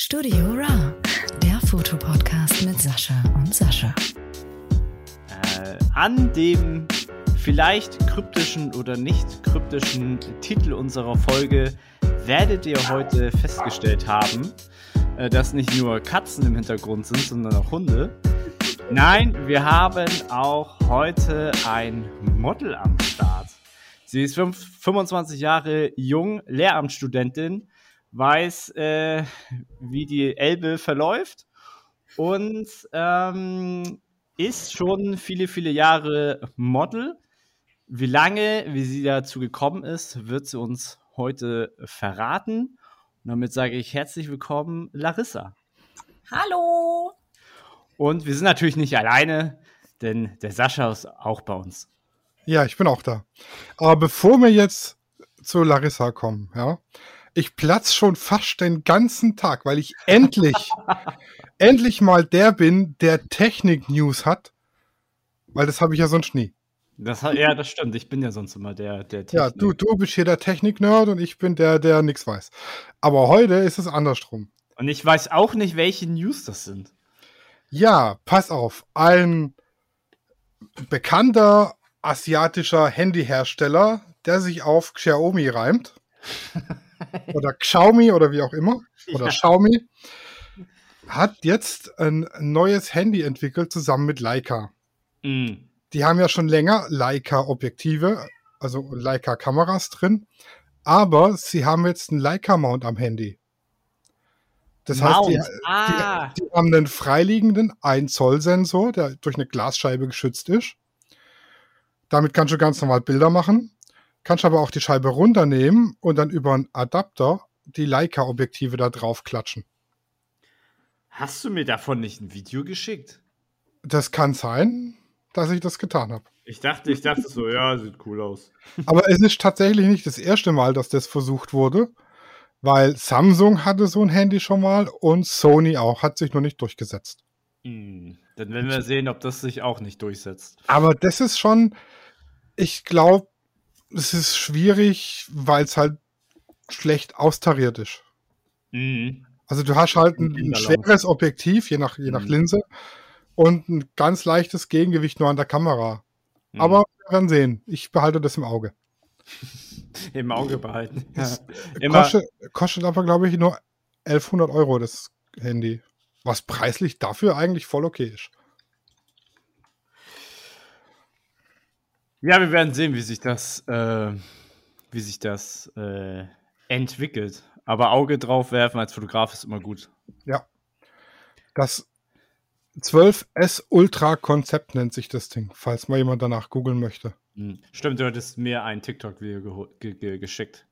Studio Ra, der Fotopodcast mit Sascha und Sascha. Äh, an dem vielleicht kryptischen oder nicht kryptischen Titel unserer Folge werdet ihr heute festgestellt haben, äh, dass nicht nur Katzen im Hintergrund sind, sondern auch Hunde. Nein, wir haben auch heute ein Model am Start. Sie ist 25 Jahre jung, Lehramtsstudentin, weiß, äh, wie die Elbe verläuft und ähm, ist schon viele, viele Jahre Model. Wie lange, wie sie dazu gekommen ist, wird sie uns heute verraten. Und damit sage ich herzlich willkommen, Larissa. Hallo! Und wir sind natürlich nicht alleine, denn der Sascha ist auch bei uns. Ja, ich bin auch da. Aber bevor wir jetzt zu Larissa kommen, ja, ich platz schon fast den ganzen Tag, weil ich endlich, endlich mal der bin, der Technik-News hat, weil das habe ich ja sonst nie. Das, ja, das stimmt. Ich bin ja sonst immer der, der Technik. Ja, du, du bist hier der Technik-Nerd und ich bin der, der nichts weiß. Aber heute ist es andersrum. Und ich weiß auch nicht, welche News das sind. Ja, pass auf. Ein bekannter asiatischer Handyhersteller, der sich auf Xiaomi reimt. oder Xiaomi oder wie auch immer. Oder ja. Xiaomi. Hat jetzt ein neues Handy entwickelt zusammen mit Leica. Mm. Die haben ja schon länger Leica-Objektive, also Leica-Kameras drin. Aber sie haben jetzt einen Leica-Mount am Handy. Das Mount. heißt, die, ah. die, die, haben einen freiliegenden 1-Zoll-Sensor, der durch eine Glasscheibe geschützt ist. Damit kannst du ganz normal Bilder machen. Kannst aber auch die Scheibe runternehmen und dann über einen Adapter die Leica-Objektive da drauf klatschen. Hast du mir davon nicht ein Video geschickt? Das kann sein, dass ich das getan habe. Ich dachte, ich dachte so, ja, sieht cool aus. Aber es ist tatsächlich nicht das erste Mal, dass das versucht wurde, weil Samsung hatte so ein Handy schon mal und Sony auch, hat sich noch nicht durchgesetzt. Hm, dann werden wir sehen, ob das sich auch nicht durchsetzt. Aber das ist schon, ich glaube, es ist schwierig, weil es halt schlecht austariert ist. Mhm. Also du hast halt ein, ein schweres Objektiv, je nach, je nach mhm. Linse, und ein ganz leichtes Gegengewicht nur an der Kamera. Mhm. Aber wir werden sehen. Ich behalte das im Auge. Im Auge behalten. Ja. Kostet, kostet aber, glaube ich, nur 1100 Euro das Handy. Was preislich dafür eigentlich voll okay ist. Ja, wir werden sehen, wie sich das, äh, wie sich das äh, entwickelt. Aber Auge drauf werfen als Fotograf ist immer gut. Ja. Das 12S Ultra Konzept nennt sich das Ding, falls mal jemand danach googeln möchte. Hm. Stimmt, du hattest mir ein TikTok-Video ge ge geschickt.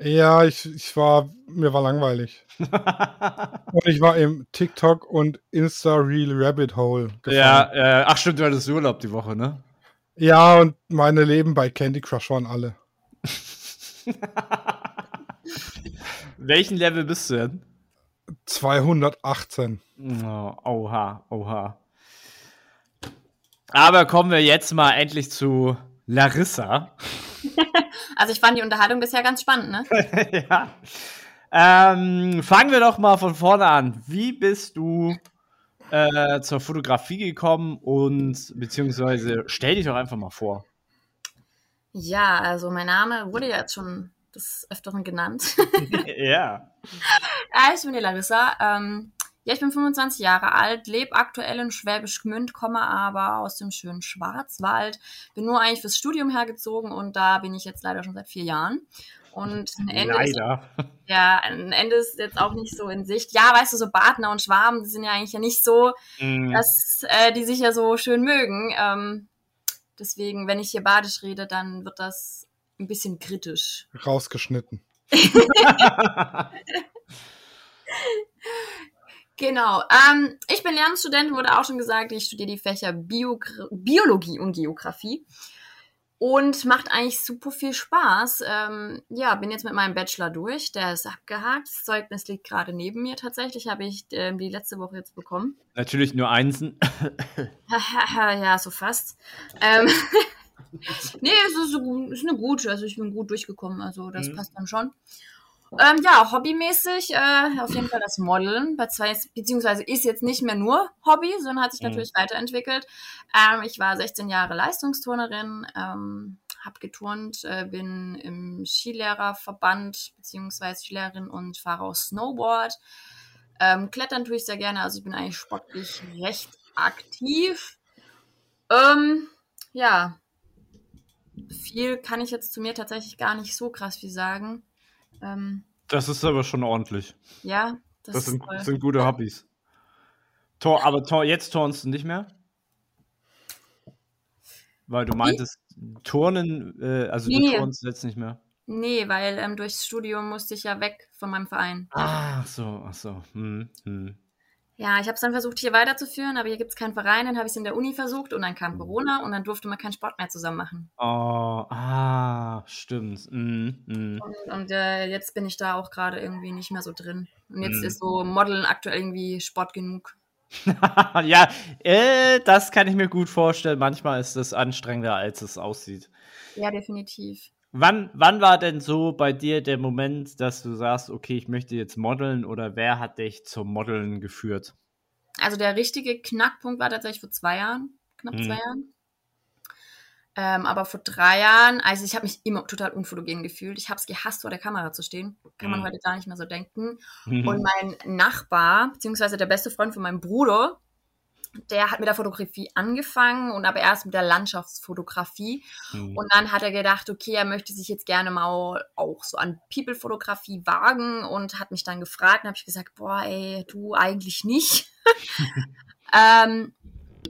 Ja, ich, ich war, mir war langweilig. und ich war im TikTok und Insta Real Rabbit Hole. Gefallen. Ja, äh, ach stimmt, du hattest Urlaub die Woche, ne? Ja, und meine Leben bei Candy Crush waren alle. Welchen Level bist du denn? 218. Oh, oha, oha. Aber kommen wir jetzt mal endlich zu Larissa. also ich fand die Unterhaltung bisher ganz spannend, ne? ja. Ähm, fangen wir doch mal von vorne an. Wie bist du äh, zur Fotografie gekommen und beziehungsweise stell dich doch einfach mal vor. Ja, also mein Name wurde ja jetzt schon des Öfteren genannt. ja. Ich bin die Larissa. Ähm, ja, ich bin 25 Jahre alt, lebe aktuell in Schwäbisch Gmünd, komme aber aus dem schönen Schwarzwald. Bin nur eigentlich fürs Studium hergezogen und da bin ich jetzt leider schon seit vier Jahren. Und ein Ende Leider. Ist, ja, ein Ende ist jetzt auch nicht so in Sicht. Ja, weißt du, so Partner und Schwaben, die sind ja eigentlich ja nicht so, mm. dass äh, die sich ja so schön mögen. Ähm, deswegen, wenn ich hier badisch rede, dann wird das ein bisschen kritisch. Rausgeschnitten. Genau. Ähm, ich bin Lernstudent, wurde auch schon gesagt. Ich studiere die Fächer Bio Biologie und Geografie und macht eigentlich super viel Spaß. Ähm, ja, bin jetzt mit meinem Bachelor durch, der ist abgehakt. Das Zeugnis liegt gerade neben mir tatsächlich, habe ich ähm, die letzte Woche jetzt bekommen. Natürlich nur Einsen. ja, so fast. Ähm, nee, es ist, ist eine gute, also ich bin gut durchgekommen, also das mhm. passt dann schon. Ähm, ja, hobbymäßig äh, auf jeden Fall das Modeln, beziehungsweise ist jetzt nicht mehr nur Hobby, sondern hat sich Mhm. natürlich weiterentwickelt. Ähm, ich war 16 Jahre Leistungsturnerin, ähm, habe geturnt, äh, bin im Skilehrerverband beziehungsweise Skilehrerin und fahre auch Snowboard. Ähm, klettern tue ich sehr gerne, also ich bin eigentlich sportlich recht aktiv. Ähm, ja, viel kann ich jetzt zu mir tatsächlich gar nicht so krass viel sagen. Ähm, Das ist aber schon ordentlich. ja, das, Das sind, sind gute Hobbys. Tor, aber Tor, jetzt turnst du nicht mehr? Weil du meintest, Turnen, äh, also du Nee. turnst jetzt nicht mehr. Nee, weil ähm, durchs Studium musste ich ja weg von meinem Verein. Ach so, ach so. Hm, hm. Ja, ich habe es dann versucht, hier weiterzuführen, aber hier gibt es keinen Verein. Dann habe ich es in der Uni versucht und dann kam Corona und dann durfte man keinen Sport mehr zusammen machen. Oh, ah, stimmt. Hm, hm. Und, und äh, jetzt bin ich da auch gerade irgendwie nicht mehr so drin. Und jetzt Mhm. ist so Modeln aktuell irgendwie Sport genug. ja, äh, das kann ich mir gut vorstellen. Manchmal ist es anstrengender, als es aussieht. Ja, definitiv. Wann, wann war denn so bei dir der Moment, dass du sagst, okay, ich möchte jetzt modeln oder wer hat dich zum Modeln geführt? Also der richtige Knackpunkt war tatsächlich vor zwei Jahren, knapp Mhm. zwei Jahren. Ähm, aber vor drei Jahren, also ich habe mich immer total unfotogen gefühlt. Ich habe es gehasst, vor der Kamera zu stehen. Kann man Mhm. heute gar nicht mehr so denken. Mhm. Und mein Nachbar, beziehungsweise der beste Freund von meinem Bruder, der hat mit der Fotografie angefangen und aber erst mit der Landschaftsfotografie. Mhm. Und dann hat er gedacht, okay, er möchte sich jetzt gerne mal auch so an People-Fotografie wagen und hat mich dann gefragt. Dann habe ich gesagt, boah, ey, du eigentlich nicht. ähm,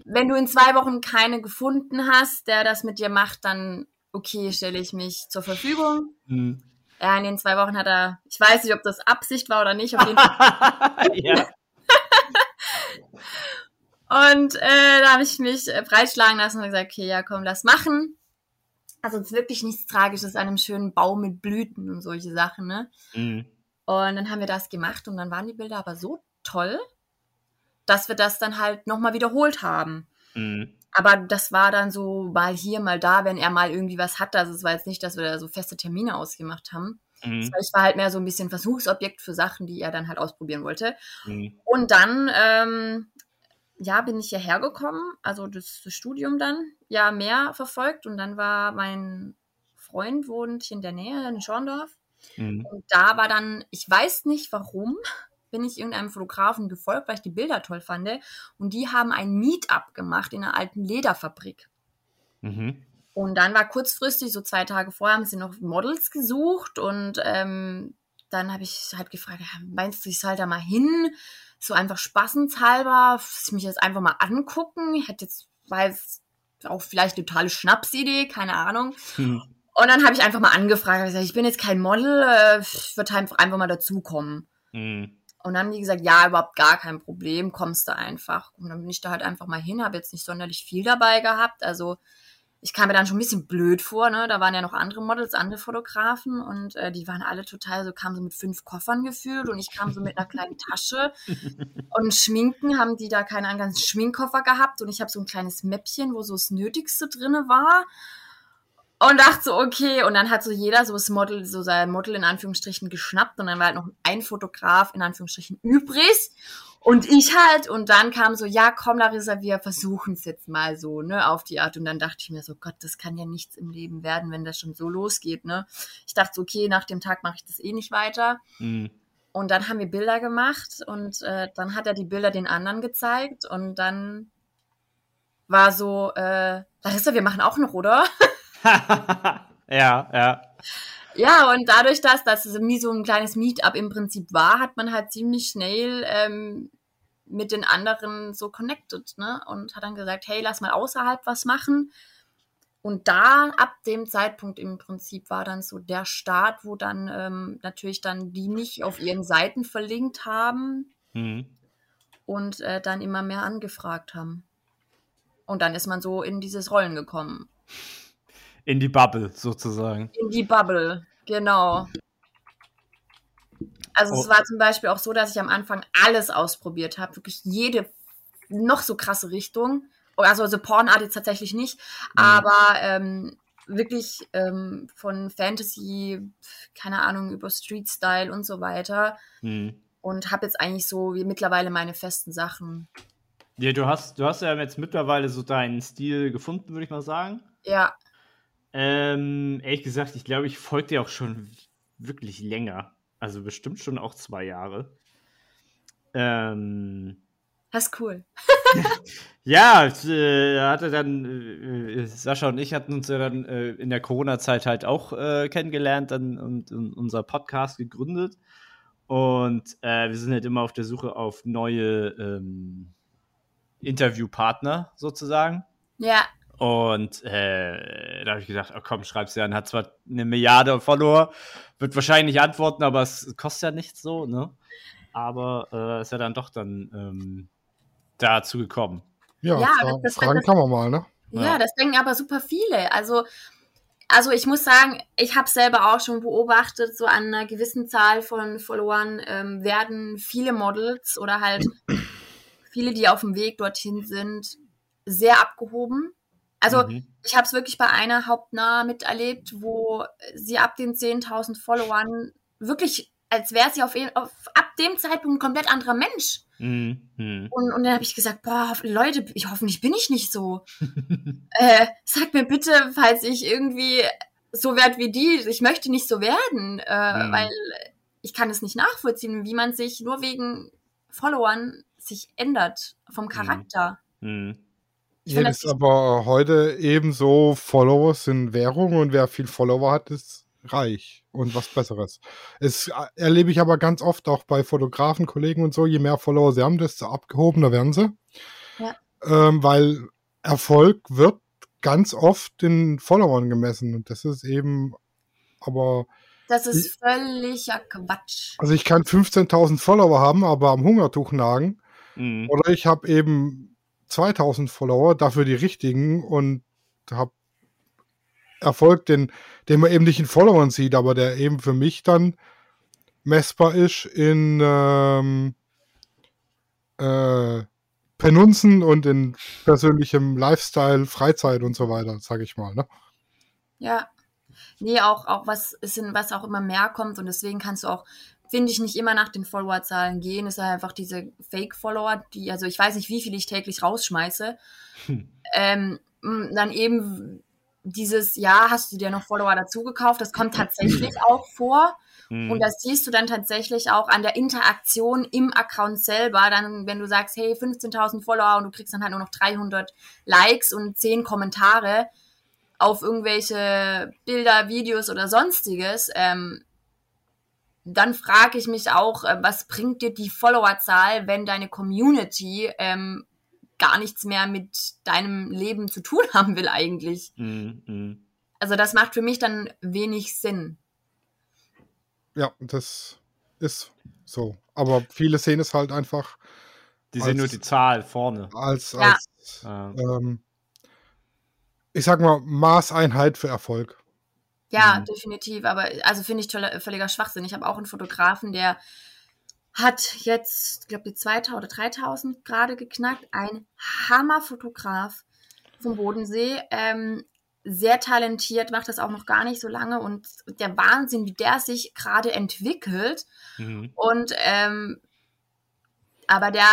wenn du in zwei Wochen keine gefunden hast, der das mit dir macht, dann okay, stelle ich mich zur Verfügung. Mhm. Ja, in den zwei Wochen hat er, ich weiß nicht, ob das Absicht war oder nicht, auf jeden Fall ja. Und äh, da habe ich mich äh, breitschlagen lassen und gesagt, okay, ja, komm, lass machen. Also es ist wirklich nichts Tragisches an einem schönen Baum mit Blüten und solche Sachen, ne? Mhm. Und dann haben wir das gemacht und dann waren die Bilder aber so toll, dass wir das dann halt nochmal wiederholt haben. Mhm. Aber das war dann so mal hier, mal da, wenn er mal irgendwie was hatte. Also es war jetzt nicht, dass wir da so feste Termine ausgemacht haben. Mhm. Ich war halt mehr so ein bisschen Versuchsobjekt für Sachen, die er dann halt ausprobieren wollte. Mhm. Und dann, ähm, ja, bin ich hierher gekommen, also das, das Studium dann, ja, mehr verfolgt. Und dann war mein Freund wohnt hier in der Nähe, in Schorndorf. Mhm. Und da war dann, ich weiß nicht warum, bin ich irgendeinem Fotografen gefolgt, weil ich die Bilder toll fand. Und die haben ein Meetup gemacht in einer alten Lederfabrik. Mhm. Und dann war kurzfristig, so zwei Tage vorher, haben sie noch Models gesucht und ähm, dann habe ich halt gefragt, meinst du, ich soll da mal hin? So einfach spaßenshalber, dass ich mich jetzt einfach mal angucken. Ich hätte jetzt, jetzt auch vielleicht eine totale Schnapsidee, keine Ahnung. Mhm. Und dann habe ich einfach mal angefragt, gesagt, ich bin jetzt kein Model, äh, ich würde einfach, einfach mal dazukommen. Mhm. Und dann haben die gesagt, ja, überhaupt gar kein Problem, kommst du einfach. Und dann bin ich da halt einfach mal hin, habe jetzt nicht sonderlich viel dabei gehabt. Also ich kam mir dann schon ein bisschen blöd vor, ne? Da waren ja noch andere Models, andere Fotografen und äh, die waren alle total so, kamen so mit fünf Koffern gefühlt und ich kam so mit einer kleinen Tasche. Und Schminken haben die da keinen ganzen Schminkkoffer gehabt und ich habe so ein kleines Mäppchen, wo so das Nötigste drinne war. Und dachte so, okay, und dann hat so jeder so das Model, so sein Model in Anführungsstrichen geschnappt und dann war halt noch ein Fotograf in Anführungsstrichen übrig und ich halt und dann kam so, ja komm Larissa, wir versuchen es jetzt mal so, ne, auf die Art und dann dachte ich mir so, Gott, das kann ja nichts im Leben werden, wenn das schon so losgeht, ne. Ich dachte so, okay, nach dem Tag mache ich das eh nicht weiter Mhm. und dann haben wir Bilder gemacht und äh, dann hat er die Bilder den anderen gezeigt und dann war so, äh, Larissa, wir machen auch noch, oder? ja, ja. Ja, und dadurch, dass das wie so ein kleines Meetup im Prinzip war, hat man halt ziemlich schnell ähm, mit den anderen so connected, ne? Und hat dann gesagt, hey, lass mal außerhalb was machen. Und da, ab dem Zeitpunkt im Prinzip, war dann so der Start, wo dann ähm, natürlich dann die nicht auf ihren Seiten verlinkt haben Mhm. und äh, dann immer mehr angefragt haben. Und dann ist man so in dieses Rollen gekommen. In die Bubble sozusagen. In die Bubble, genau. Also es Oh. war zum Beispiel auch so, dass ich am Anfang alles ausprobiert habe, wirklich jede noch so krasse Richtung. Also, also Pornart jetzt tatsächlich nicht, Mhm. aber ähm, wirklich ähm, von Fantasy, keine Ahnung, über Street Style und so weiter. Mhm. Und habe jetzt eigentlich so wie mittlerweile meine festen Sachen. Ja, du hast, du hast ja jetzt mittlerweile so deinen Stil gefunden, würde ich mal sagen. Ja, Ähm, ehrlich gesagt, ich glaube, ich folge dir auch schon wirklich länger. Also bestimmt schon auch zwei Jahre. Ähm, das ist cool. ja, äh, hatte dann, äh, Sascha und ich hatten uns ja dann äh, in der Corona-Zeit halt auch äh, kennengelernt dann, und, und unser Podcast gegründet. Und äh, wir sind halt immer auf der Suche auf neue ähm, Interviewpartner sozusagen. Ja, Und äh, da habe ich gedacht, oh komm, schreib's ja an. Hat zwar eine Milliarde Follower, wird wahrscheinlich nicht antworten, aber es kostet ja nichts so, ne? Aber äh, ist ja dann doch dann ähm, dazu gekommen. Ja, Ja, fra das- das- fragen das- kann man mal, ne? Ja, Ja. das denken aber super viele. Also, also ich muss sagen, ich habe selber auch schon beobachtet, so an einer gewissen Zahl von Followern ähm, werden viele Models oder halt viele, die auf dem Weg dorthin sind, sehr abgehoben. Also Mhm. ich habe es wirklich bei einer hauptnah miterlebt, wo sie ab den 10.000 Followern wirklich, als wäre sie auf, auf ab dem Zeitpunkt ein komplett anderer Mensch. Mhm. Mhm. Und, und dann habe ich gesagt, boah, Leute, ich, hoffentlich bin ich nicht so. äh, sagt mir bitte, falls ich irgendwie so werde wie die, ich möchte nicht so werden, äh, Mhm. weil ich kann es nicht nachvollziehen, wie man sich nur wegen Followern sich ändert vom Charakter. Mhm. Ich find Jetzt das- aber heute ebenso Follower sind Währung und wer viel Follower hat, ist reich und was Besseres. Es äh, erlebe ich aber ganz oft auch bei Fotografen, Kollegen und so, je mehr Follower sie haben, desto abgehobener werden sie. Ja. Ähm, weil Erfolg wird ganz oft in Followern gemessen und das ist eben aber Das ist völliger Quatsch. Also ich kann 15.000 Follower haben, aber am Hungertuch nagen. Mhm. Oder ich habe eben 2.000 Follower, dafür die richtigen und habe Erfolg, den, den man eben nicht in Followern sieht, aber der eben für mich dann messbar ist in ähm, äh, Penunzen und in persönlichem Lifestyle, Freizeit und so weiter, sage ich mal. Ne? Ja. Nee, auch, auch was ist in, was auch immer mehr kommt und deswegen kannst du auch, finde ich, nicht immer nach den Followerzahlen gehen. Es sind einfach diese Fake-Follower, die, also ich weiß nicht, wie viele ich täglich rausschmeiße. Hm. Ähm, dann eben dieses, ja, hast du dir noch Follower dazu gekauft? Das kommt tatsächlich auch vor. Mhm. Und das siehst du dann tatsächlich auch an der Interaktion im Account selber. Dann, wenn du sagst, hey, 15.000 Follower und du kriegst dann halt nur noch 300 Likes und 10 Kommentare auf irgendwelche Bilder, Videos oder sonstiges, ähm, dann frage ich mich auch, äh, was bringt dir die Followerzahl, wenn deine Community ähm, gar nichts mehr mit deinem Leben zu tun haben will eigentlich? Mhm. Mhm. Also das macht für mich dann wenig Sinn. Ja, das ist so. Aber viele sehen es halt einfach Die sehen nur Als- die Zahl vorne. als, als Ja. ähm, ich sag mal, Maßeinheit für Erfolg. Ja, Mhm. definitiv. Aber also finde ich toller, völliger Schwachsinn. Ich habe auch einen Fotografen, der hat jetzt, ich glaube, die 2000 oder 3000 gerade geknackt. Ein Hammerfotograf vom Bodensee. Ähm, sehr talentiert, macht das auch noch gar nicht so lange. Und der Wahnsinn, wie der sich gerade entwickelt. Mhm. Und ähm, aber der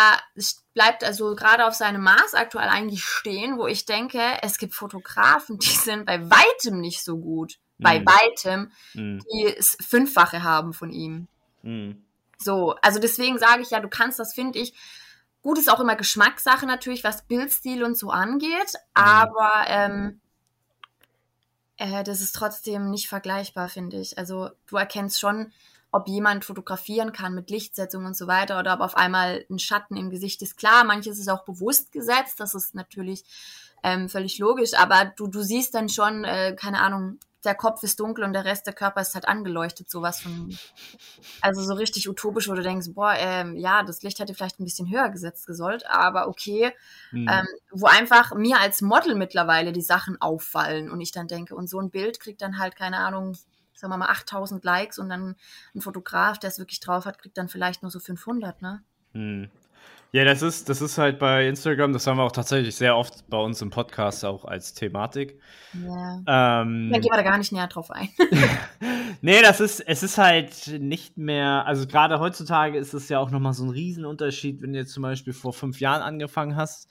bleibt also gerade auf seinem Maß aktuell eigentlich stehen, wo ich denke, es gibt Fotografen, die sind bei weitem nicht so gut. Bei Mhm. weitem, Mhm. die es Fünffache haben von ihm. Mhm. So, also deswegen sage ich ja, du kannst das, finde ich, gut ist auch immer Geschmackssache natürlich, was Bildstil und so angeht, aber ähm, äh, das ist trotzdem nicht vergleichbar, finde ich. Also du erkennst schon, ob jemand fotografieren kann mit Lichtsetzung und so weiter oder ob auf einmal ein Schatten im Gesicht ist. Klar, manches ist auch bewusst gesetzt, das ist natürlich ähm, völlig logisch, aber du, du siehst dann schon, äh, keine Ahnung, der Kopf ist dunkel und der Rest der Körper ist halt angeleuchtet, sowas von also so richtig utopisch, wo du denkst, boah, ähm, ja, das Licht hätte vielleicht ein bisschen höher gesetzt gesollt, aber okay. Mhm. Ähm, wo einfach mir als Model mittlerweile die Sachen auffallen und ich dann denke, und so ein Bild kriegt dann halt, keine Ahnung, sagen wir mal 8000 Likes und dann ein Fotograf, der es wirklich drauf hat, kriegt dann vielleicht nur so 500, ne? Hm. Ja, das ist, das ist halt bei Instagram, das haben wir auch tatsächlich sehr oft bei uns im Podcast auch als Thematik. Ja. Ähm, Dann gehen wir da gar nicht näher drauf ein. nee, das ist, es ist halt nicht mehr, also gerade heutzutage ist es ja auch nochmal so ein Riesenunterschied, wenn du jetzt zum Beispiel vor fünf Jahren angefangen hast,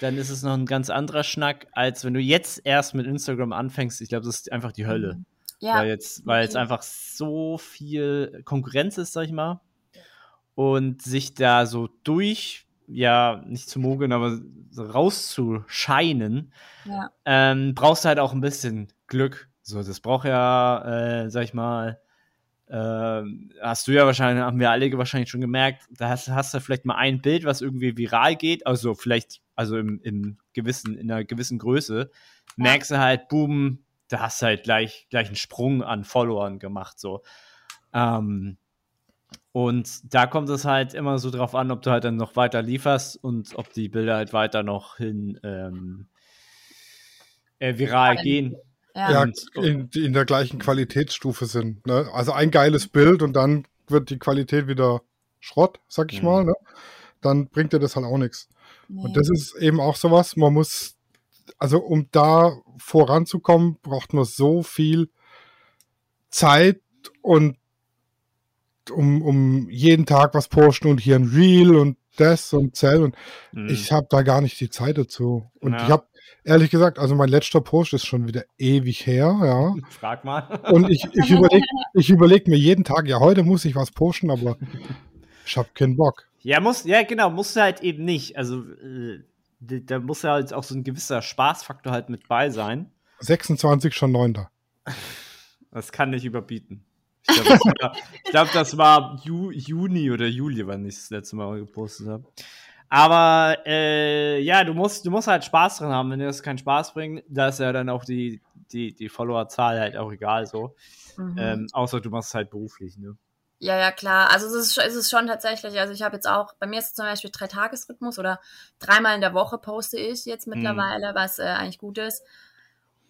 dann ist es noch ein ganz anderer Schnack, als wenn du jetzt erst mit Instagram anfängst. Ich glaube, das ist einfach die Hölle. ja. weil jetzt, weil jetzt okay. einfach so viel Konkurrenz ist, sag ich mal. Und sich da so durch, ja, nicht zu mogeln, aber so rauszuscheinen, ja. ähm, brauchst du halt auch ein bisschen Glück. So, das braucht ja, äh, sag ich mal, ähm, hast du ja wahrscheinlich, haben wir alle wahrscheinlich schon gemerkt, da hast, hast du vielleicht mal ein Bild, was irgendwie viral geht, also vielleicht, also im, im gewissen, in einer gewissen Größe, merkst du halt, boom, da hast du halt gleich, gleich einen Sprung an Followern gemacht, so. Ähm, und da kommt es halt immer so drauf an, ob du halt dann noch weiter lieferst und ob die Bilder halt weiter noch hin ähm, äh, viral Ja, gehen. Ja. Ja, Und- in, in der gleichen Qualitätsstufe sind. Ne? Also ein geiles Bild und dann wird die Qualität wieder Schrott, sag ich Mhm. mal. Ne? Dann bringt dir das halt auch nichts. Nee. Und das ist eben auch sowas, man muss, also um da voranzukommen, braucht man so viel Zeit und um, um jeden Tag was posten und hier ein Reel und das und Zell und Mhm. ich habe da gar nicht die Zeit dazu. Und Ja. ich habe ehrlich gesagt, also mein letzter Post ist schon wieder ewig her, ja. Frag mal. Und ich, ich überlege ich überleg mir jeden Tag, ja, heute muss ich was posten, aber ich habe keinen Bock. Ja, muss, ja, genau, musst du halt eben nicht. Also, äh, da muss ja halt auch so ein gewisser Spaßfaktor halt mit bei sein. 26 schon 9. Das kann nicht überbieten. Ich glaube, das, war- ich glaub, das war Ju, Juni oder Juli, wann ich das letzte Mal gepostet habe. Aber äh, ja, du musst, du musst halt Spaß dran haben. Wenn dir das keinen Spaß bringt, da ist ja dann auch die, die, die Followerzahl halt auch egal so. Mhm. Ähm, außer du machst es halt beruflich, ne? Ja, ja, klar. Also es ist, schon- es ist schon tatsächlich, also ich habe jetzt auch, bei mir ist es zum Beispiel drei Tagesrhythmus oder dreimal in der Woche poste ich jetzt mittlerweile, was äh, eigentlich gut ist.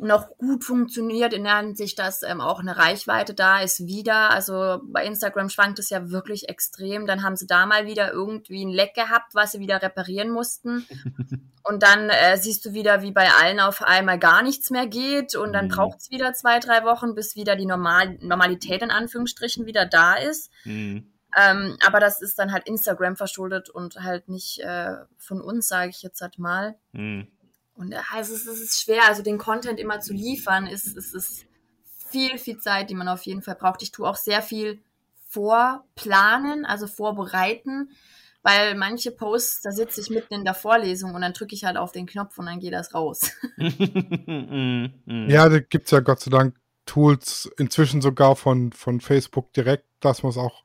Und auch gut funktioniert in der Hinsicht, dass ähm, auch eine Reichweite da ist wieder. Also bei Instagram schwankt es ja wirklich extrem. Dann haben sie da mal wieder irgendwie ein Leck gehabt, was sie wieder reparieren mussten. Und dann äh, siehst du wieder, wie bei allen auf einmal gar nichts mehr geht. Und dann Mhm. braucht es wieder zwei, drei Wochen, bis wieder die Normal Normalität in Anführungsstrichen wieder da ist. Mhm. Ähm, aber das ist dann halt Instagram verschuldet und halt nicht äh, von uns, sage ich jetzt halt mal. Mhm. Und äh, es ist, es ist schwer, also den Content immer zu liefern, ist, ist, ist viel, viel Zeit, die man auf jeden Fall braucht. Ich tue auch sehr viel vorplanen, also vorbereiten, weil manche Posts, da sitze ich mitten in der Vorlesung und dann drücke ich halt auf den Knopf und dann geht das raus. Mhm. Ja, da gibt es ja Gott sei Dank Tools inzwischen sogar von, von Facebook direkt, dass man es auch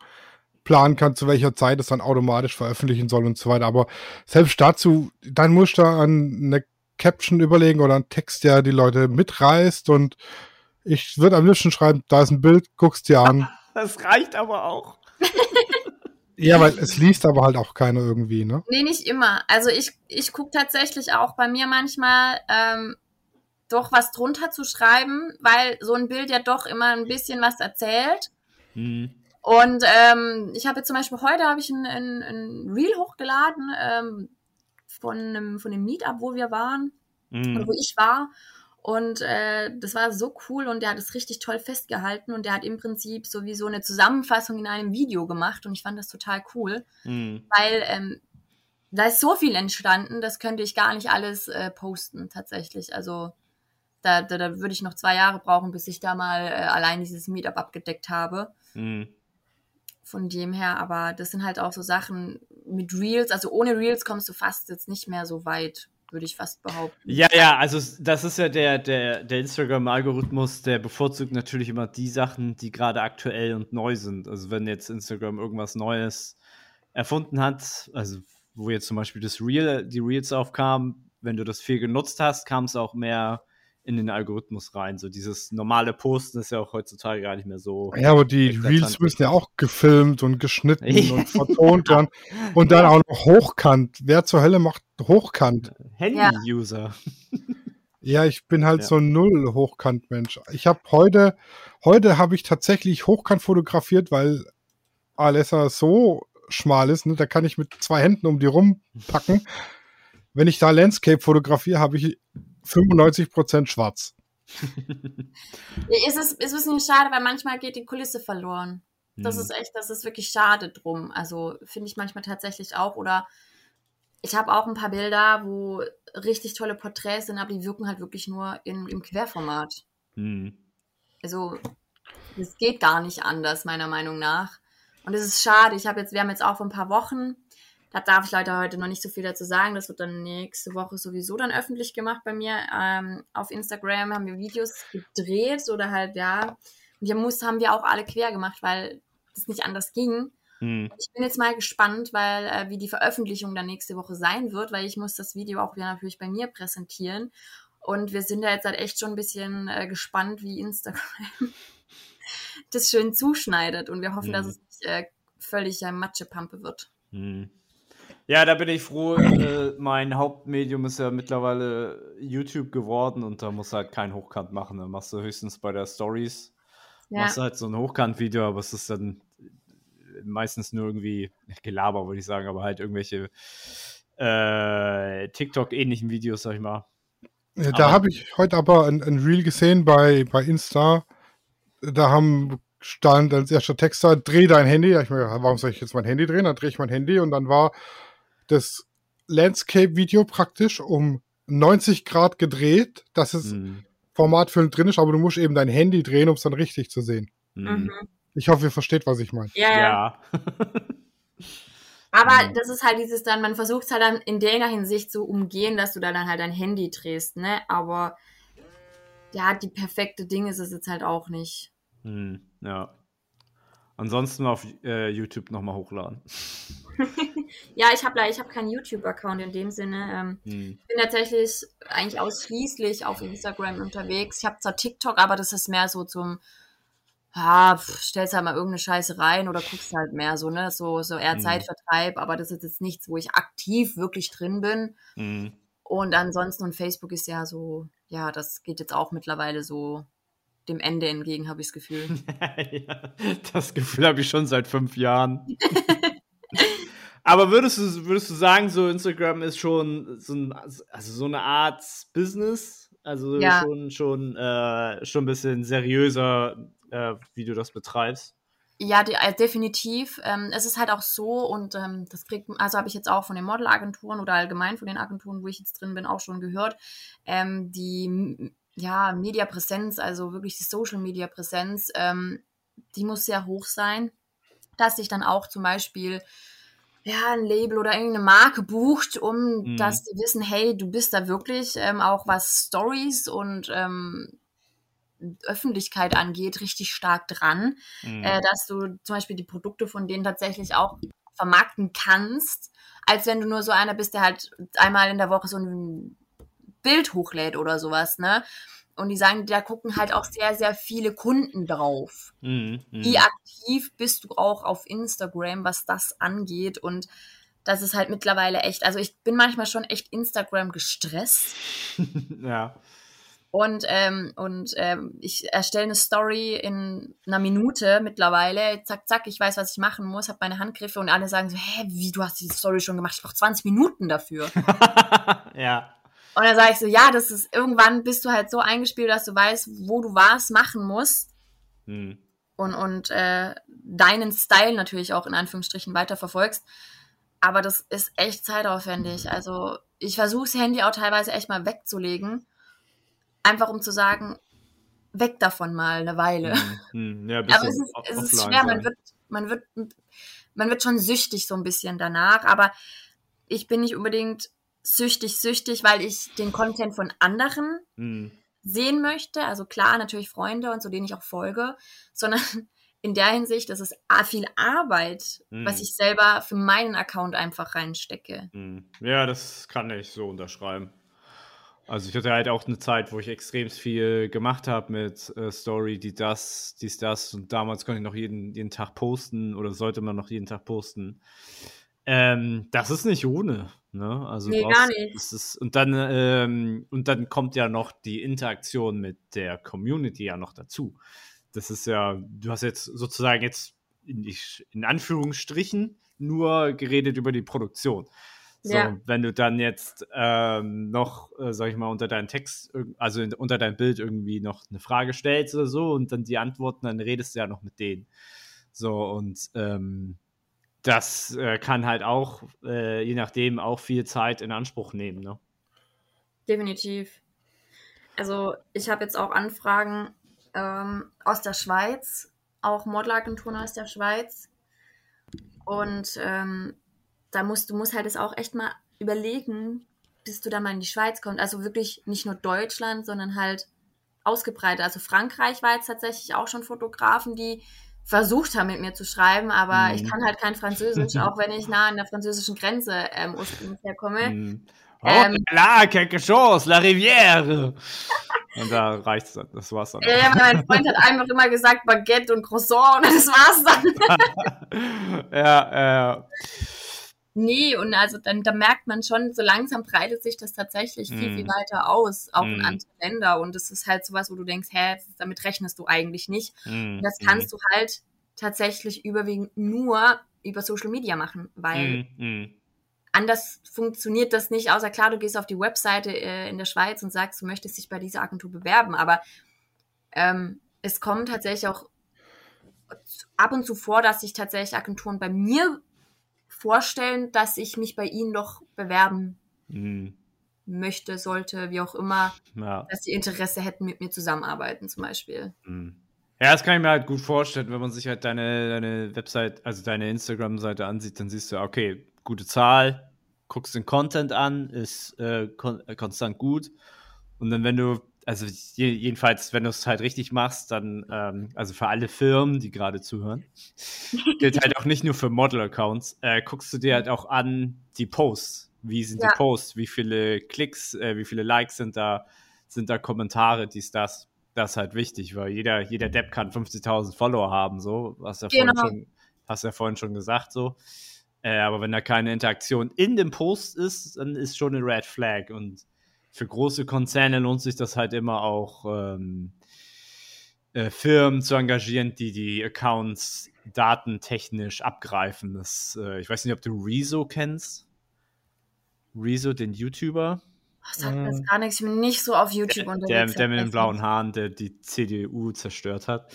planen kann, zu welcher Zeit es dann automatisch veröffentlichen soll und so weiter. Aber selbst dazu, dann musst du an eine Caption überlegen oder einen Text, der die Leute mitreißt und ich würde am liebsten schreiben, da ist ein Bild, guckst dir an. Das reicht aber auch. Ja, weil es liest aber halt auch keiner irgendwie, ne? Nee, nicht immer. Also ich, ich gucke tatsächlich auch bei mir manchmal ähm, doch was drunter zu schreiben, weil so ein Bild ja doch immer ein bisschen was erzählt. Mhm. Und ähm, ich habe jetzt zum Beispiel heute habe ich ein, ein, ein Reel hochgeladen ähm, von einem, von dem Meetup, wo wir waren Mhm. wo ich war. Und äh, das war so cool und der hat es richtig toll festgehalten und der hat im Prinzip sowieso eine Zusammenfassung in einem Video gemacht und ich fand das total cool Mhm. weil ähm, da ist so viel entstanden, das könnte ich gar nicht alles äh, posten tatsächlich. Also da, da, da würde ich noch zwei Jahre brauchen, bis ich da mal äh, allein dieses Meetup abgedeckt habe. Mhm. Von dem her, aber das sind halt auch so Sachen mit Reels. Also ohne Reels kommst du fast jetzt nicht mehr so weit, würde ich fast behaupten. Ja, ja, also das ist ja der, der, der Instagram-Algorithmus, der bevorzugt natürlich immer die Sachen, die gerade aktuell und neu sind. Also wenn jetzt Instagram irgendwas Neues erfunden hat, also wo jetzt zum Beispiel das Reel, die Reels aufkamen, wenn du das viel genutzt hast, kam es auch mehr in den Algorithmus rein. So dieses normale Posten ist ja auch heutzutage gar nicht mehr so. Ja, aber die. Reels müssen ja auch gefilmt und geschnitten und vertont werden. Und dann auch noch hochkant. Wer zur Hölle macht hochkant? Handy-User. Ja, ich bin halt Ja. so ein null Hochkant-Mensch. Ich habe heute, heute habe ich tatsächlich hochkant fotografiert, weil Alessa so schmal ist, ne, da kann ich mit zwei Händen um die rumpacken. Wenn ich da Landscape fotografiere, habe ich 95% schwarz. ist es ist ein bisschen schade, weil manchmal geht die Kulisse verloren. Das Hm. ist echt, das ist wirklich schade drum. Also finde ich manchmal tatsächlich auch. Oder ich habe auch ein paar Bilder, wo richtig tolle Porträts sind, aber die wirken halt wirklich nur in, im Querformat. Hm. Also es geht gar nicht anders, meiner Meinung nach. Und es ist schade. Ich habe jetzt, wir haben jetzt auch vor ein paar Wochen, da darf ich leider heute noch nicht so viel dazu sagen. Das wird dann nächste Woche sowieso dann öffentlich gemacht bei mir. Ähm, auf Instagram haben wir Videos gedreht oder halt, ja. Und die muss, haben wir auch alle quer gemacht, weil das nicht anders ging. Hm. Ich bin jetzt mal gespannt, weil äh, wie die Veröffentlichung dann nächste Woche sein wird, weil ich muss das Video auch wieder natürlich bei mir präsentieren. Und wir sind da jetzt halt echt schon ein bisschen äh, gespannt, wie Instagram das schön zuschneidet. Und wir hoffen, Mhm. dass es nicht äh, völlig äh, Matschepampe wird. Hm. Ja, da bin ich froh. Äh, mein Hauptmedium ist ja mittlerweile YouTube geworden und da musst du halt kein Hochkant machen. Da machst du höchstens bei der Stories, Ja, machst du halt so ein Hochkant-Video, aber es ist dann meistens nur irgendwie Gelaber, würde ich sagen, aber halt irgendwelche äh, TikTok-ähnlichen Videos, sag ich mal. Ja, da habe ich heute aber ein, ein Reel gesehen bei, bei Insta. Da haben stand als erster Text da, dreh dein Handy. Da Ich mir, warum soll ich jetzt mein Handy drehen? Dann drehe ich mein Handy und dann war das Landscape-Video praktisch um 90 Grad gedreht, dass es Hm. formatfüllend drin ist, aber du musst eben dein Handy drehen, um es dann richtig zu sehen. Hm. mhm. Ich hoffe, ihr versteht, was ich meine. ja, ja. Aber Mhm. das ist halt dieses dann, man versucht es halt dann in der Hinsicht zu umgehen, dass du da dann halt dein Handy drehst, ne? Aber ja, die perfekte Ding ist es jetzt halt auch nicht. Hm. Ja. Ansonsten auf äh, YouTube nochmal hochladen. Ja, ich habe ich hab keinen YouTube-Account in dem Sinne. Ähm, Hm. Ich bin tatsächlich eigentlich ausschließlich auf Instagram unterwegs. Ich habe zwar TikTok, aber das ist mehr so zum, ja, pff, stellst halt mal irgendeine Scheiße rein oder guckst halt mehr so, ne? So, so eher Mhm. Zeitvertreib, aber das ist jetzt nichts, wo ich aktiv wirklich drin bin. Hm. Und ansonsten, und Facebook ist ja so, ja, das geht jetzt auch mittlerweile so dem Ende entgegen, habe ich das Gefühl. ja, das Gefühl habe ich schon seit fünf Jahren. Aber würdest du, würdest du sagen, so Instagram ist schon so, ein, also so eine Art Business? Also Ja. schon, schon, äh, schon ein bisschen seriöser, äh, wie du das betreibst? Ja, die, äh, definitiv. Ähm, es ist halt auch so und ähm, das kriegt, also habe ich jetzt auch von den Modelagenturen oder allgemein von den Agenturen, wo ich jetzt drin bin, auch schon gehört. Ähm, die ja, Mediapräsenz, also wirklich die Social Media Präsenz, ähm, die muss sehr hoch sein, dass sich dann auch zum Beispiel ja, ein Label oder irgendeine Marke bucht, um Mhm. dass die wissen, hey, du bist da wirklich ähm, auch was Stories und ähm, Öffentlichkeit angeht, richtig stark dran Hm. äh, dass du zum Beispiel die Produkte von denen tatsächlich auch vermarkten kannst, als wenn du nur so einer bist, der halt einmal in der Woche so ein Bild hochlädt oder sowas, ne? Und die sagen, da gucken halt auch sehr, sehr viele Kunden drauf. Hm. Wie aktiv bist du auch auf Instagram, was das angeht? Und das ist halt mittlerweile echt, also ich bin manchmal schon echt Instagram gestresst. ja. Und, ähm, und ähm, ich erstelle eine Story in einer Minute mittlerweile. Zack, zack, ich weiß, was ich machen muss, habe meine Handgriffe und alle sagen so, hä, wie, du hast diese Story schon gemacht? Ich brauche 20 Minuten dafür. ja. Und dann sage ich so, ja, das ist, irgendwann bist du halt so eingespielt, dass du weißt, wo du was machen musst Hm. und, und äh, deinen Style natürlich auch in Anführungsstrichen weiter verfolgst. Aber das ist echt zeitaufwendig. Also ich versuche das Handy auch teilweise echt mal wegzulegen. Einfach um zu sagen, weg davon mal eine Weile. Hm. Hm. Ja, Aber es ist, es ist schwer, man wird, man wird, man wird schon süchtig so ein bisschen danach, aber ich bin nicht unbedingt süchtig, süchtig, weil ich den Content von anderen Hm. sehen möchte. Also klar, natürlich Freunde und so, denen ich auch folge, sondern in der Hinsicht, das ist viel Arbeit, Mhm. was ich selber für meinen Account einfach reinstecke. Hm. Ja, das kann ich so unterschreiben. Also ich hatte halt auch eine Zeit, wo ich extrem viel gemacht habe mit äh, Story, die das, dies, das. Und damals konnte ich noch jeden, jeden Tag posten oder sollte man noch jeden Tag posten. Ähm, das ist nicht ohne. Ne? Also Nee, gar nicht. ist, und, dann, ähm, und dann kommt ja noch die Interaktion mit der Community ja noch dazu. Das ist ja, du hast jetzt sozusagen jetzt in, in Anführungsstrichen nur geredet über die Produktion. So, ja. wenn du dann jetzt ähm, noch, äh, sag ich mal, unter deinen Text, also in, unter dein Bild irgendwie noch eine Frage stellst oder so und dann die Antworten, dann redest du ja noch mit denen. So, und ähm, das äh, kann halt auch, äh, je nachdem, auch viel Zeit in Anspruch nehmen, ne? Definitiv. Also, ich habe jetzt auch Anfragen ähm, aus der Schweiz, auch Modelagenturen aus der Schweiz. Und ähm, da musst du musst halt es auch echt mal überlegen, bis du da mal in die Schweiz kommst. Also wirklich nicht nur Deutschland, sondern halt ausgebreitet. Also Frankreich war jetzt tatsächlich auch schon Fotografen, die versucht haben, mit mir zu schreiben, aber mhm. ich kann halt kein Französisch, auch wenn ich nah an der französischen Grenze ähm, ursprünglich herkomme. Mhm. Oh, ähm, la, quelque chose, la rivière. Und da reicht es, das war's dann. Ja, mein Freund hat einfach immer gesagt Baguette und Croissant und das war's dann. ja, ja. Äh, Nee, und also dann da merkt man schon, so langsam breitet sich das tatsächlich viel, mm. viel weiter aus, auch mm. in andere Länder. Und es ist halt sowas, wo du denkst, hä, damit rechnest du eigentlich nicht. Mm. Und das kannst du halt tatsächlich überwiegend nur über Social Media machen, weil anders funktioniert das nicht, außer klar, du gehst auf die Webseite äh, in der Schweiz und sagst, du möchtest dich bei dieser Agentur bewerben. Aber ähm, es kommt tatsächlich auch ab und zu vor, dass sich tatsächlich Agenturen bei mir vorstellen, dass ich mich bei ihnen doch bewerben mhm. möchte, sollte, wie auch immer, ja. dass sie Interesse hätten, mit mir zusammenarbeiten zum Beispiel. Mhm. Ja, das kann ich mir halt gut vorstellen, wenn man sich halt deine, deine Website, also deine Instagram-Seite ansieht, dann siehst du, okay, gute Zahl, guckst den Content an, ist äh, kon konstant gut. Und dann, wenn du also jedenfalls, wenn du es halt richtig machst, dann, ähm, also für alle Firmen, die gerade zuhören, gilt halt auch nicht nur für Model-Accounts, äh, guckst du dir halt auch an die Posts. Wie sind ja. die Posts? Wie viele Klicks, äh, wie viele Likes sind da, sind da Kommentare, dies, das. Das ist halt wichtig, weil jeder, jeder Depp kann 50.000 Follower haben, so. Hast ja genau. vorhin schon, hast ja vorhin schon gesagt, so. Äh, aber wenn da keine Interaktion in dem Post ist, dann ist schon eine Red Flag und für große Konzerne lohnt sich das halt immer auch, ähm, äh, Firmen zu engagieren, die die Accounts datentechnisch abgreifen. Das, äh, ich weiß nicht, ob du Rezo kennst. Rezo, den YouTuber. Das sagt mir jetzt gar nichts. Ich bin nicht so auf YouTube unterwegs. Der, der mit den blauen Haaren, der die CDU zerstört hat.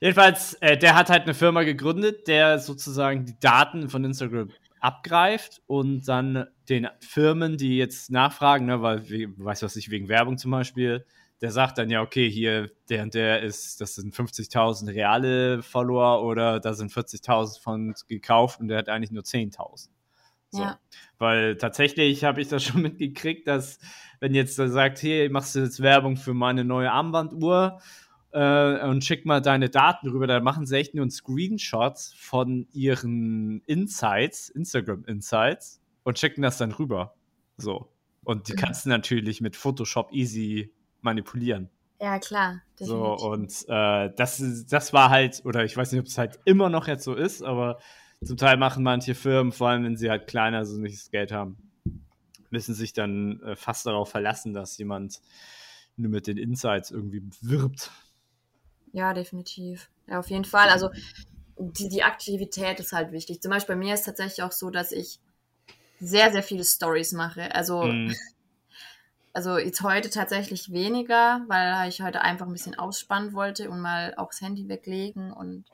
Jedenfalls, äh, der hat halt eine Firma gegründet, der sozusagen die Daten von Instagram abgreift und dann den Firmen, die jetzt nachfragen, ne, weil, weiß was ich, wegen Werbung zum Beispiel, der sagt dann ja, okay, hier, der und der ist, das sind 50.000 reale Follower oder da sind 40.000 von gekauft und der hat eigentlich nur 10.000. So. Ja. Weil tatsächlich habe ich das schon mitgekriegt, dass wenn jetzt da sagt, hey, machst du jetzt Werbung für meine neue Armbanduhr äh, und schick mal deine Daten rüber. Da machen sie echt nur einen Screenshot von ihren Insights, Instagram Insights und schicken das dann rüber. So. Und die kannst du natürlich mit Photoshop easy manipulieren. Ja, klar. So, und äh, das, das war halt, oder ich weiß nicht, ob es halt immer noch jetzt so ist, aber zum Teil machen manche Firmen, vor allem wenn sie halt kleiner so nicht das Geld haben, müssen sich dann äh, fast darauf verlassen, dass jemand nur mit den Insights irgendwie wirbt. Ja, definitiv. Ja, auf jeden Fall. Also die, die Aktivität ist halt wichtig. Zum Beispiel bei mir ist tatsächlich auch so, dass ich sehr, sehr viele Stories mache. Also, mm. also jetzt heute tatsächlich weniger, weil ich heute einfach ein bisschen ausspannen wollte und mal auch das Handy weglegen und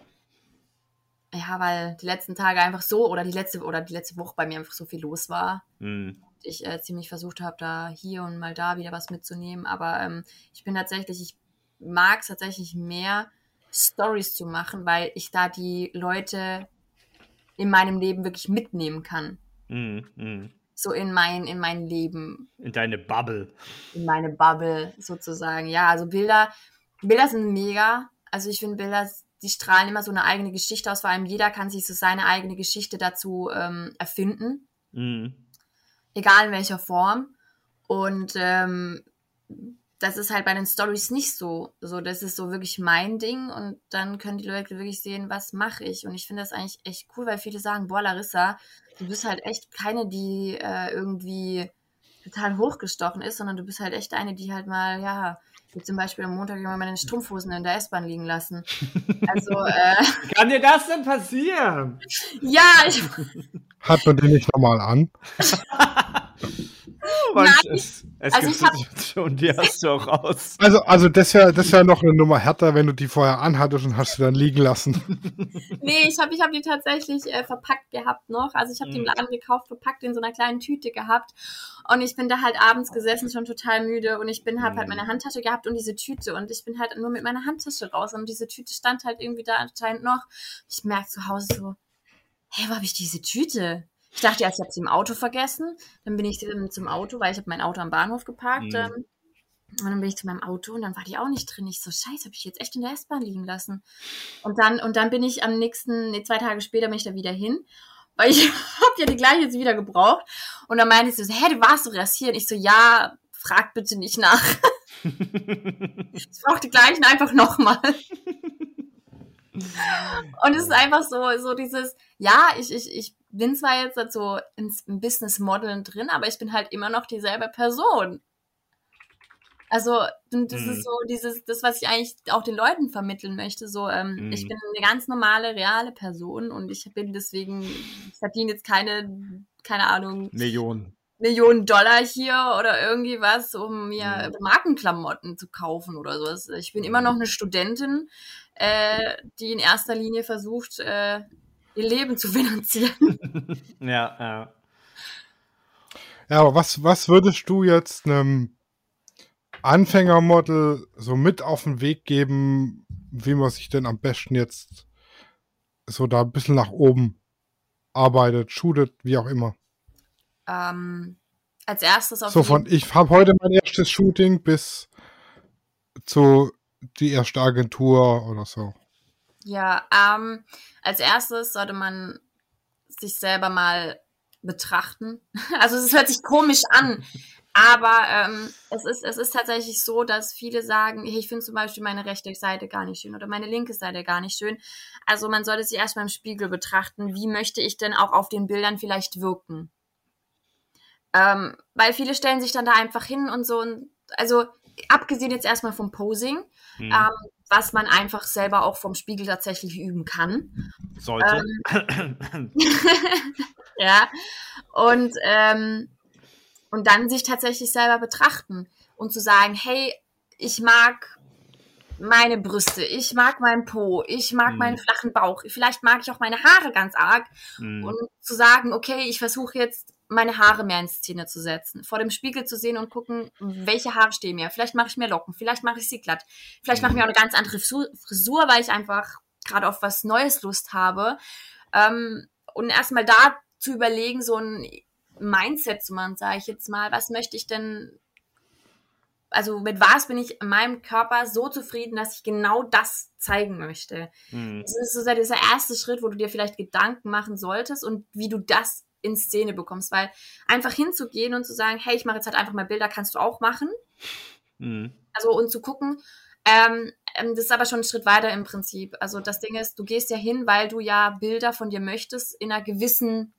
ja, weil die letzten Tage einfach so oder die letzte oder die letzte Woche bei mir einfach so viel los war. Mm. Ich äh, ziemlich versucht habe, da hier und mal da wieder was mitzunehmen. Aber ähm, ich bin tatsächlich, ich mag es tatsächlich mehr, Stories zu machen, weil ich da die Leute in meinem Leben wirklich mitnehmen kann. Mm, mm. So in mein, in mein Leben. In deine Bubble. In meine Bubble sozusagen. Ja, also Bilder, Bilder sind mega. Also ich finde Bilder, die strahlen immer so eine eigene Geschichte aus. Vor allem jeder kann sich so seine eigene Geschichte dazu ähm, erfinden. Mm. Egal in welcher Form. Und ähm, das ist halt bei den Stories nicht so. So, das ist so wirklich mein Ding und dann können die Leute wirklich sehen, was mache ich. Und ich finde das eigentlich echt cool, weil viele sagen, boah, Larissa, du bist halt echt keine, die äh, irgendwie total hochgestochen ist, sondern du bist halt echt eine, die halt mal, ja, wie zum Beispiel am Montag immer meine Strumpfhosen in der S-Bahn liegen lassen. Also, äh, Kann dir das denn passieren? ja, ich, Hat man den nicht nochmal an? Mann, Nein. es, es Also gibt ich hab- Situationen, die hast du auch aus. Also, also das ja, das ja noch eine Nummer härter, wenn du die vorher anhattest und hast sie dann liegen lassen. nee, ich habe ich hab die tatsächlich äh, verpackt gehabt noch. Also ich habe die im Mhm. Laden gekauft, verpackt in so einer kleinen Tüte gehabt. Und ich bin da halt abends gesessen, schon total müde. Und ich bin hab halt Mhm. meine Handtasche gehabt und diese Tüte. Und ich bin halt nur mit meiner Handtasche raus. Und diese Tüte stand halt irgendwie da anscheinend noch. Ich merke zu Hause so, hey, wo habe ich diese Tüte? Ich dachte erst, ich habe sie im Auto vergessen. Dann bin ich zum Auto, weil ich habe mein Auto am Bahnhof geparkt. Mhm. Ähm, und dann bin ich zu meinem Auto und dann war die auch nicht drin. Ich so, scheiße, habe ich jetzt echt in der S-Bahn liegen lassen. Und dann, und dann bin ich am nächsten, nee, zwei Tage später bin ich da wieder hin. Weil ich habe ja die gleiche jetzt wieder gebraucht. Und dann meinte sie so, hä, du warst doch erst hier. Und ich so, ja, frag bitte nicht nach. Ich brauche die gleichen einfach nochmal. Und es ist einfach so, so dieses, ja, ich, ich, ich bin zwar jetzt so ins im Business Modeln drin, aber ich bin halt immer noch dieselbe Person. Also, das Mhm. ist so dieses, das, was ich eigentlich auch den Leuten vermitteln möchte. So, ähm, Mhm. ich bin eine ganz normale, reale Person und ich bin deswegen, ich verdiene jetzt keine, keine Ahnung, Millionen. Millionen Dollar hier oder irgendwie was, um mir Mhm. Markenklamotten zu kaufen oder so. Ich bin immer noch eine Studentin, äh, die in erster Linie versucht, äh, ihr Leben zu finanzieren. ja, ja. Ja, aber was, was würdest du jetzt einem Anfängermodel so mit auf den Weg geben, wie man sich denn am besten jetzt so da ein bisschen nach oben arbeitet, shootet, wie auch immer? ähm, als erstes auf So von, ich habe heute mein erstes Shooting bis zu die erste Agentur oder so. Ja, ähm, als erstes sollte man sich selber mal betrachten. Also es hört sich komisch an, aber ähm, es, ist, es ist tatsächlich so, dass viele sagen, ich finde zum Beispiel meine rechte Seite gar nicht schön oder meine linke Seite gar nicht schön. Also man sollte sich erstmal im Spiegel betrachten, wie möchte ich denn auch auf den Bildern vielleicht wirken. Ähm, weil viele stellen sich dann da einfach hin und so, und, also abgesehen jetzt erstmal vom Posing, Hm. ähm, was man einfach selber auch vom Spiegel tatsächlich üben kann. Sollte. ähm, Ja. Und, ähm, und dann sich tatsächlich selber betrachten und zu sagen, hey, ich mag meine Brüste, ich mag meinen Po, ich mag Mhm. meinen flachen Bauch, vielleicht mag ich auch meine Haare ganz arg Hm. und zu sagen, okay, ich versuche jetzt meine Haare mehr in Szene zu setzen, vor dem Spiegel zu sehen und gucken, welche Haare stehen mir. Vielleicht mache ich mir Locken, vielleicht mache ich sie glatt, vielleicht mache ich mir auch eine ganz andere Frisur, weil ich einfach gerade auf was Neues Lust habe. Ähm, und erstmal da zu überlegen, so ein Mindset zu machen, sage ich jetzt mal, was möchte ich denn, also mit was bin ich in meinem Körper so zufrieden, dass ich genau das zeigen möchte. Hm. Das ist so dieser erste Schritt, wo du dir vielleicht Gedanken machen solltest und wie du das in Szene bekommst, weil einfach hinzugehen und zu sagen, hey, ich mache jetzt halt einfach mal Bilder, kannst du auch machen. Hm. Also und zu gucken, ähm, ähm, das ist aber schon ein Schritt weiter im Prinzip. Also das Ding ist, du gehst ja hin, weil du ja Bilder von dir möchtest in einer gewissen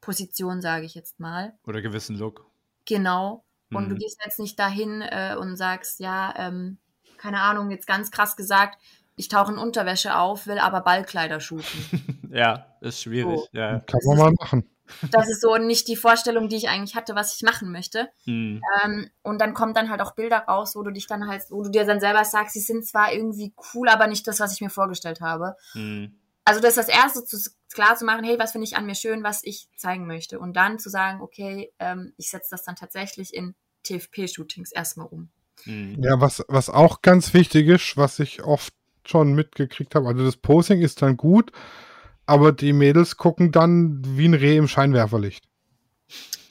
Position, sage ich jetzt mal. Oder gewissen Look. Genau. Und Mhm. du gehst jetzt nicht dahin äh, und sagst, ja, ähm, keine Ahnung, jetzt ganz krass gesagt, ich tauche in Unterwäsche auf, will aber Ballkleider shooten. Ja, ist schwierig. So. Ja. Kann man mal machen. Das ist so nicht die Vorstellung, die ich eigentlich hatte, was ich machen möchte. Hm. Ähm, und dann kommen dann halt auch Bilder raus, wo du dich dann halt, wo du dir dann selber sagst, sie sind zwar irgendwie cool, aber nicht das, was ich mir vorgestellt habe. Hm. Also das ist das Erste, zu, klar zu machen, hey, was finde ich an mir schön, was ich zeigen möchte. Und dann zu sagen, okay, ähm, ich setze das dann tatsächlich in TFP-Shootings erstmal um. Hm. Ja, was, was auch ganz wichtig ist, was ich oft schon mitgekriegt habe, also das Posing ist dann gut, aber die Mädels gucken dann wie ein Reh im Scheinwerferlicht.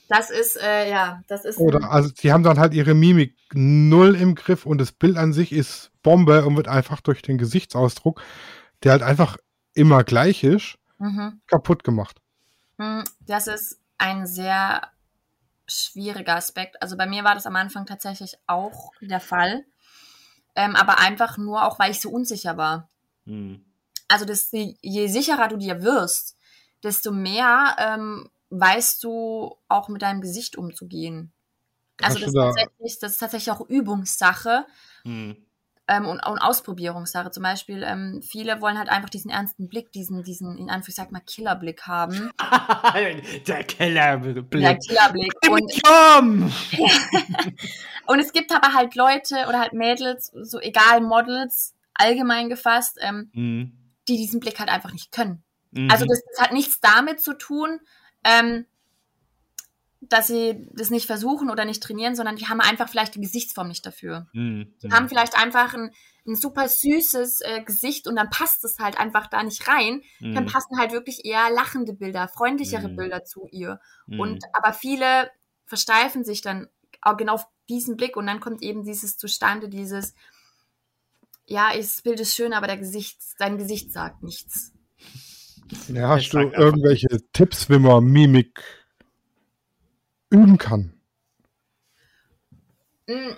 Das ist, äh, ja, das ist. Oder also die haben dann halt ihre Mimik null im Griff und das Bild an sich ist Bombe und wird einfach durch den Gesichtsausdruck, der halt einfach immer gleich ist, Mhm. kaputt gemacht. Mm, Das ist ein sehr schwieriger Aspekt. Also bei mir war das am Anfang tatsächlich auch der Fall. Ähm, aber einfach nur auch, weil ich so unsicher war. Hm. Also das, je sicherer du dir wirst, desto mehr ähm, weißt du auch mit deinem Gesicht umzugehen. Also das ist, da- tatsächlich, das ist tatsächlich auch Übungssache Hm. Ähm, und, und Ausprobierungssache. Zum Beispiel, ähm, viele wollen halt einfach diesen ernsten Blick, diesen, diesen in Anführungszeichen mal, Killerblick haben. Der Kellerblick. Der Killerblick. Und, und es gibt aber halt Leute oder halt Mädels, so egal Models, allgemein gefasst, ähm, Hm. die diesen Blick halt einfach nicht können. Mhm. Also das, das hat nichts damit zu tun, ähm, dass sie das nicht versuchen oder nicht trainieren, sondern die haben einfach vielleicht die Gesichtsform nicht dafür. Hm. Die haben vielleicht einfach ein, ein super süßes äh, Gesicht und dann passt es halt einfach da nicht rein. Dann Hm. passen halt wirklich eher lachende Bilder, freundlichere Mhm. Bilder zu ihr. Hm. Und aber viele versteifen sich dann auch genau auf diesen Blick und dann kommt eben dieses zustande, dieses ja, das Bild ist schön, aber der Gesicht, dein Gesicht sagt nichts. Ja, hast du irgendwelche Tipps, wie man Mimik üben kann? Mm.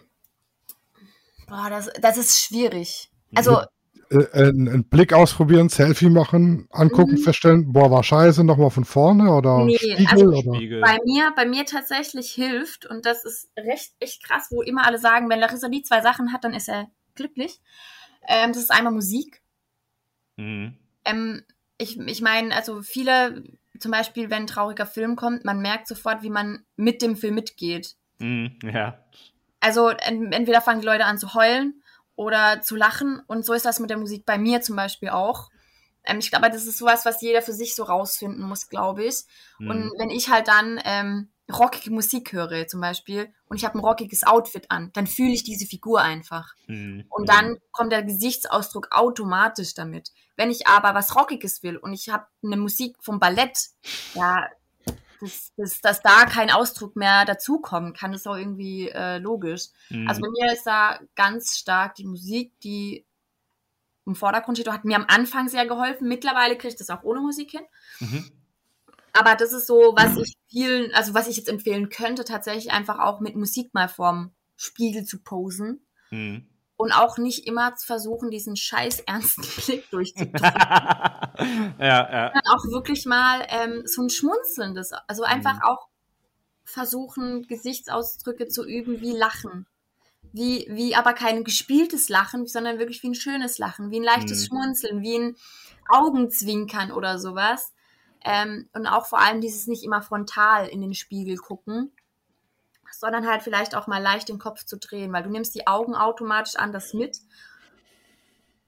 Boah, das, das ist schwierig. Also, Äh, einen, einen Blick ausprobieren, Selfie machen, angucken, Mhm. feststellen, boah, war scheiße, nochmal von vorne oder Nee, Spiegel also oder. Spiegel. bei mir, bei mir tatsächlich hilft, und das ist recht echt krass, wo immer alle sagen, wenn Larissa die zwei Sachen hat, dann ist er glücklich. Ähm, das ist einmal Musik. Hm. Ähm, ich ich meine, also viele, zum Beispiel, wenn ein trauriger Film kommt, man merkt sofort, wie man mit dem Film mitgeht. Hm. Ja. Also en entweder fangen die Leute an zu heulen oder zu lachen. Und so ist das mit der Musik bei mir zum Beispiel auch. Ähm, ich glaube, das ist sowas, was jeder für sich so rausfinden muss, glaube ich. Hm. Und wenn ich halt dann ähm, rockige Musik höre zum Beispiel und ich habe ein rockiges Outfit an, dann fühle ich diese Figur einfach. Hm. Und dann kommt der Gesichtsausdruck automatisch damit. Wenn ich aber was Rockiges will und ich habe eine Musik vom Ballett, ja, dass, dass, dass da kein Ausdruck mehr dazukommen kann, ist auch irgendwie äh, logisch. Hm. Also bei mir ist da ganz stark die Musik, die im Vordergrund steht. Hat mir am Anfang sehr geholfen. Mittlerweile kriege ich das auch ohne Musik hin. Mhm. Aber das ist so, was ich vielen, also was ich jetzt empfehlen könnte, tatsächlich einfach auch mit Musik mal vorm Spiegel zu posen Hm. Und auch nicht immer zu versuchen, diesen scheiß ernsten Blick durchzudrücken. ja, ja. Sondern auch wirklich mal ähm, so ein schmunzelndes, also einfach Mhm. auch versuchen, Gesichtsausdrücke zu üben, wie Lachen. Wie, wie aber kein gespieltes Lachen, sondern wirklich wie ein schönes Lachen, wie ein leichtes Mhm. Schmunzeln, wie ein Augenzwinkern oder sowas. Ähm, und auch vor allem dieses nicht immer frontal in den Spiegel gucken, sondern halt vielleicht auch mal leicht den Kopf zu drehen, weil du nimmst die Augen automatisch anders mit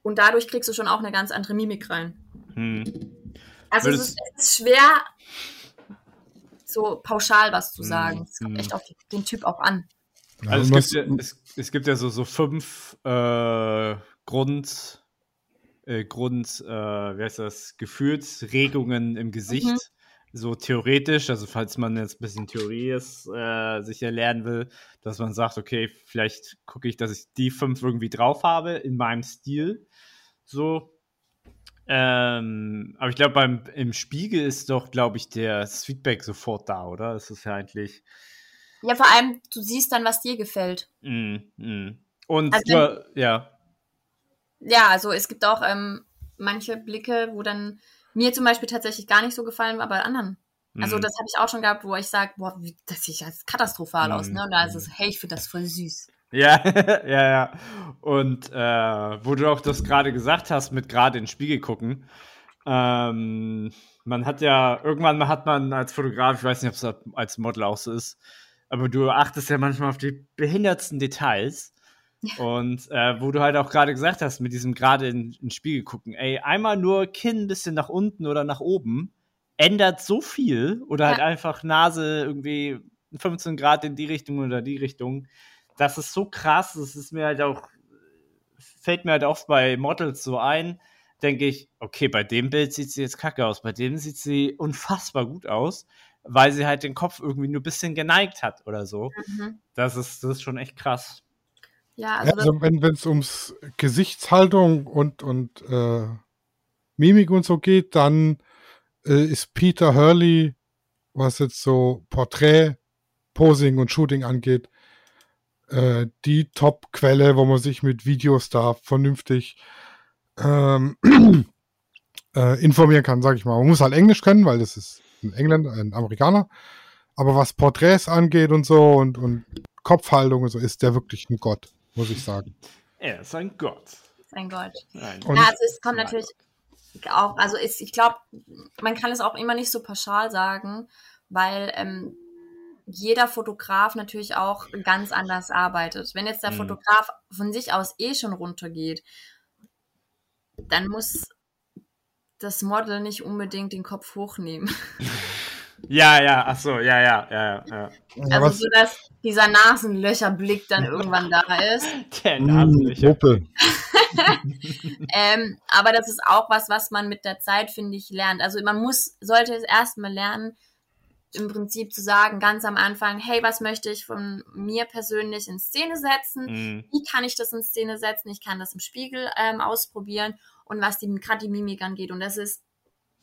und dadurch kriegst du schon auch eine ganz andere Mimik rein. Hm. Also es ist, es ist schwer, so pauschal was zu Mm, sagen. Es kommt mm. echt auf den Typ auch an. Also es gibt, ja, es, es gibt ja so, so fünf äh, Grund, äh, Grund, äh, wie heißt das, Gefühlsregungen im Gesicht. Mhm. So theoretisch, also falls man jetzt ein bisschen Theorie ist, äh, sich erlernen will, dass man sagt, okay, vielleicht gucke ich, dass ich die fünf irgendwie drauf habe in meinem Stil. So. Ähm, aber ich glaube, beim im Spiegel ist doch, glaube ich, der das Feedback sofort da, oder? Das ist ja eigentlich. Ja, vor allem, du siehst dann, was dir gefällt. Mm, mm. Und Also du, ja. Ja, also es gibt auch ähm, manche Blicke, wo dann mir zum Beispiel tatsächlich gar nicht so gefallen war, bei anderen. Also mm. das habe ich auch schon gehabt, wo ich sage, boah, wie, das sieht ja katastrophal aus, Mhm. ne? Und da ist es, hey, ich finde das voll süß. Ja, ja, ja. Und äh, wo du auch das gerade gesagt hast, mit gerade in den Spiegel gucken. Ähm, man hat ja, irgendwann mal hat man als Fotograf, ich weiß nicht, ob es als Model auch so ist, aber du achtest ja manchmal auf die behindertsten Details. Und äh, wo du halt auch gerade gesagt hast, mit diesem gerade in, in den Spiegel gucken, ey, einmal nur Kinn ein bisschen nach unten oder nach oben, ändert so viel. Oder halt Ja. einfach Nase irgendwie 15 Grad in die Richtung oder die Richtung. Das ist so krass, das ist mir halt auch, fällt mir halt oft bei Models so ein, denke ich, okay, bei dem Bild sieht sie jetzt kacke aus, bei dem sieht sie unfassbar gut aus, weil sie halt den Kopf irgendwie nur ein bisschen geneigt hat oder so. Mhm. Das ist, das ist schon echt krass. Ja, also, Ja, also wenn es ums Gesichtshaltung und, und äh, Mimik und so geht, dann äh, ist Peter Hurley, was jetzt so Porträt, Posing und Shooting angeht, äh, die Top-Quelle, wo man sich mit Videos da vernünftig ähm, äh, informieren kann, sag ich mal. Man muss halt Englisch können, weil das ist ein Engländer, ein Amerikaner. Aber was Porträts angeht und so und, und Kopfhaltung und so ist der wirklich ein Gott, muss ich sagen. Er ist ein Gott. Mein Gott. Ein Und- Ja, also es kommt natürlich auch, also ist, ich glaube, man kann es auch immer nicht so pauschal sagen, weil ähm, jeder Fotograf natürlich auch ganz anders arbeitet. Wenn jetzt der Mhm. Fotograf von sich aus eh schon runtergeht, dann muss das Model nicht unbedingt den Kopf hochnehmen. Ja, ja, ach so, ja, ja, ja, ja. Also was- so, dass dieser Nasenlöcherblick dann irgendwann da ist. Der Mm, Nasenlöcher. Ähm, aber das ist auch was, was man mit der Zeit, finde ich, lernt. Also man muss, sollte es erstmal lernen, im Prinzip zu sagen, ganz am Anfang, hey, was möchte ich von mir persönlich in Szene setzen? Mhm. Wie kann ich das in Szene setzen? Ich kann das im Spiegel ähm, ausprobieren und was die gerade die Mimik angeht. Und das ist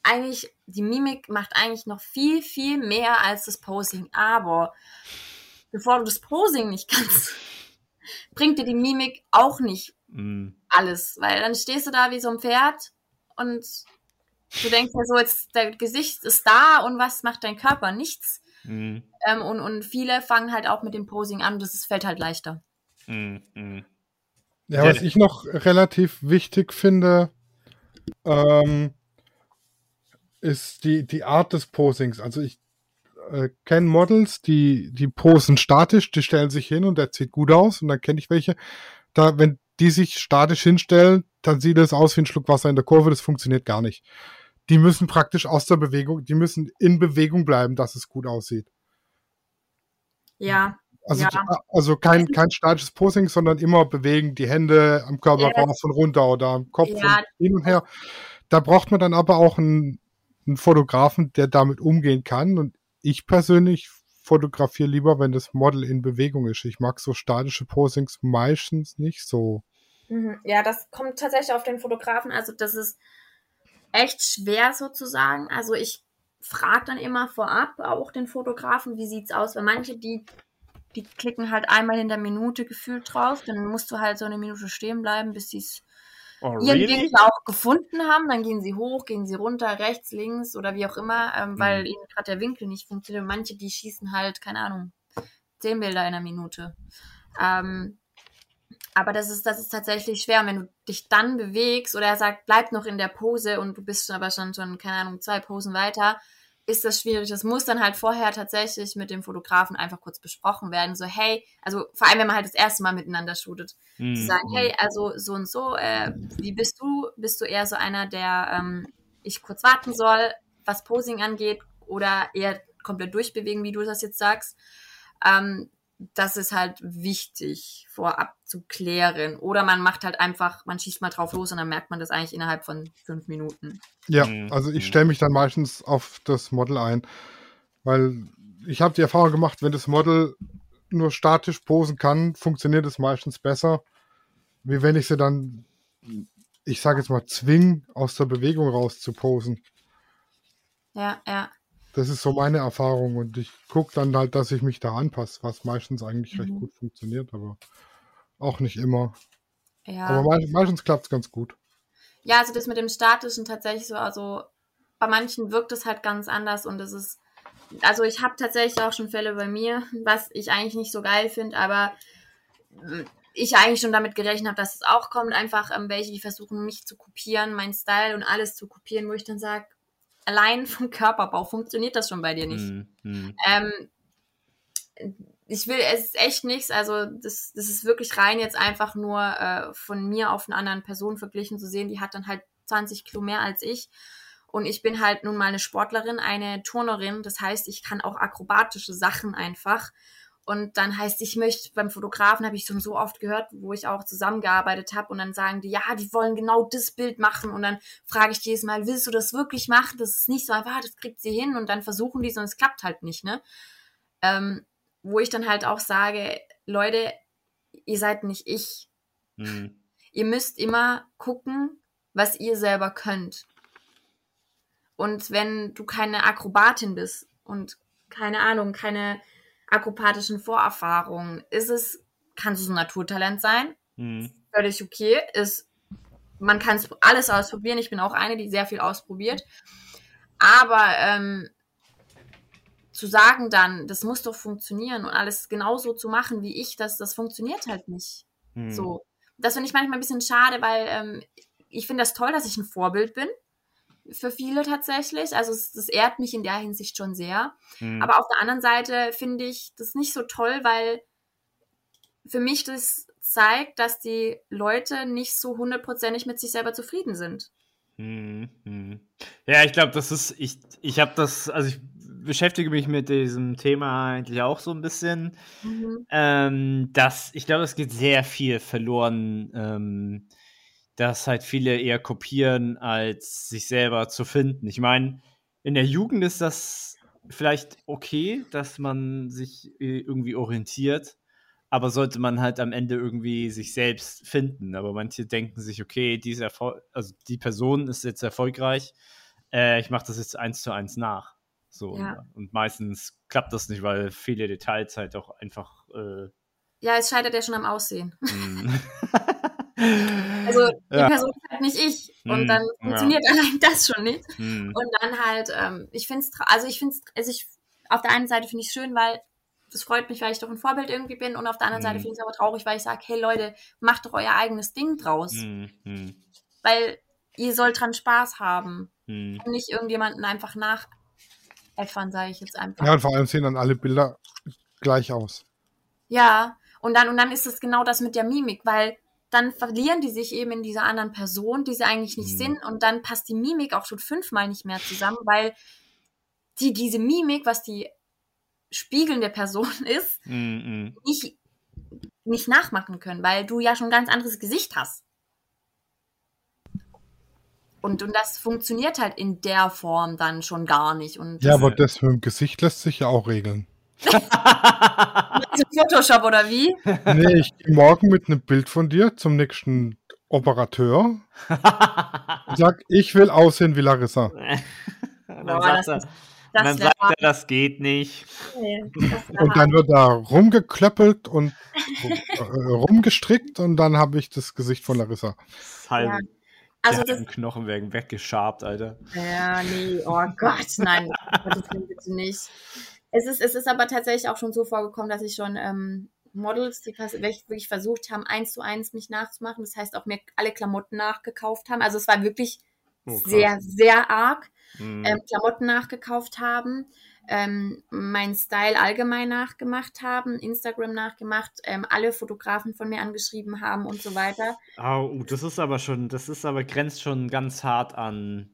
eigentlich, die Mimik macht eigentlich noch viel, viel mehr als das Posing. Aber bevor du das Posing nicht kannst, bringt dir die Mimik auch nicht Mhm. alles, weil dann stehst du da wie so ein Pferd und du denkst ja so, jetzt dein Gesicht ist da und was macht dein Körper? Nichts. Mhm. Ähm, und, und viele fangen halt auch mit dem Posing an, das ist, fällt halt leichter. Ja, Ja, was ich noch relativ wichtig finde, ähm, ist die, die Art des Posings. Also ich äh, kenne Models, die, die posen statisch, die stellen sich hin und der sieht gut aus. Und dann kenne ich welche, da, wenn die sich statisch hinstellen, dann sieht es aus wie ein Schluck Wasser in der Kurve, das funktioniert gar nicht. Die müssen praktisch aus der Bewegung, die müssen in Bewegung bleiben, dass es gut aussieht. Ja, Also, Ja. die, also kein, kein statisches Posing, sondern immer bewegen, die Hände am Körper Ja. rauf und runter oder am Kopf Ja. und hin und her. Da braucht man dann aber auch einen, einen Fotografen, der damit umgehen kann. Und ich persönlich fotografiere lieber, wenn das Model in Bewegung ist. Ich mag so statische Posings meistens nicht so. Mhm. Ja, das kommt tatsächlich auf den Fotografen. Also das ist echt schwer sozusagen. Also ich frage dann immer vorab auch den Fotografen, wie sieht's aus, weil manche, die, die klicken halt einmal in der Minute gefühlt drauf, dann musst du halt so eine Minute stehen bleiben, bis sie es Oh, ihren really? Winkel auch gefunden haben, dann gehen sie hoch, gehen sie runter, rechts, links oder wie auch immer, ähm, weil Mhm. ihnen gerade der Winkel nicht funktioniert. Und manche, die schießen halt, keine Ahnung, zehn Bilder in einer Minute. Ähm, aber das ist, das ist tatsächlich schwer. Und wenn du dich dann bewegst oder er sagt, bleib noch in der Pose und du bist schon aber schon, schon, keine Ahnung, zwei Posen weiter, ist das schwierig. Das muss dann halt vorher tatsächlich mit dem Fotografen einfach kurz besprochen werden. So, hey, also vor allem, wenn man halt das erste Mal miteinander shootet zu Mhm. sagen, hey, also so und so, äh, wie bist du? Bist du eher so einer, der ähm, ich kurz warten soll, was Posing angeht, oder eher komplett durchbewegen, wie du das jetzt sagst? Ähm, das ist halt wichtig vorab zu klären. Oder man macht halt einfach, man schießt mal drauf los und dann merkt man das eigentlich innerhalb von fünf Minuten. Ja, Mhm. also Mhm. ich stelle mich dann meistens auf das Model ein, weil ich habe die Erfahrung gemacht, wenn das Model nur statisch posen kann, funktioniert es meistens besser, wie wenn ich sie dann, ich sage jetzt mal, zwing, aus der Bewegung raus zu posen. Ja, ja. Das ist so meine Erfahrung und ich gucke dann halt, dass ich mich da anpasse, was meistens eigentlich recht Mhm. gut funktioniert, aber auch nicht immer. Ja. Aber mei- meistens klappt es ganz gut. Ja, also das mit dem Statischen tatsächlich so, also bei manchen wirkt es halt ganz anders und es ist, also ich habe tatsächlich auch schon Fälle bei mir, was ich eigentlich nicht so geil finde, aber mm, ich eigentlich schon damit gerechnet habe, dass es auch kommt, einfach ähm, welche, die versuchen mich zu kopieren, mein Style und alles zu kopieren, wo ich dann sage, allein vom Körperbau funktioniert das schon bei dir nicht. Mhm. Ähm, ich will, es ist echt nichts, also das, das ist wirklich rein jetzt einfach nur äh, von mir auf eine anderen Person verglichen zu sehen, die hat dann halt 20 Kilo mehr als ich und ich bin halt nun mal eine Sportlerin, eine Turnerin, das heißt, ich kann auch akrobatische Sachen einfach und dann heißt, ich möchte beim Fotografen, habe ich schon so oft gehört, wo ich auch zusammengearbeitet habe und dann sagen die, ja, die wollen genau das Bild machen und dann frage ich jedes Mal, willst du das wirklich machen? Das ist nicht so einfach, ah, das kriegt sie hin und dann versuchen die es und es klappt halt nicht, ne? Ähm, wo ich dann halt auch sage, Leute, ihr seid nicht ich. Mhm. Ihr müsst immer gucken, was ihr selber könnt. Und wenn du keine Akrobatin bist und keine Ahnung, keine akrobatischen Vorerfahrungen, ist es, kann es ein Naturtalent sein, Mhm. völlig okay. Ist, man kann alles ausprobieren. Ich bin auch eine, die sehr viel ausprobiert. Aber ähm, zu sagen dann, das muss doch funktionieren und alles genauso zu machen wie ich, das, das funktioniert halt nicht. Hm. So. Das finde ich manchmal ein bisschen schade, weil ähm, ich finde das toll, dass ich ein Vorbild bin. Für viele tatsächlich. Also es, das ehrt mich in der Hinsicht schon sehr. Hm. Aber auf der anderen Seite finde ich das nicht so toll, weil für mich das zeigt, dass die Leute nicht so hundertprozentig mit sich selber zufrieden sind. Hm, hm. Ja, ich glaube, das ist, ich, ich habe das, also ich beschäftige mich mit diesem Thema eigentlich auch so ein bisschen. Mhm. Ähm, dass, ich glaube, es geht sehr viel verloren, ähm, dass halt viele eher kopieren, als sich selber zu finden. Ich meine, in der Jugend ist das vielleicht okay, dass man sich äh, irgendwie orientiert, aber sollte man halt am Ende irgendwie sich selbst finden. Aber manche denken sich, okay, diese Erfol also die Person ist jetzt erfolgreich, äh, ich mache das jetzt eins zu eins nach. So, Ja. und, und meistens klappt das nicht, weil viele Details halt auch einfach äh, Ja, es scheitert ja schon am Aussehen. hm. Also die Ja. Person ist halt nicht ich. Und Hm, dann ja. funktioniert allein das schon nicht. hm. Und dann halt, ähm, ich finde es, also ich finde es, also ich, auf der einen Seite finde ich es schön, weil das freut mich, weil ich doch ein Vorbild irgendwie bin. Und auf der anderen Seite Mhm. finde ich es aber traurig, weil ich sage, hey Leute, macht doch euer eigenes Ding draus. Hm, hm, Weil ihr sollt dran Spaß haben. hm. Und nicht irgendjemanden einfach nacheifern, sage ich jetzt einfach. Ja, und vor allem sehen dann alle Bilder gleich aus. Ja, und dann, und dann ist es genau das mit der Mimik, weil dann verlieren die sich eben in dieser anderen Person, die sie eigentlich nicht Mhm. sind, und dann passt die Mimik auch schon fünfmal nicht mehr zusammen, weil die diese Mimik, was die spiegelnde Person ist, Hm, hm. nicht, nicht nachmachen können, weil du ja schon ein ganz anderes Gesicht hast. Und, und das funktioniert halt in der Form dann schon gar nicht. Und Ja, aber das mit dem Gesicht lässt sich ja auch regeln. Also Photoshop oder wie? Nee, ich gehe morgen mit einem Bild von dir zum nächsten Operateur und sag, ich will aussehen wie Larissa. Und dann sagt, das er, Das dann sagt er, das geht nicht. Nee, das Und dann wird da rumgeklöppelt und äh, rumgestrickt und dann habe ich das Gesicht von Larissa. Das halbe, Ja. Also die das, Knochen werden weggeschabt, Alter. ja, nee, oh Gott, nein, Willen, bitte nicht. Es ist, es ist aber tatsächlich auch schon so vorgekommen, dass ich schon ähm, Models, die wirklich versucht haben, eins zu eins mich nachzumachen, das heißt auch mir alle Klamotten nachgekauft haben. Also es war wirklich Oh, sehr, sehr arg. Hm. Ähm, Klamotten nachgekauft haben, ähm, mein Style allgemein nachgemacht haben, Instagram nachgemacht, ähm, alle Fotografen von mir angeschrieben haben und so weiter. Au, das ist aber schon, das ist aber grenzt schon ganz hart an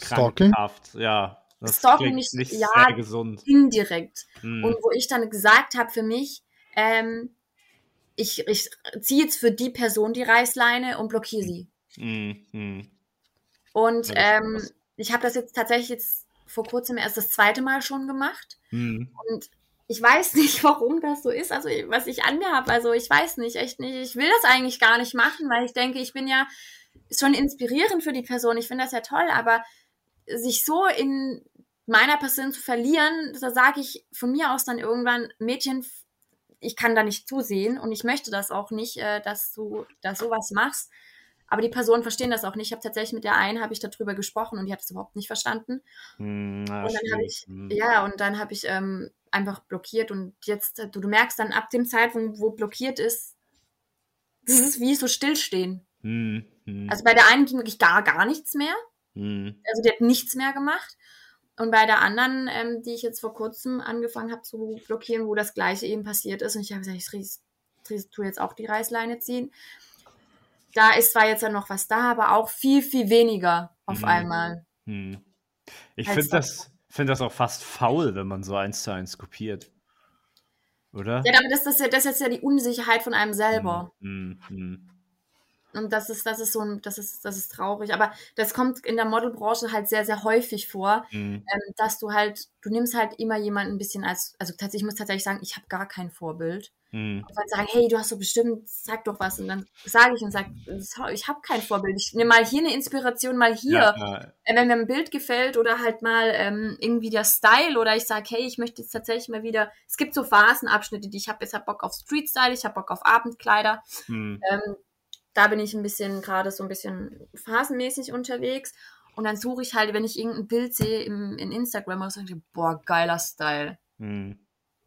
Stalking? Ja. Das Stalking nicht- nicht ja, gesund. Indirekt. Hm. Und wo ich dann gesagt habe für mich, ähm, ich, ich ziehe jetzt für die Person die Reißleine und blockiere sie. Hm, hm. Und ähm, ich habe das jetzt tatsächlich jetzt vor kurzem erst das zweite Mal schon gemacht. Hm. Und ich weiß nicht, warum das so ist, also was ich an mir habe. Also ich weiß nicht, echt nicht. Ich will das eigentlich gar nicht machen, weil ich denke, ich bin ja schon inspirierend für die Person. Ich finde das ja toll, aber sich so in meiner Person zu verlieren, da sage ich von mir aus dann irgendwann, Mädchen, ich kann da nicht zusehen und ich möchte das auch nicht, äh, dass du da sowas machst. Aber die Personen verstehen das auch nicht. Ich habe tatsächlich mit der einen habe ich darüber gesprochen und die hat es überhaupt nicht verstanden. Hm, na, Und dann habe ich, Hm. ja, und dann habe ich ähm, einfach blockiert und jetzt, du, du merkst dann ab dem Zeitpunkt, wo blockiert ist, das ist wie so stillstehen. Hm, Also bei der einen ging wirklich gar, gar nichts mehr. hm. Also die hat nichts mehr gemacht. Und bei der anderen, ähm, die ich jetzt vor kurzem angefangen habe zu blockieren, wo das gleiche eben passiert ist, und ich habe gesagt, ich ries- ries- tu jetzt auch die Reißleine ziehen. Da ist zwar jetzt ja noch was da, aber auch viel, viel weniger auf Mhm. einmal. Hm. Ich finde das, find das auch fast faul, wenn man so eins zu eins kopiert. Oder? Ja, aber das, das, ist ja- das ist jetzt ja die Unsicherheit von einem selber. Hm, hm, Und das ist, das ist so ein, das ist, das ist traurig. Aber das kommt in der Modelbranche halt sehr, sehr häufig vor, hm, ähm, dass du halt, du nimmst halt immer jemanden ein bisschen als, also tatsächlich, ich muss tatsächlich sagen, ich habe gar kein Vorbild. hm, Und dann sagen, hey, du hast doch bestimmt, sag doch was. Und dann sage ich und sage, ich habe kein Vorbild. Ich nehme mal hier eine Inspiration, mal hier. Ja. Äh, Wenn mir ein Bild gefällt oder halt mal ähm, irgendwie der Style oder ich sage, hey, ich möchte jetzt tatsächlich mal wieder, es gibt so Phasenabschnitte, die ich habe jetzt hab Bock auf Street Style, ich habe Bock auf Abendkleider. Hm, Ähm, da bin ich ein bisschen gerade so ein bisschen phasenmäßig unterwegs. Und dann suche ich halt, wenn ich irgendein Bild sehe im, in Instagram oder so, denke ich, boah, geiler Style. Hm.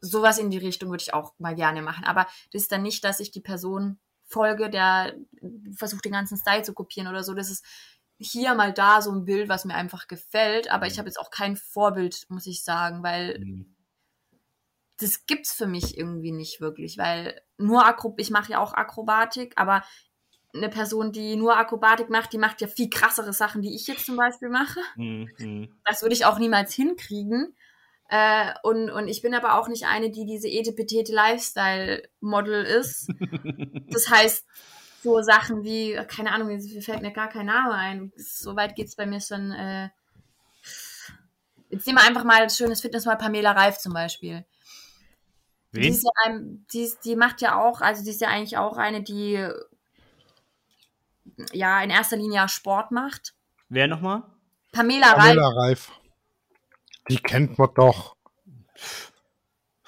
Sowas in die Richtung würde ich auch mal gerne machen. Aber das ist dann nicht, dass ich die Person folge, der versucht, den ganzen Style zu kopieren oder so. Das ist hier mal da so ein Bild, was mir einfach gefällt. Aber ich habe jetzt auch kein Vorbild, muss ich sagen, weil Hm. das gibt's für mich irgendwie nicht wirklich, weil nur Akro ich mache ja auch Akrobatik, aber eine Person, die nur Akrobatik macht, die macht ja viel krassere Sachen, die ich jetzt zum Beispiel mache. Hm. Hm. Das würde ich auch niemals hinkriegen. Äh, und, und ich bin aber auch nicht eine, die diese etepetete Lifestyle-Model ist. Das heißt, so Sachen wie, keine Ahnung, mir fällt mir gar kein Name ein. So weit geht's bei mir schon. Äh, jetzt nehmen wir einfach mal das schönes Fitness mal Pamela Reif zum Beispiel. Die, Wen? ist ja ein, die, ist, die macht ja auch, also die ist ja eigentlich auch eine, die ja in erster Linie Sport macht. Wer nochmal? Pamela, Pamela Reif Reif. Die kennt man doch.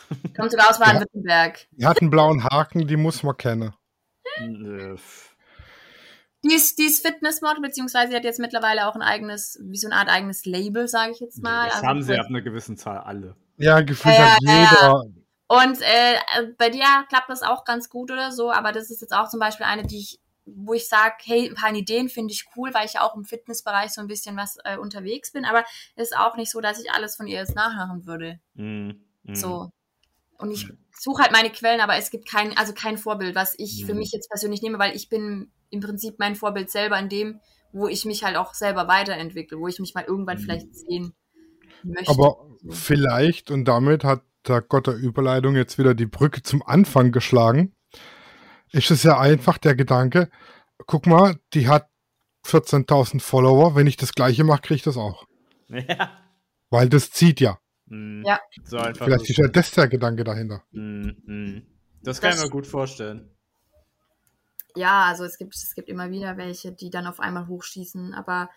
kommt sogar aus Baden-Württemberg. Die hat einen blauen Haken, die muss man kennen. Äh, Die ist, die ist Fitnessmodel, beziehungsweise sie hat jetzt mittlerweile auch ein eigenes, wie so eine Art eigenes Label, sage ich jetzt mal. Das Also haben sie ab einer gewissen Zahl alle. Ja, gefühlt Ja, hat ja, ja. jeder. Und äh, bei dir klappt das auch ganz gut oder so, aber das ist jetzt auch zum Beispiel eine, die ich, wo ich sage, hey, ein paar Ideen finde ich cool, weil ich ja auch im Fitnessbereich so ein bisschen was äh, unterwegs bin, aber es ist auch nicht so, dass ich alles von ihr jetzt nachmachen würde. Hm. Hm. So. Und ich suche halt meine Quellen, aber es gibt kein, also kein Vorbild, was ich für Mhm. mich jetzt persönlich nehme, weil ich bin im Prinzip mein Vorbild selber in dem, wo ich mich halt auch selber weiterentwickle, wo ich mich mal irgendwann Mhm. vielleicht sehen möchte. Aber vielleicht, und damit hat der Gott der Überleitung jetzt wieder die Brücke zum Anfang geschlagen, ist es ja einfach der Gedanke, guck mal, die hat 14.000 Follower, wenn ich das gleiche mache, kriege ich das auch. Ja. Weil das zieht ja. Hm. Ja. So einfach. Vielleicht ist ja das der Gedanke dahinter. Hm, hm. Das kann Das- ich mir gut vorstellen. ja, also es gibt, es gibt immer wieder welche, die dann auf einmal hochschießen, aber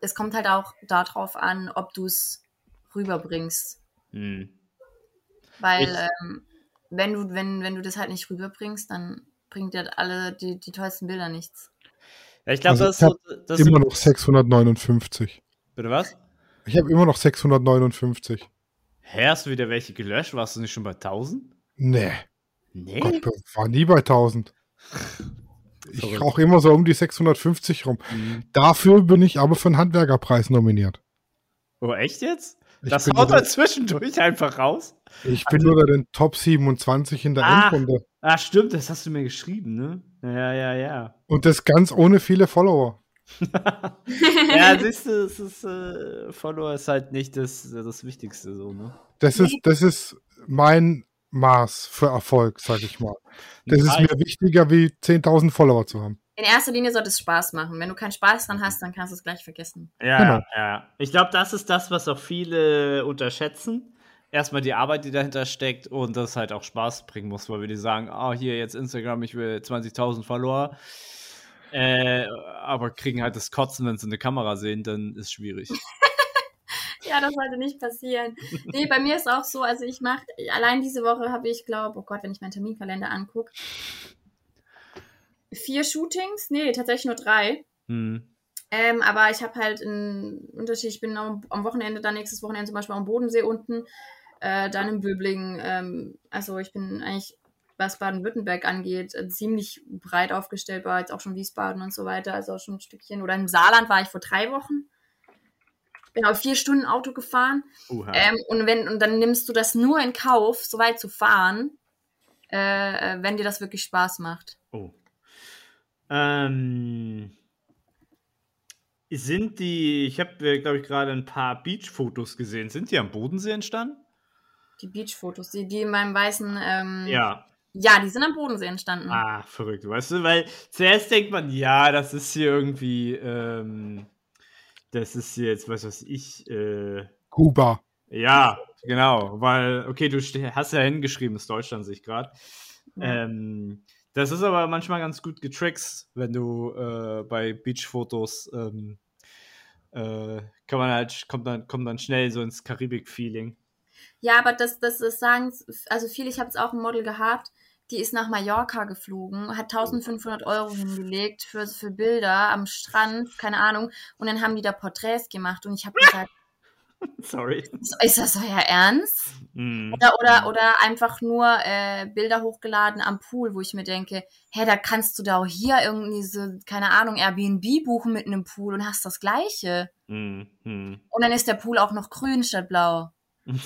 es kommt halt auch darauf an, ob du es rüberbringst. Hm. Weil Ich- ähm, wenn du, wenn, wenn du das halt nicht rüberbringst, dann bringt dir alle die, die tollsten Bilder nichts. Ja, ich glaube, Also das, ich ist so, das ist Immer noch 659. Bitte was? Ich habe immer noch 659. Hä, hast du wieder welche gelöscht? Warst du nicht schon bei 1000? Nee, Nee. Gott, ich war nie bei 1000. Ich rauche immer so um die 650 rum. Hm. Dafür bin ich aber für den Handwerkerpreis nominiert. Oh, echt jetzt? Ich das haut er zwischendurch einfach raus? Ich bin unter den Top 27 in der Ah. Endrunde. Ah, stimmt, das hast du mir geschrieben, ne? Ja, ja, ja. Und das ganz ohne viele Follower. ja, siehst du, es ist, äh, Follower ist halt nicht das, das Wichtigste, so, ne? Das ist, das ist mein Maß für Erfolg, sag ich mal. Das ist mir wichtiger, wie 10.000 Follower zu haben. In erster Linie sollte es Spaß machen. Wenn du keinen Spaß dran hast, dann kannst du es gleich vergessen. Ja, Genau. ja. Ich glaube, das ist das, was auch viele unterschätzen. Erstmal die Arbeit, die dahinter steckt und das halt auch Spaß bringen muss, weil wir die sagen, ah, hier jetzt Instagram, ich will 20.000 Follower. Äh, aber kriegen halt das Kotzen, wenn sie eine Kamera sehen, dann ist schwierig. Ja, das sollte nicht passieren. Nee, bei mir ist auch so, also ich mache, allein diese Woche habe ich, glaube, oh Gott, wenn ich meinen Terminkalender angucke, vier Shootings, nee, tatsächlich nur drei. Hm. Ähm, aber ich habe halt einen Unterschied. Ich bin am, am Wochenende, dann nächstes Wochenende zum Beispiel am Bodensee unten, äh, dann in Böblingen. Ähm, also ich bin eigentlich, was Baden-Württemberg angeht, äh, ziemlich breit aufgestellt, war jetzt auch schon Wiesbaden und so weiter, also auch schon ein Stückchen. Oder im Saarland war ich vor drei Wochen. Bin auch vier Stunden Auto gefahren. Ähm, und wenn, und dann nimmst du das nur in Kauf, so weit zu fahren, äh, äh, wenn dir das wirklich Spaß macht. Oh. Ähm, sind die, ich habe, glaube ich, gerade ein paar Beach-Fotos gesehen. Sind die am Bodensee entstanden? Die Beachfotos, die, die in meinem weißen, ähm, Ja. ja, die sind am Bodensee entstanden. Ah, verrückt, weißt du, weil zuerst denkt man, ja, das ist hier irgendwie, ähm, das ist hier jetzt, was weiß ich, äh, Kuba. ja, genau, weil, okay, du hast ja hingeschrieben, ist Deutschland, sehe ich gerade. Ja. Ähm, das ist aber manchmal ganz gut getrickst, wenn du äh, bei Beach-Fotos, ähm, äh, kann man halt, kommt dann, kommt dann schnell so ins Karibik-Feeling. Ja, aber das, das, das sagen, also viele, ich habe jetzt auch ein Model gehabt, die ist nach Mallorca geflogen, hat 1500 Euro hingelegt für, für Bilder am Strand, keine Ahnung. Und dann haben die da Porträts gemacht und ich habe gesagt, Sorry. ist das euer Ernst? Mm. Oder, oder, oder einfach nur äh, Bilder hochgeladen am Pool, wo ich mir denke, hä, da kannst du da auch hier irgendwie so, keine Ahnung, Airbnb buchen mit einem Pool und hast das Gleiche. Mm, mm. Und dann ist der Pool auch noch grün statt blau.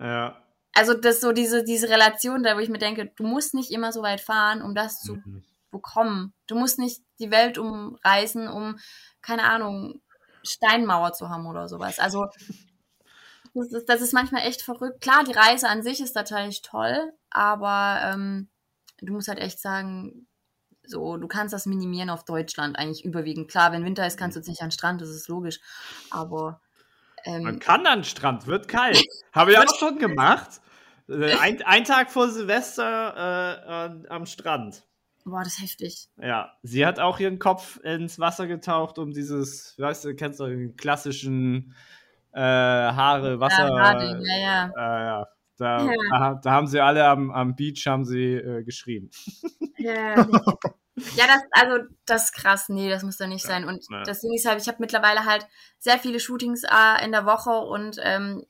ja. Also das ist so diese, diese Relation da, wo ich mir denke, du musst nicht immer so weit fahren, um das zu Mhm. bekommen. Du musst nicht die Welt umreisen, um, keine Ahnung, Steinmauer zu haben oder sowas. Also das ist, das ist manchmal echt verrückt. Klar, die Reise an sich ist natürlich toll, aber ähm, du musst halt echt sagen, so, du kannst das minimieren auf Deutschland eigentlich überwiegend. Klar, wenn Winter ist, kannst du jetzt nicht an den Strand, das ist logisch. Aber Man ähm, kann an den Strand, wird kalt. Habe ich auch schon gemacht. Äh, Ein, ein Tag vor Silvester äh, an, am Strand. Boah, das ist heftig. Ja, sie hat auch ihren Kopf ins Wasser getaucht, um dieses, weißt du, kennst du den klassischen äh, Haare, Wasser. Ja, Harding, ja, ja. Äh, ja. Da, Ja. Da, da haben sie alle am, am Beach haben sie äh, geschrieben. Ja, ja, das, also, das ist krass. Nee, das muss doch nicht sein. Und ja. das Ding ist halt, ich habe mittlerweile halt sehr viele Shootings äh, in der Woche und ähm,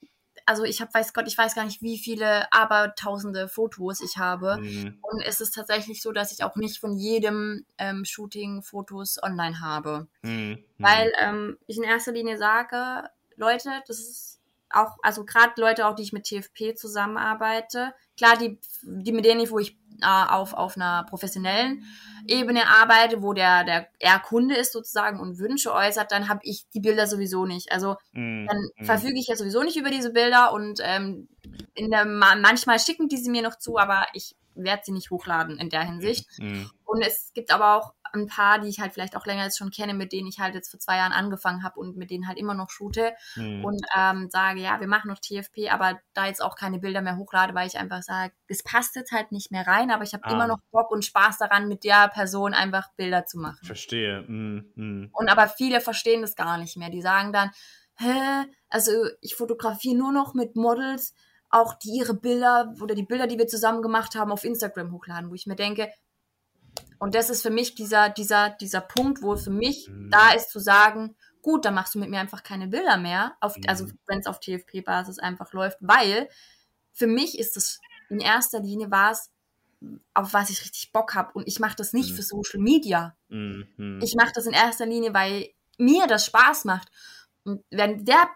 also ich habe, weiß Gott, ich weiß gar nicht, wie viele, aber tausende Fotos ich habe. Mhm. Und es ist tatsächlich so, dass ich auch nicht von jedem ähm, Shooting Fotos online habe. Mhm. Weil ähm, ich in erster Linie sage, Leute, das ist auch, also gerade Leute auch, die ich mit TFP zusammenarbeite, klar, die, die mit denen, wo ich auf, auf einer professionellen Ebene arbeite, wo der, der eher Kunde ist sozusagen und Wünsche äußert, dann habe ich die Bilder sowieso nicht. Also Mhm. dann Mhm. verfüge ich ja sowieso nicht über diese Bilder und ähm, in der, ma- manchmal schicken die sie mir noch zu, aber ich werde sie nicht hochladen in der Hinsicht. Mhm. Und es gibt aber auch ein paar, die ich halt vielleicht auch länger jetzt schon kenne, mit denen ich halt jetzt vor zwei Jahren angefangen habe und mit denen halt immer noch shoote Mhm. und ähm, sage, ja, wir machen noch TFP, aber da jetzt auch keine Bilder mehr hochlade, weil ich einfach sage, es passt jetzt halt nicht mehr rein, aber ich habe Ah. immer noch Bock und Spaß daran, mit der Person einfach Bilder zu machen. Verstehe. Mhm. Mhm. Und aber viele verstehen das gar nicht mehr. Die sagen dann, hä, also ich fotografiere nur noch mit Models, auch die ihre Bilder oder die Bilder, die wir zusammen gemacht haben, auf Instagram hochladen, wo ich mir denke, und das ist für mich dieser, dieser, dieser Punkt, wo für mich Mhm. da ist zu sagen, gut, dann machst du mit mir einfach keine Bilder mehr, auf, Mhm. also wenn es auf TFP-Basis einfach läuft, weil für mich ist es in erster Linie was, auf was ich richtig Bock habe. Und ich mache das nicht Mhm. für Social Media. Mhm. Ich mache das in erster Linie, weil mir das Spaß macht. Und wenn der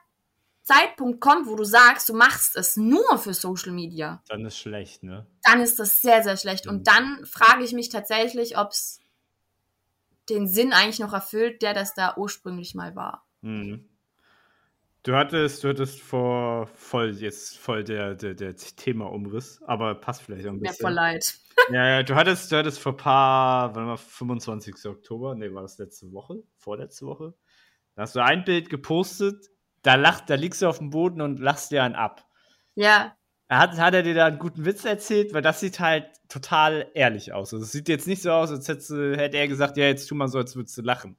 Zeitpunkt kommt, wo du sagst, du machst es nur für Social Media, Dann ist schlecht, ne? dann ist das sehr, sehr schlecht. Mhm. Und dann frage ich mich tatsächlich, ob es den Sinn eigentlich noch erfüllt, der das da ursprünglich mal war. Mhm. Du hattest, du hattest vor voll jetzt voll der, der, der Thema-Umriss, aber passt vielleicht auch ein Mir bisschen. voll leid. Ja, ja, du hattest, du hattest vor paar, wann war 25. Oktober, nee, war das letzte Woche? Vorletzte Woche? Da hast du ein Bild gepostet, da lacht, da liegst du auf dem Boden und lachst dir einen ab. Ja, Hat, hat er dir da einen guten Witz erzählt? Weil das sieht halt total ehrlich aus. Also es sieht jetzt nicht so aus, als hätte, hätte er gesagt, ja, jetzt tu mal so, als würdest du lachen.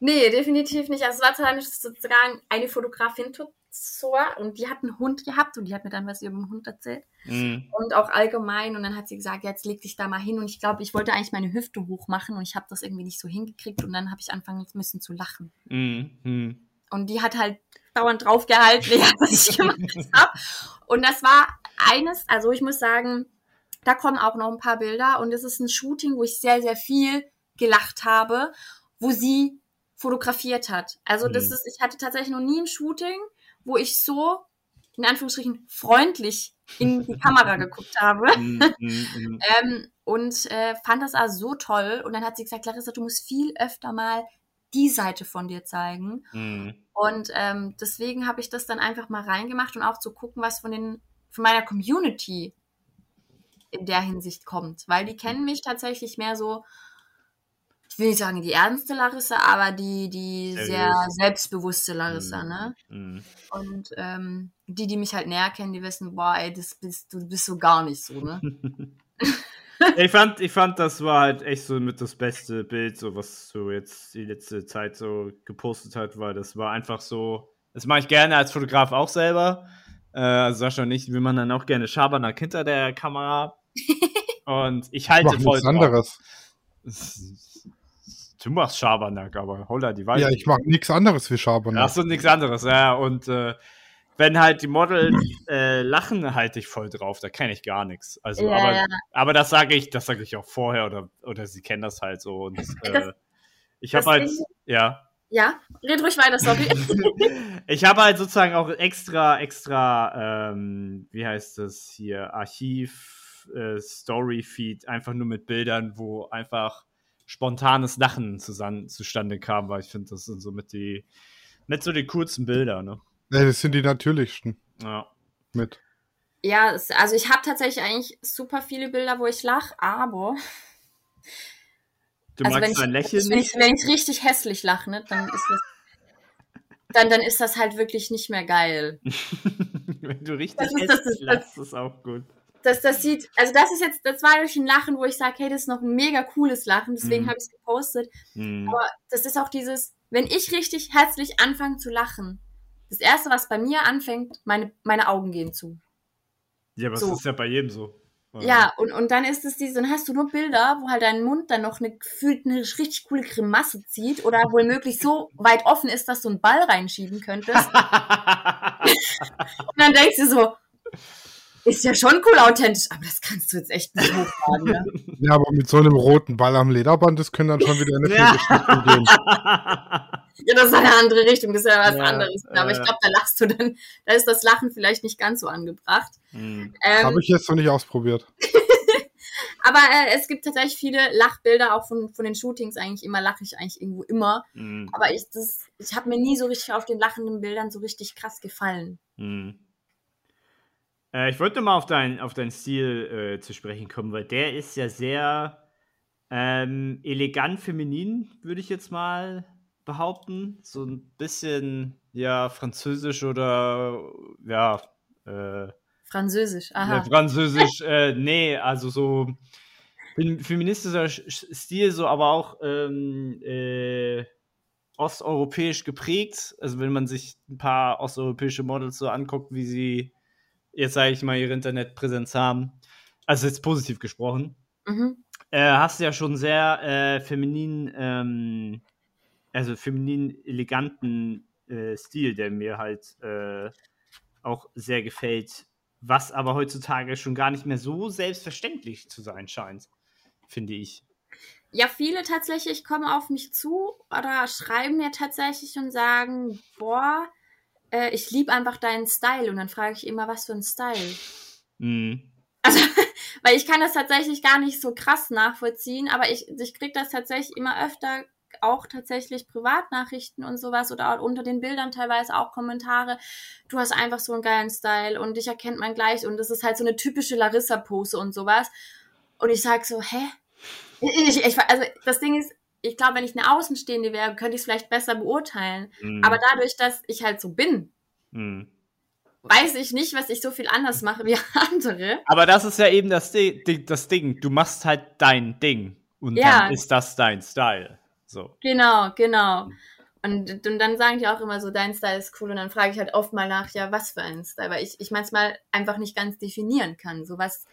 nee, definitiv nicht. Also es war zwar sozusagen eine Fotografin Tutsor und die hat einen Hund gehabt und die hat mir dann was über den Hund erzählt. Mhm. und auch allgemein. Und dann hat sie gesagt, jetzt leg dich da mal hin. Und ich glaube, ich wollte eigentlich meine Hüfte hoch machen und ich habe das irgendwie nicht so hingekriegt. Und dann habe ich angefangen müssen zu lachen. Mhm. Und die hat halt dauernd draufgehalten, während was ich gemacht habe. Und das war eines, also ich muss sagen, da kommen auch noch ein paar Bilder. Und es ist ein Shooting, wo ich sehr, sehr viel gelacht habe, wo sie fotografiert hat. Also das Mhm. ist, ich hatte tatsächlich noch nie ein Shooting, wo ich so in Anführungsstrichen freundlich in die Kamera geguckt habe. Mhm. Mhm. Mhm. Ähm, und äh, fand das auch so toll. Und dann hat sie gesagt, Clarissa, du musst viel öfter mal die Seite von dir zeigen. Mhm. Und ähm, deswegen habe ich das dann einfach mal reingemacht und auch zu gucken, was von den von meiner Community in der Hinsicht kommt. Weil die kennen mich tatsächlich mehr so, ich will nicht sagen die ernste Larissa, aber die, die Seriös. sehr selbstbewusste Larissa, Mhm. ne? Mhm. Und ähm, die, die mich halt näher kennen, die wissen, boah, ey, das bist, du bist so gar nicht so, ne? ich, fand, ich fand, das war halt echt so mit das beste Bild, so was so jetzt die letzte Zeit so gepostet hat, weil das war einfach so, das mache ich gerne als Fotograf auch selber. Äh, Sascha und ich will man dann auch gerne Schabernack hinter der Kamera. Und ich halte Mach voll nichts anderes. Du machst Schabernack, aber holla die Weise. Ja, ich mache nichts anderes wie Schabernack. Ach so, nichts anderes, ja. Und äh, wenn halt die Models äh, lachen, halte ich voll drauf. Da kenne ich gar nichts. Also, Ja, aber, ja. aber das sage ich, das sage ich auch vorher oder, oder sie kennen das halt so. Und äh, Das- ich habe halt, Ding- ja, Ja, red ruhig weiter, sorry. ich habe halt sozusagen auch extra, extra, ähm, wie heißt das hier, Archiv, äh, Story-Feed, einfach nur mit Bildern, wo einfach spontanes Lachen zusammen, zustande kam, weil ich finde, das sind so mit die, mit so die coolsten Bilder, ne? Nee, das sind die natürlichsten Ja. mit. Ja, also ich habe tatsächlich eigentlich super viele Bilder, wo ich lache, aber Du also wenn magst ich, Lächeln wenn, nicht? ich, wenn ich richtig hässlich lache, ne, dann ist das dann, dann ist das halt wirklich nicht mehr geil. Wenn du richtig Das ist- das hässlich ist- das- lachst, ist auch gut. Das, das sieht, also das ist jetzt, das war durch ein Lachen, wo ich sage, hey, das ist noch ein mega cooles Lachen, deswegen Mhm. habe ich es gepostet. Hm. Aber das ist auch dieses, wenn ich richtig herzlich anfange zu lachen, das erste, was bei mir anfängt, meine, meine Augen gehen zu. Ja, aber so. das ist ja bei jedem so. Ja, und, und dann ist es diese, dann hast du nur Bilder, wo halt dein Mund dann noch eine gefühlt eine richtig coole Grimasse zieht oder wohl möglich so weit offen ist, dass du einen Ball reinschieben könntest. Und dann denkst du so, ist ja schon cool authentisch, aber das kannst du jetzt echt nicht hochladen. Ne? Ja, aber mit so einem roten Ball am Lederband, das können dann schon wieder in eine Ja. Gehen. Ja, das ist eine andere Richtung, das ist ja was Ja, anderes. Aber ich äh. glaube, da lachst du dann, da ist das Lachen vielleicht nicht ganz so angebracht. Hm. Ähm, Habe ich jetzt noch nicht ausprobiert. aber äh, es gibt tatsächlich viele Lachbilder, auch von, von den Shootings eigentlich immer, lache ich eigentlich irgendwo immer. Hm. Aber ich, das, ich habe mir nie so richtig auf den lachenden Bildern so richtig krass gefallen. Hm. Äh, ich wollte mal auf, dein, auf deinen Stil äh, zu sprechen kommen, weil der ist ja sehr ähm, elegant feminin, würde ich jetzt mal behaupten. So ein bisschen, ja, französisch oder, ja, äh, Französisch, aha. Französisch, äh, nee, also so fem- feministischer Sch- Sch- Stil, so aber auch ähm, äh, osteuropäisch geprägt. Also wenn man sich ein paar osteuropäische Models so anguckt, wie sie jetzt sage ich mal ihre Internetpräsenz haben. Also jetzt positiv gesprochen. Mhm. Äh, hast du ja schon sehr äh, feminin, ähm, also feminin eleganten äh, Stil, der mir halt äh, auch sehr gefällt, was aber heutzutage schon gar nicht mehr so selbstverständlich zu sein scheint, finde ich. Ja, viele tatsächlich kommen auf mich zu oder schreiben mir tatsächlich und sagen, boah, äh, ich liebe einfach deinen Style. Und dann frage ich immer, was für ein Style? Mhm. Also, weil ich kann das tatsächlich gar nicht so krass nachvollziehen, aber ich, ich kriege das tatsächlich immer öfter, auch tatsächlich Privatnachrichten und sowas oder auch unter den Bildern teilweise auch Kommentare. Du hast einfach so einen geilen Style und dich erkennt man gleich und das ist halt so eine typische Larissa-Pose und sowas. Und ich sag so, hä? Ich, ich, also das Ding ist, ich glaube, wenn ich eine Außenstehende wäre, könnte ich es vielleicht besser beurteilen. Mhm. Aber dadurch, dass ich halt so bin, Mhm. weiß ich nicht, was ich so viel anders mache wie andere. Aber das ist ja eben das, Di Di- das Ding. Du machst halt dein Ding. Und Ja. dann ist das dein Style. So. Genau, genau. Und, und dann sagen die auch immer so, dein Style ist cool. Und dann frage ich halt oft mal nach, ja, was für ein Style? Weil ich, ich manchmal einfach nicht ganz definieren kann. So was,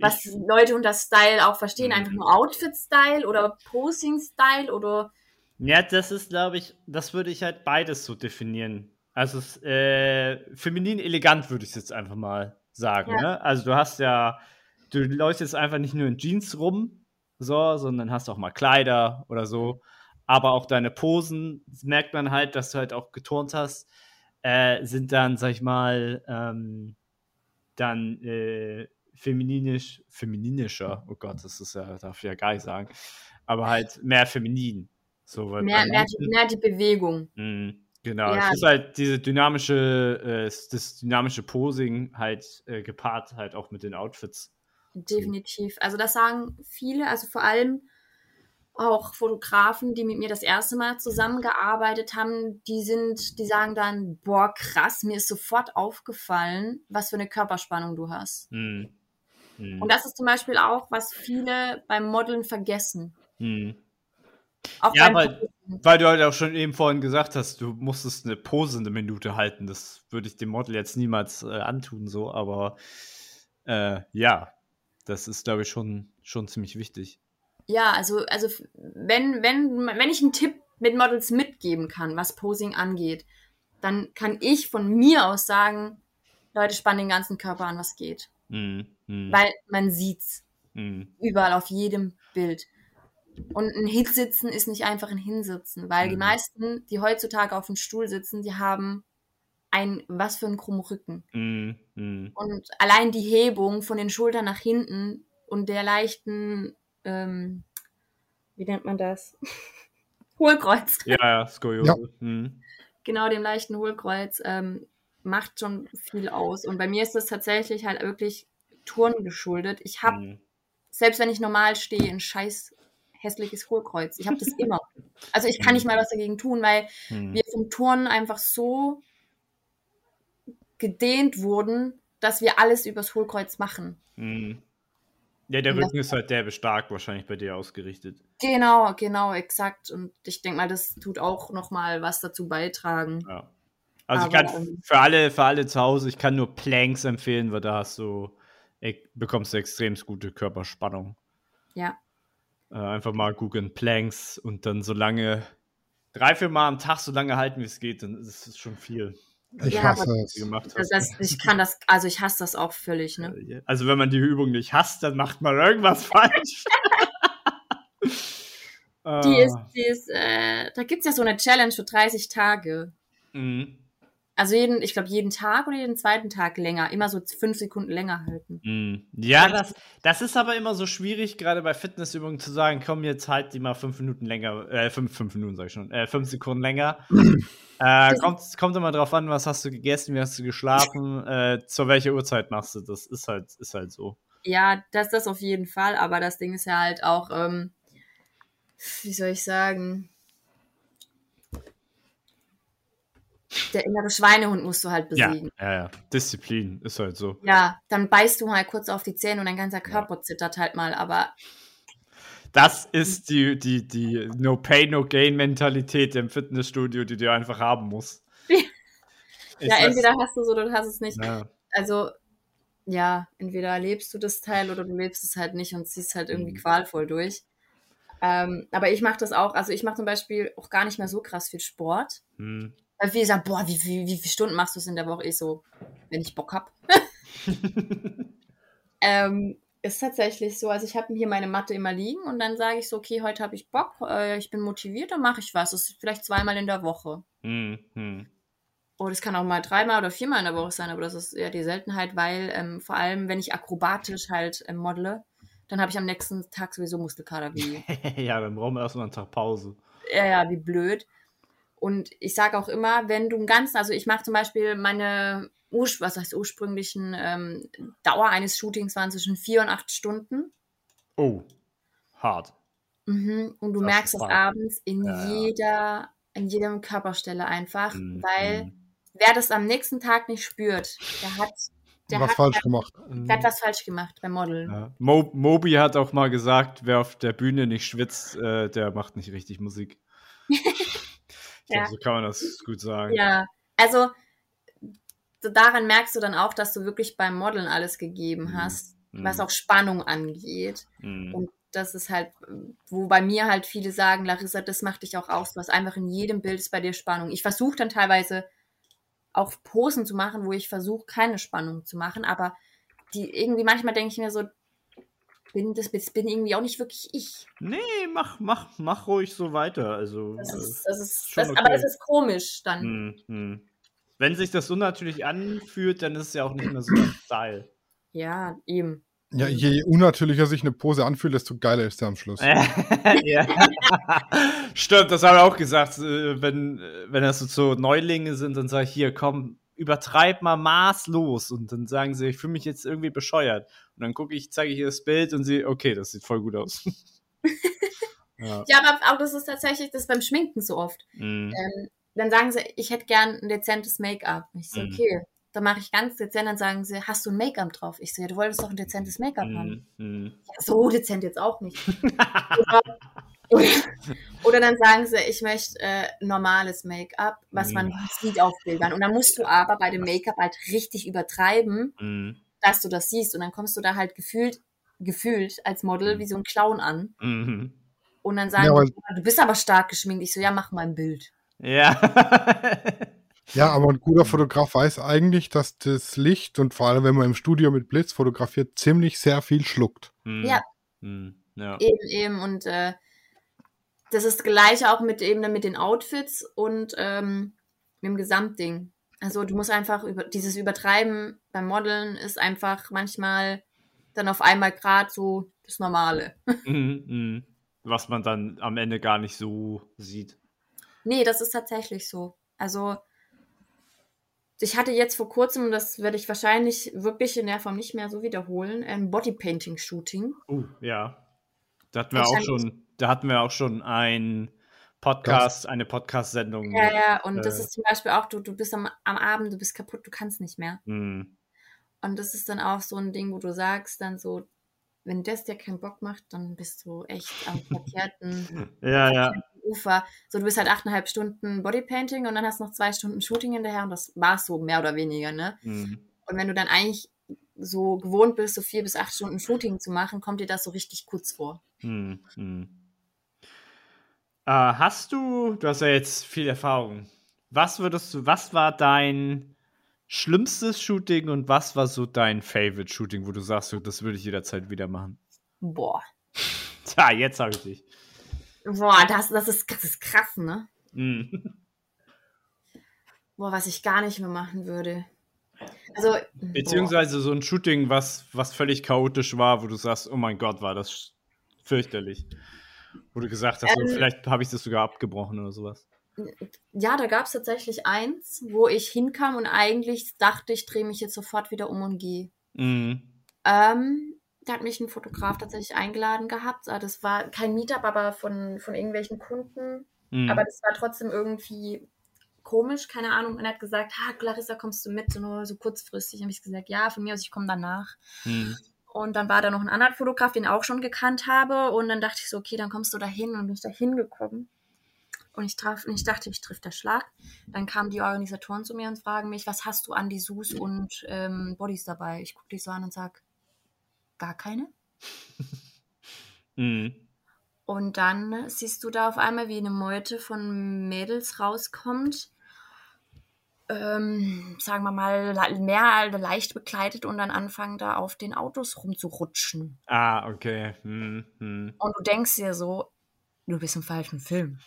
was Ich- Leute unter Style auch verstehen. Mhm. Einfach nur Outfit-Style oder Posing-Style oder. Ja, das ist, glaube ich, das würde ich halt beides so definieren. Also äh, feminin elegant würde ich jetzt einfach mal sagen. Ja. Ne? Also du hast ja, du läufst jetzt einfach nicht nur in Jeans rum, so, sondern hast auch mal Kleider oder so. Aber auch deine Posen merkt man halt, dass du halt auch geturnt hast, äh, sind dann, sag ich mal, ähm, dann äh, femininisch, femininischer. Oh Gott, das ist ja, darf ich ja gar nicht sagen. Aber halt mehr feminin. So, Mehr, mehr, die, manchen- mehr die Bewegung. Mhm, genau. Ja. Es ist halt diese dynamische, äh, das dynamische Posing halt äh, gepaart halt auch mit den Outfits. Definitiv. Also das sagen viele, also vor allem auch Fotografen, die mit mir das erste Mal zusammengearbeitet haben, die sind, die sagen dann, boah, krass, mir ist sofort aufgefallen, was für eine Körperspannung du hast. Mhm. Mhm. Und das ist zum Beispiel auch, was viele beim Modeln vergessen. Mhm. Ja, weil- weil du halt auch schon eben vorhin gesagt hast, du musstest eine Pose eine Minute halten. Das würde ich dem Model jetzt niemals äh, antun, so, aber äh, ja, das ist, glaube ich, schon, schon ziemlich wichtig. Ja, also, also wenn, wenn, wenn ich einen Tipp mit Models mitgeben kann, was Posing angeht, dann kann ich von mir aus sagen, Leute, spannen den ganzen Körper an, was geht. Mm, mm, Weil man sieht's mm, überall auf jedem Bild. Und ein Hitsitzen ist nicht einfach ein Hinsitzen, weil die Mhm. meisten, die heutzutage auf dem Stuhl sitzen, die haben ein, was für einen krummen Rücken. mm. Und allein die Hebung von den Schultern nach hinten und der leichten, ähm, wie nennt man das? Hohlkreuz. Ja, ja, Skoliose. Mm, Genau, dem leichten Hohlkreuz ähm, macht schon viel aus. Und bei mir ist das tatsächlich halt wirklich Turnen geschuldet. Ich habe, mm. selbst wenn ich normal stehe, ein scheiß hässliches Hohlkreuz. Ich habe das immer. Also ich kann nicht mal was dagegen tun, weil mm. wir vom Turnen einfach so gedehnt wurden, dass wir alles übers Hohlkreuz machen. Mm. Ja, der Rücken ist halt derbe stark wahrscheinlich bei dir ausgerichtet. Genau, genau, exakt. Und ich denke mal, das tut auch noch mal was dazu beitragen. Ja. Also ich kann ähm, für alle, für alle zu Hause, ich kann nur Planks empfehlen, weil da hast du, ey, bekommst du extrem gute Körperspannung. Ja. Äh, einfach mal googeln Planks und dann so lange, drei, vier Mal am Tag so lange halten, wie es geht, dann ist es schon viel, Ich Ja, hasse es. Das, das, ich kann das, also ich hasse das auch völlig, ne? Äh, Also wenn man die Übung nicht hasst, dann macht man irgendwas falsch. Die ist, Ah, die ist, äh, da gibt's ja so eine Challenge für 30 Tage. mhm. Also jeden, ich glaube, jeden Tag oder jeden zweiten Tag länger. Immer so fünf Sekunden länger halten. Mm. Ja, das, das ist aber immer so schwierig, gerade bei Fitnessübungen zu sagen, komm, jetzt halt die mal fünf Minuten länger, äh, fünf, fünf Minuten sag ich schon, äh, fünf Sekunden länger. äh, kommt, kommt immer drauf an, was hast du gegessen, wie hast du geschlafen, äh, zu welcher Uhrzeit machst du das, ist halt, ist halt so. Ja, das, das auf jeden Fall. Aber das Ding ist ja halt auch, ähm, wie soll ich sagen? Der innere Schweinehund musst du halt Ja, besiegen. ja, ja, Disziplin ist halt so. Ja, dann beißt du mal kurz auf die Zähne und dein ganzer Körper zittert halt mal, aber Das ist die, die, die No Pain, No Gain Mentalität im Fitnessstudio, die du einfach haben musst. ja, das- entweder hast du es oder du hast es nicht. Ja. Also, ja, entweder erlebst du das Teil oder du lebst es halt nicht und ziehst halt irgendwie Mhm. qualvoll durch. Ähm, aber ich mache das auch, also ich mache zum Beispiel auch gar nicht mehr so krass viel Sport. Hm. Weil viele sagen, boah, wie, wie, wie viele Stunden machst du es in der Woche? Ich so, wenn ich Bock hab. ähm, ist tatsächlich so, also ich habe hier meine Matte immer liegen und dann sage ich so, okay, heute habe ich Bock, äh, ich bin motiviert, dann mache ich was. Das ist vielleicht zweimal in der Woche. Hm, hm. Oder es kann auch mal dreimal oder viermal in der Woche sein, aber das ist eher die Seltenheit, weil ähm, vor allem, wenn ich akrobatisch halt ähm, modele, dann habe ich am nächsten Tag sowieso Muskelkater wie, ja, dann brauchen wir erstmal einen Tag Pause. ja, ja, wie blöd. Und ich sage auch immer, wenn du einen ganzen, also ich mache zum Beispiel meine, was heißt ursprünglichen ähm, Dauer eines Shootings waren zwischen vier und acht Stunden. Oh, hart. Mhm. Und du Das merkst hart. abends in Ja, ja. jeder, in jedem Körperstelle einfach, Mhm, weil wer das am nächsten Tag nicht spürt, der hat, der Was hat, falsch gemacht. der hat was falsch gemacht beim Modeln. Ja. Mo Moby hat auch mal gesagt, wer auf der Bühne nicht schwitzt, äh, der macht nicht richtig Musik. Ja. so kann man das gut sagen. Ja, also so daran merkst du dann auch, dass du wirklich beim Modeln alles gegeben Mhm. hast, Mhm. was auch Spannung angeht. Mhm. Und das ist halt, wo bei mir halt viele sagen, Larissa, das macht dich auch aus. Du hast einfach in jedem Bild ist bei dir Spannung. Ich versuche dann teilweise auch Posen zu machen, wo ich versuche, keine Spannung zu machen, aber die irgendwie, manchmal denke ich mir so, bin, das bin irgendwie auch nicht wirklich ich. Nee, mach, mach, mach ruhig so weiter. Also, Das äh, ist, das ist, das, okay. aber es ist komisch dann. hm, hm. Wenn sich das unnatürlich anfühlt, dann ist es ja auch nicht mehr so dein Style. Ja, eben. Ja, je unnatürlicher sich eine Pose anfühlt, desto geiler ist der am Schluss. ja. Stimmt, das habe ich auch gesagt. äh, Wenn, äh, wenn das so, so Neulinge sind, dann sage ich hier, komm, übertreib mal maßlos. Und dann sagen sie, ich fühle mich jetzt irgendwie bescheuert. Und dann gucke ich, zeige ich ihr das Bild und sie, okay, das sieht voll gut aus. ja. Ja, aber auch das ist tatsächlich das beim Schminken so oft. Mhm. Ähm, dann sagen sie, ich hätte gern ein dezentes Make-up. Ich so, Mhm. okay. Dann mache ich ganz dezent, dann sagen sie, hast du ein Make-up drauf? Ich so, ja, du wolltest doch ein dezentes Make-up haben. Mhm. Mhm. Ja, so dezent jetzt auch nicht. Oder Oder, oder dann sagen sie, ich möchte äh, normales Make-up, was man Mhm. sieht auf Bildern. Und dann musst du aber bei dem Make-up halt richtig übertreiben. Dass du das siehst. Und dann kommst du da halt gefühlt, gefühlt als Model Mhm. wie so ein Clown an. Mhm. Und dann sagen Ja, die, du bist aber stark geschminkt. Ich so, ja, mach mal ein Bild. Ja. Ja, aber ein guter Fotograf weiß eigentlich, dass das Licht und vor allem, wenn man im Studio mit Blitz fotografiert, ziemlich sehr viel schluckt. Mhm. Ja. Mhm. Ja. Eben, eben. Und äh, das ist das gleiche auch mit eben dann mit den Outfits und ähm, mit dem Gesamtding. Also du musst einfach über dieses Übertreiben beim Modeln ist einfach manchmal dann auf einmal gerade so das Normale. Mhm. Mhm. Was man dann am Ende gar nicht so sieht. Nee, das ist tatsächlich so. Also ich hatte jetzt vor kurzem, und das werde ich wahrscheinlich wirklich in der Form nicht mehr so wiederholen, ein Bodypainting-Shooting. Uh, ja. Da hatten wir auch schon, da hatten wir auch schon ein Podcast, eine Podcast-Sendung. Ja, ja, und das Äh. ist zum Beispiel auch, du, du bist am, am Abend, du bist kaputt, du kannst nicht mehr. Mhm. Und das ist dann auch so ein Ding, wo du sagst, dann so, wenn das dir keinen Bock macht, dann bist du echt am verkehrten Ja, ja. Ufer. So, du bist halt achteinhalb Stunden Bodypainting und dann hast du noch zwei Stunden Shooting hinterher und das war's so mehr oder weniger, ne? Mhm. Und wenn du dann eigentlich so gewohnt bist, so vier bis acht Stunden Shooting zu machen, kommt dir das so richtig kurz vor. Mhm. Äh, hast du, du hast ja jetzt viel Erfahrung. Was würdest du, was war dein schlimmstes Shooting und was war so dein Favorite Shooting, wo du sagst, so, das würde ich jederzeit wieder machen? Boah. Tja, jetzt habe ich dich. Boah, das, das, ist, das ist krass, ne? Mhm. Boah, was ich gar nicht mehr machen würde. Also, boah. Beziehungsweise so ein Shooting, was, was völlig chaotisch war, wo du sagst, oh mein Gott, war das fürchterlich. Wo du gesagt hast, so, Ähm. vielleicht habe ich das sogar abgebrochen oder sowas. Ja, da gab es tatsächlich eins, wo ich hinkam und eigentlich dachte, ich drehe mich jetzt sofort wieder um und gehe. Mhm. Ähm, da hat mich ein Fotograf tatsächlich eingeladen gehabt. Ah, Das war kein Meetup, aber von, von irgendwelchen Kunden. Mhm. Aber das war trotzdem irgendwie komisch, keine Ahnung. Und er hat gesagt, ha, Clarissa, kommst du mit? So, nur so kurzfristig. habe ich gesagt, ja, von mir aus, ich komme danach. Mhm. Und dann war da noch ein anderer Fotograf, den ich auch schon gekannt habe. Und dann dachte ich so, okay, dann kommst du da hin. Und bin ich da hingekommen. Und ich, traf, und ich dachte, ich trifft der Schlag. Dann kamen die Organisatoren zu mir und fragen mich, was hast du an die Sus und ähm, Bodies dabei? Ich gucke dich so an und sag, gar keine. Mhm. Und dann siehst du da auf einmal, wie eine Meute von Mädels rauskommt. Ähm, sagen wir mal, mehr leicht bekleidet und dann anfangen da auf den Autos rumzurutschen. Ah, okay. Mhm. Mhm. Und du denkst dir so, du bist im falschen Film.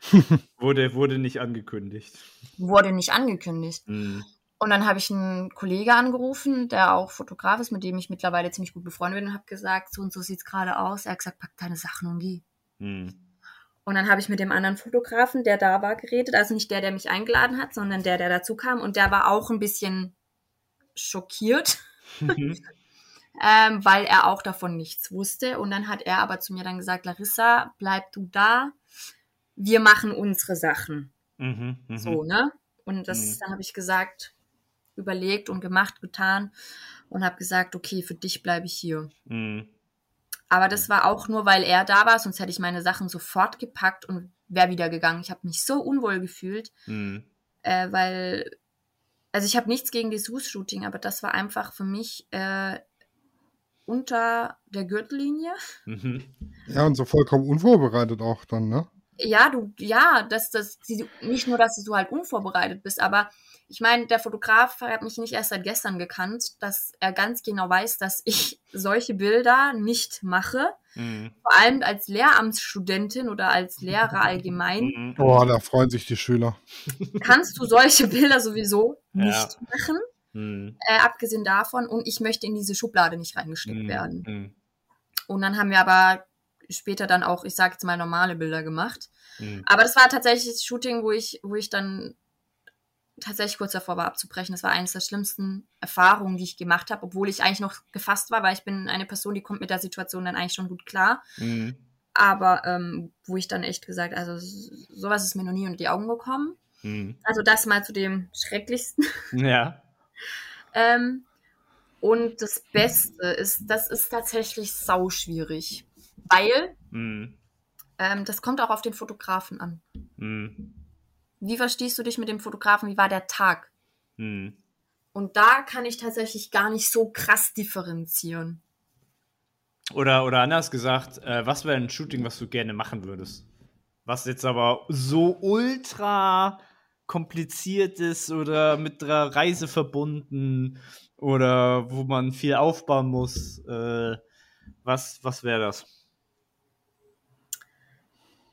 Wurde, wurde nicht angekündigt. Wurde nicht angekündigt. Mhm. Und dann habe ich einen Kollege angerufen, der auch Fotograf ist, mit dem ich mittlerweile ziemlich gut befreundet bin und habe gesagt, so und so sieht's gerade aus. Er hat gesagt, pack deine Sachen und geh. Mhm. Und dann habe ich mit dem anderen Fotografen, der da war, geredet. Also nicht der, der mich eingeladen hat, sondern der, der dazu kam. Und der war auch ein bisschen schockiert, Mhm. ähm, weil er auch davon nichts wusste. Und dann hat er aber zu mir dann gesagt, Larissa, bleib du da. Wir machen unsere Sachen. Mhm. Mhm. So, ne? Und das, Mhm. dann habe ich gesagt, überlegt und gemacht, getan und habe gesagt, okay, für dich bleibe ich hier. Mhm. Aber das war auch nur, weil er da war, sonst hätte ich meine Sachen sofort gepackt und wäre wieder gegangen. Ich habe mich so unwohl gefühlt, Mhm. äh, weil, also ich habe nichts gegen das Shooting, aber das war einfach für mich äh, unter der Gürtellinie. Mhm. Ja, und so vollkommen unvorbereitet auch dann, ne? Ja, du, ja, dass das nicht nur, dass du halt unvorbereitet bist, aber ich meine, der Fotograf hat mich nicht erst seit gestern gekannt, dass er ganz genau weiß, dass ich solche Bilder nicht mache. Mhm. Vor allem als Lehramtsstudentin oder als Lehrer allgemein Mhm. Oh, da freuen sich die Schüler. kannst du solche Bilder sowieso Ja. nicht machen. Mhm. Äh, abgesehen davon, und ich möchte in diese Schublade nicht reingesteckt Mhm. werden. Mhm. Und dann haben wir aber später dann auch, ich sage jetzt mal, normale Bilder gemacht. Mhm. Aber das war tatsächlich das Shooting, wo ich, wo ich dann tatsächlich kurz davor war abzubrechen. Das war eines der schlimmsten Erfahrungen, die ich gemacht habe, obwohl ich eigentlich noch gefasst war, weil ich bin eine Person, die kommt mit der Situation dann eigentlich schon gut klar. Mhm. Aber ähm, wo ich dann echt gesagt, also sowas ist mir noch nie unter die Augen gekommen. Mhm. Also das mal zu dem Schrecklichsten. Ja. Ähm, und das Beste ist, das ist tatsächlich sauschwierig. Weil Mhm. Ähm, das kommt auch auf den Fotografen an. Hm. Wie verstehst du dich mit dem Fotografen? Wie war der Tag? Hm. Und da kann ich tatsächlich gar nicht so krass differenzieren. Oder, oder anders gesagt, äh, was wäre ein Shooting, was du gerne machen würdest? Was jetzt aber so ultra kompliziert ist oder mit einer Reise verbunden oder wo man viel aufbauen muss. Äh, was was wäre das?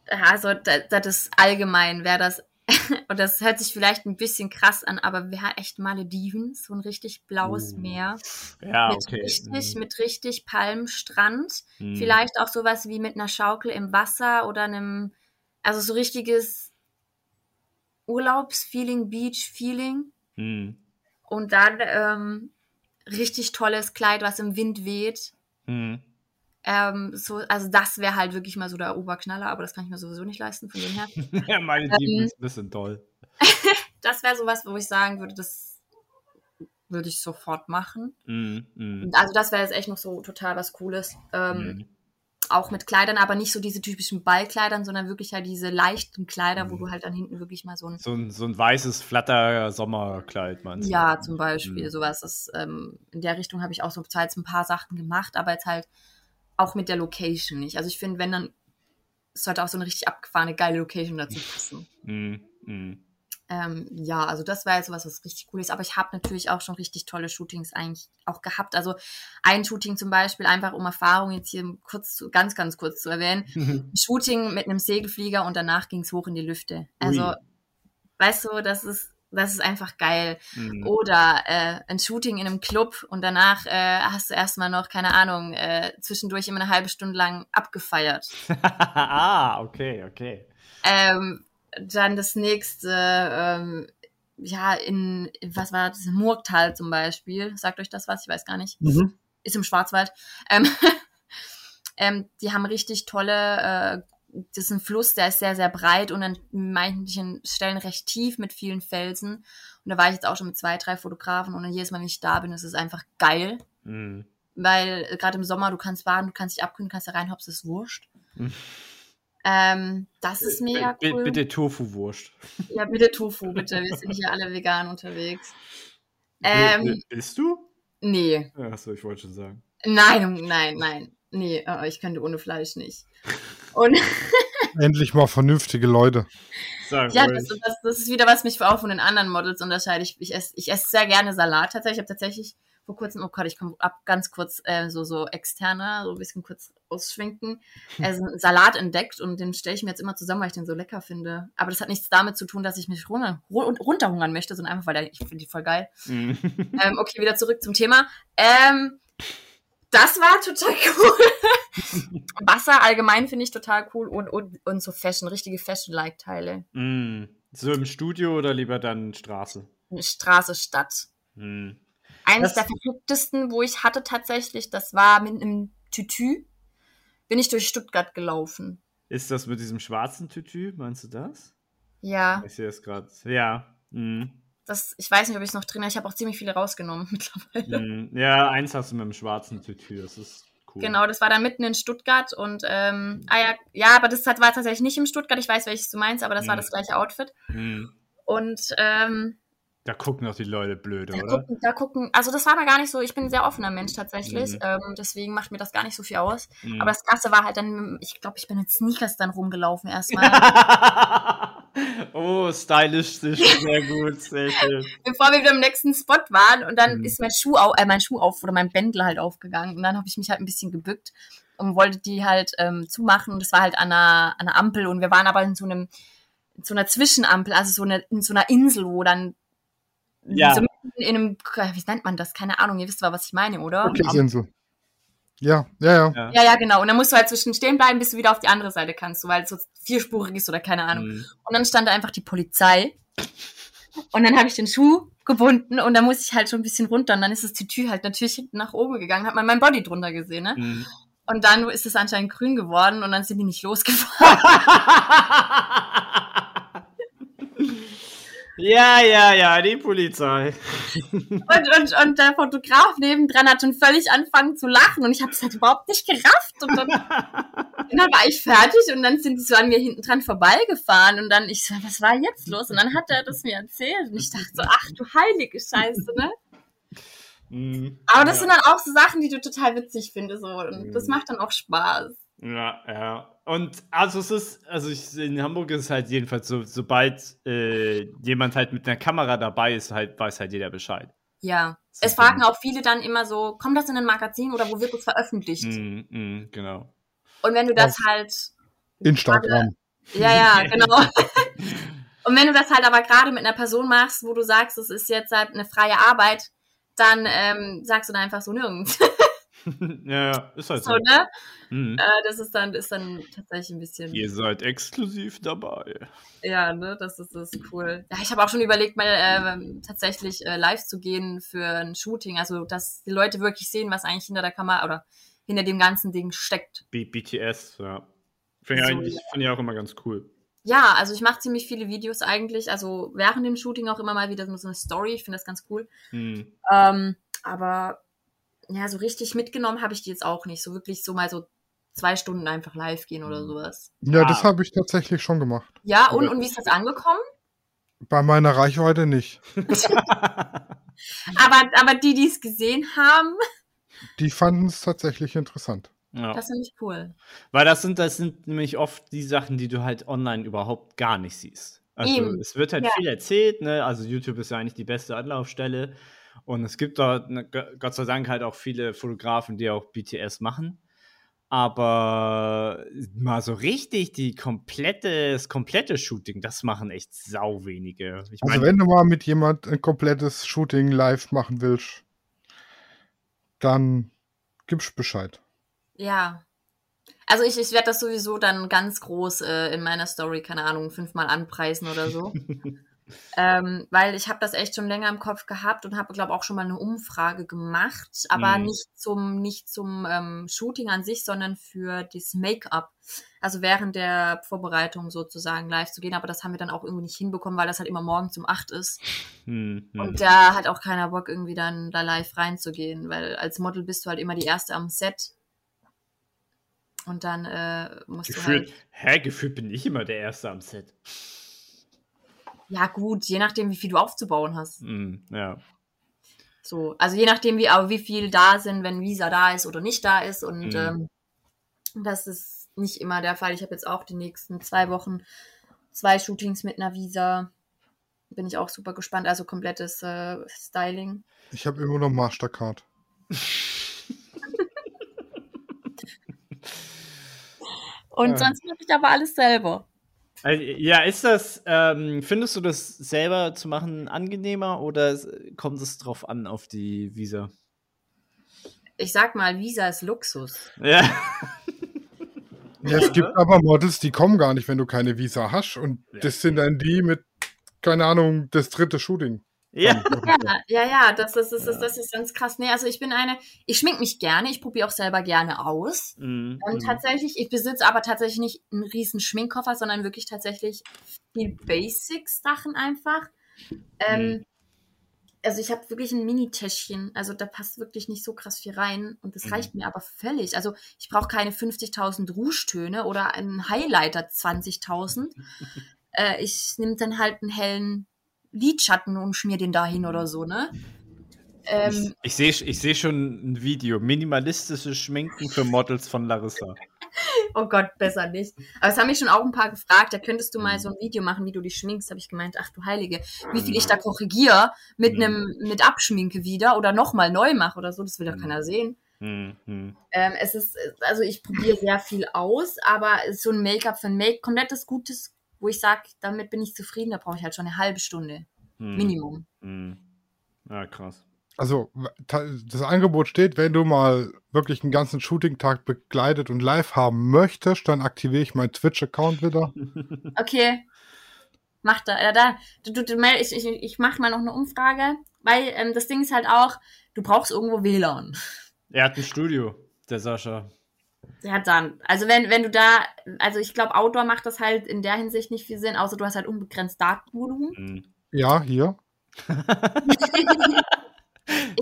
Also, das, das ist allgemein, wäre das, und das hört sich vielleicht ein bisschen krass an, aber wäre echt Malediven, so ein richtig blaues Uh, Meer. Ja, mit okay. richtig, Hm. mit richtig Palmstrand. Hm. Vielleicht auch sowas wie mit einer Schaukel im Wasser oder einem, also so richtiges Urlaubsfeeling, Beach-Feeling. Hm. Und dann ähm, richtig tolles Kleid, was im Wind weht. Hm. Ähm, so, also das wäre halt wirklich mal so der Oberknaller, aber das kann ich mir sowieso nicht leisten, von dem her. ja, meine Team Ähm. ist ein bisschen toll. Das wäre sowas, wo ich sagen würde, das würde ich sofort machen. Hm. Hm. Also das wäre jetzt echt noch so total was Cooles. Ähm, Hm. Auch mit Kleidern, aber nicht so diese typischen Ballkleidern, sondern wirklich halt diese leichten Kleider, wo Mhm. du halt dann hinten wirklich mal so ein So ein, so ein weißes Flatter-Sommerkleid, meinst du? Ja, zum Beispiel Mhm. sowas. Das, ähm, in der Richtung habe ich auch so jetzt ein paar Sachen gemacht, aber jetzt halt auch mit der Location nicht. Also ich finde, wenn dann es sollte auch so eine richtig abgefahrene, geile Location dazu passen. Hm. Hm. Ähm, ja, also das war jetzt sowas, was richtig cool ist. Aber ich habe natürlich auch schon richtig tolle Shootings eigentlich auch gehabt. Also ein Shooting zum Beispiel, einfach um Erfahrung jetzt hier kurz zu, ganz, ganz kurz zu erwähnen. Ein Shooting mit einem Segelflieger und danach ging es hoch in die Lüfte. Also, Ui. weißt du, das ist, das ist einfach geil. Hm. Oder äh, ein Shooting in einem Club und danach äh, hast du erstmal noch, keine Ahnung, äh, zwischendurch immer eine halbe Stunde lang abgefeiert. ah, okay, okay. Ähm, dann das nächste, ähm, ja, in, was war das, Murgtal zum Beispiel. Sagt euch das was? Ich weiß gar nicht. Mhm. Ist im Schwarzwald. Ähm, ähm, die haben richtig tolle, äh, das ist ein Fluss, der ist sehr, sehr breit und an manchen Stellen recht tief mit vielen Felsen. Und da war ich jetzt auch schon mit zwei, drei Fotografen und jedes Mal, wenn ich da bin, ist es einfach geil. Hm. Weil äh, gerade im Sommer, du kannst baden, du kannst dich abkühlen, kannst da reinhopsen, ist wurscht. Mhm. Ähm, das ist mega B- cool. Bitte Tofu-Wurst. Ja, bitte Tofu, bitte. Wir sind hier alle vegan unterwegs. Ähm, Bist du? nee. Achso, ich wollte schon sagen. Nein, nein, nein. Nee, äh, ich könnte ohne Fleisch nicht. Und Endlich mal vernünftige Leute. Sag ja, das, das, das ist wieder, was mich auch von den anderen Models unterscheidet. Ich, ich esse ich esse sehr gerne Salat tatsächlich. Ich habe tatsächlich vor kurzem, oh Gott, ich komme ab ganz kurz äh, so, so externer, so ein bisschen kurz ausschwenken, also einen Salat entdeckt und den stelle ich mir jetzt immer zusammen, weil ich den so lecker finde. Aber das hat nichts damit zu tun, dass ich mich runter, ru- runterhungern möchte, sondern einfach, weil der, ich finde die voll geil. Hm. Ähm, okay, wieder zurück zum Thema. Ähm, das war total cool. Wasser allgemein finde ich total cool und, und, und so Fashion, richtige Fashion-like-Teile. Hm. So im Studio oder lieber dann Straße? Straße, Stadt. Hm. Eines Das- der verrücktesten, wo ich hatte tatsächlich, das war mit einem Tütü, bin ich durch Stuttgart gelaufen. Ist das mit diesem schwarzen Tütü? Meinst du das? Ja, Ich sehe es gerade. Ja. Hm. das, ich weiß nicht, ob ich es noch drin habe. Ich habe auch ziemlich viele rausgenommen mittlerweile. Hm. Ja, eins hast du mit dem schwarzen Tütü. Das ist cool. Genau, das war dann mitten in Stuttgart und ähm, ah ja, ja, aber das hat, war tatsächlich nicht in Stuttgart. Ich weiß, welches du meinst, aber das war Mhm. das gleiche Outfit. Hm. Und ähm, Da gucken doch die Leute blöd, da, oder? gucken, da gucken, also das war aber gar nicht so, ich bin ein sehr offener Mensch tatsächlich, Mhm. ähm, deswegen macht mir das gar nicht so viel aus. Hm. Aber das Krasse war halt dann, ich glaube, ich bin mit Sneakers dann rumgelaufen erstmal. oh, stylistisch, sehr gut, sehr schön. bevor wir wieder im nächsten Spot waren und dann Mhm. ist mein Schuh, au äh, mein Schuh auf oder mein Bändel halt aufgegangen und dann habe ich mich halt ein bisschen gebückt und wollte die halt ähm, zumachen und das war halt an einer, an einer Ampel und wir waren aber in so einem in so einer Zwischenampel, also so eine, in so einer Insel, wo dann Ja. so in einem, wie nennt man das? Keine Ahnung, ihr wisst zwar, was ich meine, oder? Okay, Insel. Ja, ja, ja. Ja. Ja, ja, genau. Und dann musst du halt zwischen stehen bleiben, bis du wieder auf die andere Seite kannst, so, weil es so vierspurig ist oder keine Ahnung. Hm. Und dann stand da einfach die Polizei. Und dann habe ich den Schuh gebunden und dann musste ich halt schon ein bisschen runter. Und dann ist das Tütü halt natürlich hinten nach oben gegangen, hat man mein Body drunter gesehen, ne? Hm. Und dann ist es anscheinend grün geworden und dann sind die nicht losgefahren. ja, ja, ja, die Polizei. Und, und, und der Fotograf nebendran hat schon völlig angefangen zu lachen und ich habe es halt überhaupt nicht gerafft. Und dann Und dann war ich fertig und dann sind die so an mir hinten dran vorbeigefahren und dann ich so, was war jetzt los? Und dann hat er das mir erzählt und ich dachte so, ach du heilige Scheiße, ne? Mhm. Aber das ja. sind dann auch so Sachen, die du total witzig findest so und das Mhm. macht dann auch Spaß. Ja, ja. Und also es ist, also ich, in Hamburg ist es halt jedenfalls so, sobald äh, jemand halt mit einer Kamera dabei ist, halt weiß halt jeder Bescheid. Ja. Das Es fragen auch viele dann immer so, kommt das in ein Magazin oder wo wird das veröffentlicht? Mhm, mhm, genau. Und wenn du das halt Instagram. Ja, ja, genau. Und wenn du das halt aber gerade mit einer Person machst, wo du sagst, es ist jetzt halt eine freie Arbeit, dann ähm, sagst du da einfach so nirgends. ja, ja, ist halt so. so, ne? Mhm. Äh, das ist dann, ist dann tatsächlich ein bisschen. Ihr seid exklusiv dabei. Ja, ne, das ist, das ist cool. Ja, ich habe auch schon überlegt, mal äh, tatsächlich äh, live zu gehen für ein Shooting. Also, dass die Leute wirklich sehen, was eigentlich hinter der Kamera oder hinter dem ganzen Ding steckt. B BTS, ja. Finde ich, So, eigentlich- finde ich auch immer ganz cool. Ja, also ich mache ziemlich viele Videos eigentlich. Also während dem Shooting auch immer mal wieder so eine Story. Ich finde das ganz cool. Mhm. Ähm, aber ja, so richtig mitgenommen habe ich die jetzt auch nicht. So wirklich so mal so zwei Stunden einfach live gehen oder Mhm. sowas. Ja, Ah. das habe ich tatsächlich schon gemacht. Ja, und, Aber- und wie ist das angekommen? Bei meiner Reichweite nicht. Aber, aber die, die es gesehen haben, Die fanden es tatsächlich interessant. ja. das finde ich cool. Weil das sind, das sind nämlich oft die Sachen, die du halt online überhaupt gar nicht siehst. Also Eben. es wird halt Ja. viel erzählt, ne? Also YouTube ist ja eigentlich die beste Anlaufstelle. Und es gibt dort, ne, Gott sei Dank, halt auch viele Fotografen, die auch BTS machen. Aber mal so richtig die komplette, das komplette Shooting, das machen echt sau wenige. Ich Also meine, wenn du mal mit jemand ein komplettes Shooting live machen willst, dann gibst Bescheid. Ja. Also ich, ich werde das sowieso dann ganz groß äh, in meiner Story, keine Ahnung, fünfmal anpreisen oder so. ähm, weil ich habe das echt schon länger im Kopf gehabt und habe, glaube auch schon mal eine Umfrage gemacht, aber Mhm. nicht zum, nicht zum ähm, Shooting an sich, sondern für das Make-up. Also während der Vorbereitung sozusagen live zu gehen. Aber das haben wir dann auch irgendwie nicht hinbekommen, weil das halt immer morgens um acht ist. hm. Und da hat auch keiner Bock, irgendwie dann da live reinzugehen, weil als Model bist du halt immer die Erste am Set. Und dann äh, musst du gefühlt, halt. hä, gefühlt bin ich immer der Erste am Set. Ja, gut, je nachdem, wie viel du aufzubauen hast. Hm, ja. So, also je nachdem, wie, aber wie viel da sind, wenn Visa da ist oder nicht da ist. Und Mhm. ähm, das ist nicht immer der Fall. Ich habe jetzt auch die nächsten zwei Wochen zwei Shootings mit einer Visa. Bin ich auch super gespannt. Also komplettes äh, Styling. Ich habe immer noch Mastercard. Und Ja. sonst mache ich aber alles selber. Also, ja, ist das, ähm, findest du das selber zu machen angenehmer oder kommt es drauf an auf die Visa? Ich sag mal, Visa ist Luxus. Ja. Ja, es gibt aber Models, die kommen gar nicht, wenn du keine Visa hast. Und Ja. das sind dann die mit, keine Ahnung, das dritte Shooting. Ja. Ja, ja, das, das, ist, das, das ist ganz krass. Nee, also ich bin eine, ich schmink mich gerne, ich probiere auch selber gerne aus. Mhm, Und mhm. tatsächlich, ich besitze aber tatsächlich nicht einen riesen Schminkkoffer, sondern wirklich tatsächlich viel Basics-Sachen einfach. Ähm, Mhm. Also ich habe wirklich ein Mini-Täschchen, also da passt wirklich nicht so krass viel rein und das Mhm. reicht mir aber völlig. Also ich brauche keine 50.000 Rougetöne oder einen Highlighter 20.000. äh, ich nehme dann halt einen hellen Lidschatten und schmier den dahin oder so, ne? Ähm, Ich, sehe ich seh schon ein Video. Minimalistisches Schminken für Models von Larissa. Oh Gott, besser nicht. Aber es haben mich schon auch ein paar gefragt, da könntest du Mhm. mal so ein Video machen, wie du dich schminkst. Habe ich gemeint, ach du Heilige, wie viel ich da korrigiere mit Mhm. einem mit Abschminke wieder oder nochmal neu mache oder so, das will doch Mhm. keiner sehen. Mhm, mhm. Ähm, es ist, also ich probiere sehr viel aus, aber so ein Make-up für ein Make, komplettes Gutes, wo ich sage, damit bin ich zufrieden, da brauche ich halt schon eine halbe Stunde. Mhm. Minimum. Mhm. Ja, krass. Also, das Angebot steht, wenn du mal wirklich einen ganzen Shooting-Tag begleitet und live haben möchtest, dann aktiviere ich meinen Twitch-Account wieder. Okay. Mach da, ja, da, du, du, du, ich, ich, ich mache mal noch eine Umfrage, weil ähm, das Ding ist halt auch, du brauchst irgendwo WLAN. Er hat ein Studio, der Sascha. Ja, dann. Also wenn, wenn du da, also ich glaube, Outdoor macht das halt in der Hinsicht nicht viel Sinn, außer du hast halt unbegrenzt Datenvolumen. Mhm. Ja, hier.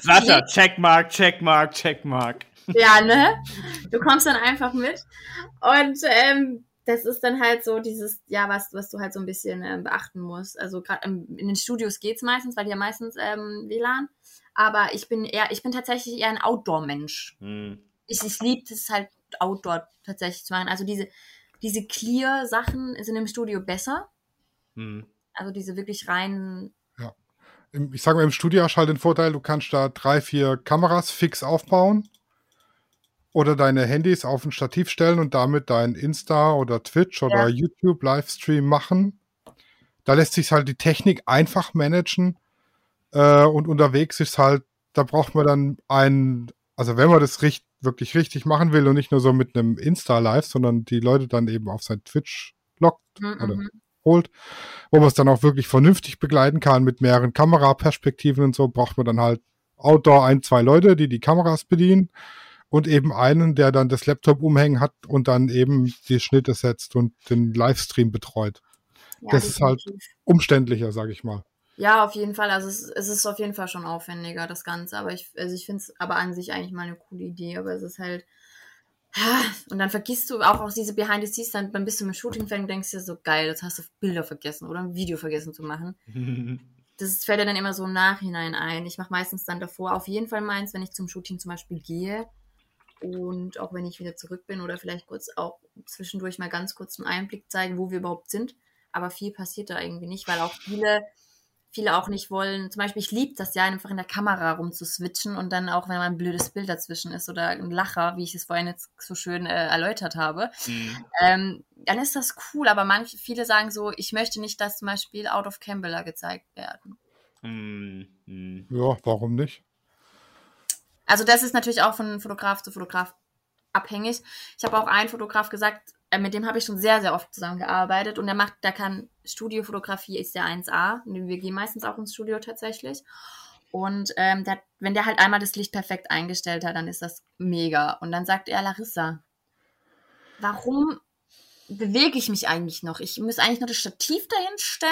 Sascha, Checkmark, Checkmark, Checkmark. Ja, ne? Du kommst dann einfach mit. Und ähm, das ist dann halt so dieses, ja, was, was du halt so ein bisschen ähm, beachten musst. Also gerade in den Studios geht's meistens, weil die ja meistens ähm, WLAN. Aber ich bin eher, ich bin tatsächlich eher ein Outdoor-Mensch. Hm. Ich, ich liebe es halt Outdoor tatsächlich zu machen. Also diese, diese Clear-Sachen sind im Studio besser. Hm. Also diese wirklich reinen Im- Ich sage mal, im Studio hast du halt den Vorteil, du kannst da drei, vier Kameras fix aufbauen oder deine Handys auf ein Stativ stellen und damit dein Insta oder Twitch oder YouTube Livestream machen. Da lässt sich halt die Technik einfach managen äh, und unterwegs ist halt, da braucht man dann einen, also wenn man das richt, wirklich richtig machen will und nicht nur so mit einem Insta-Live, sondern die Leute dann eben auf sein Twitch lockt Mhm, oder holt, wo man es dann auch wirklich vernünftig begleiten kann mit mehreren Kameraperspektiven und so, braucht man dann halt Outdoor ein, zwei Leute, die die Kameras bedienen und eben einen, der dann das Laptop umhängen hat und dann eben die Schnitte setzt und den Livestream betreut. Ja, Das ist halt-. Umständlicher, sage ich mal. Ja, auf jeden Fall. Also es, es ist auf jeden Fall schon aufwendiger, das Ganze. Aber ich, also ich finde es aber an sich eigentlich mal eine coole Idee. Aber es ist halt. Und dann vergisst du auch, auch diese Behind the Scenes, dann, dann bist du im Shooting-Fan und denkst dir so, geil, jetzt hast du Bilder vergessen oder ein Video vergessen zu machen. Das fällt dir dann immer so im Nachhinein ein. Ich mache meistens dann davor auf jeden Fall meins, wenn ich zum Shooting zum Beispiel gehe. Und auch wenn ich wieder zurück bin oder vielleicht kurz auch zwischendurch mal ganz kurz einen Einblick zeigen, wo wir überhaupt sind. Aber viel passiert da irgendwie nicht, weil auch viele, viele auch nicht wollen. Zum Beispiel, ich liebe das ja, einfach in der Kamera rumzuswitchen und dann auch, wenn mal ein blödes Bild dazwischen ist oder ein Lacher, wie ich es vorhin jetzt so schön äh, erläutert habe, Hm. ähm, dann ist das cool. Aber manche, viele sagen so, ich möchte nicht, dass zum Beispiel Out of Campbell gezeigt werden. Hm. Hm. Ja, warum nicht? Also das ist natürlich auch von Fotograf zu Fotograf abhängig. Ich habe auch einen Fotograf gesagt, mit dem habe ich schon sehr, sehr oft zusammengearbeitet und der macht, der kann Studiofotografie ist der 1A. Wir gehen meistens auch ins Studio tatsächlich. Und ähm, der, wenn der halt einmal das Licht perfekt eingestellt hat, dann ist das mega. Und dann sagt er, Larissa, warum bewege ich mich eigentlich noch? Ich muss eigentlich nur das Stativ dahin stellen,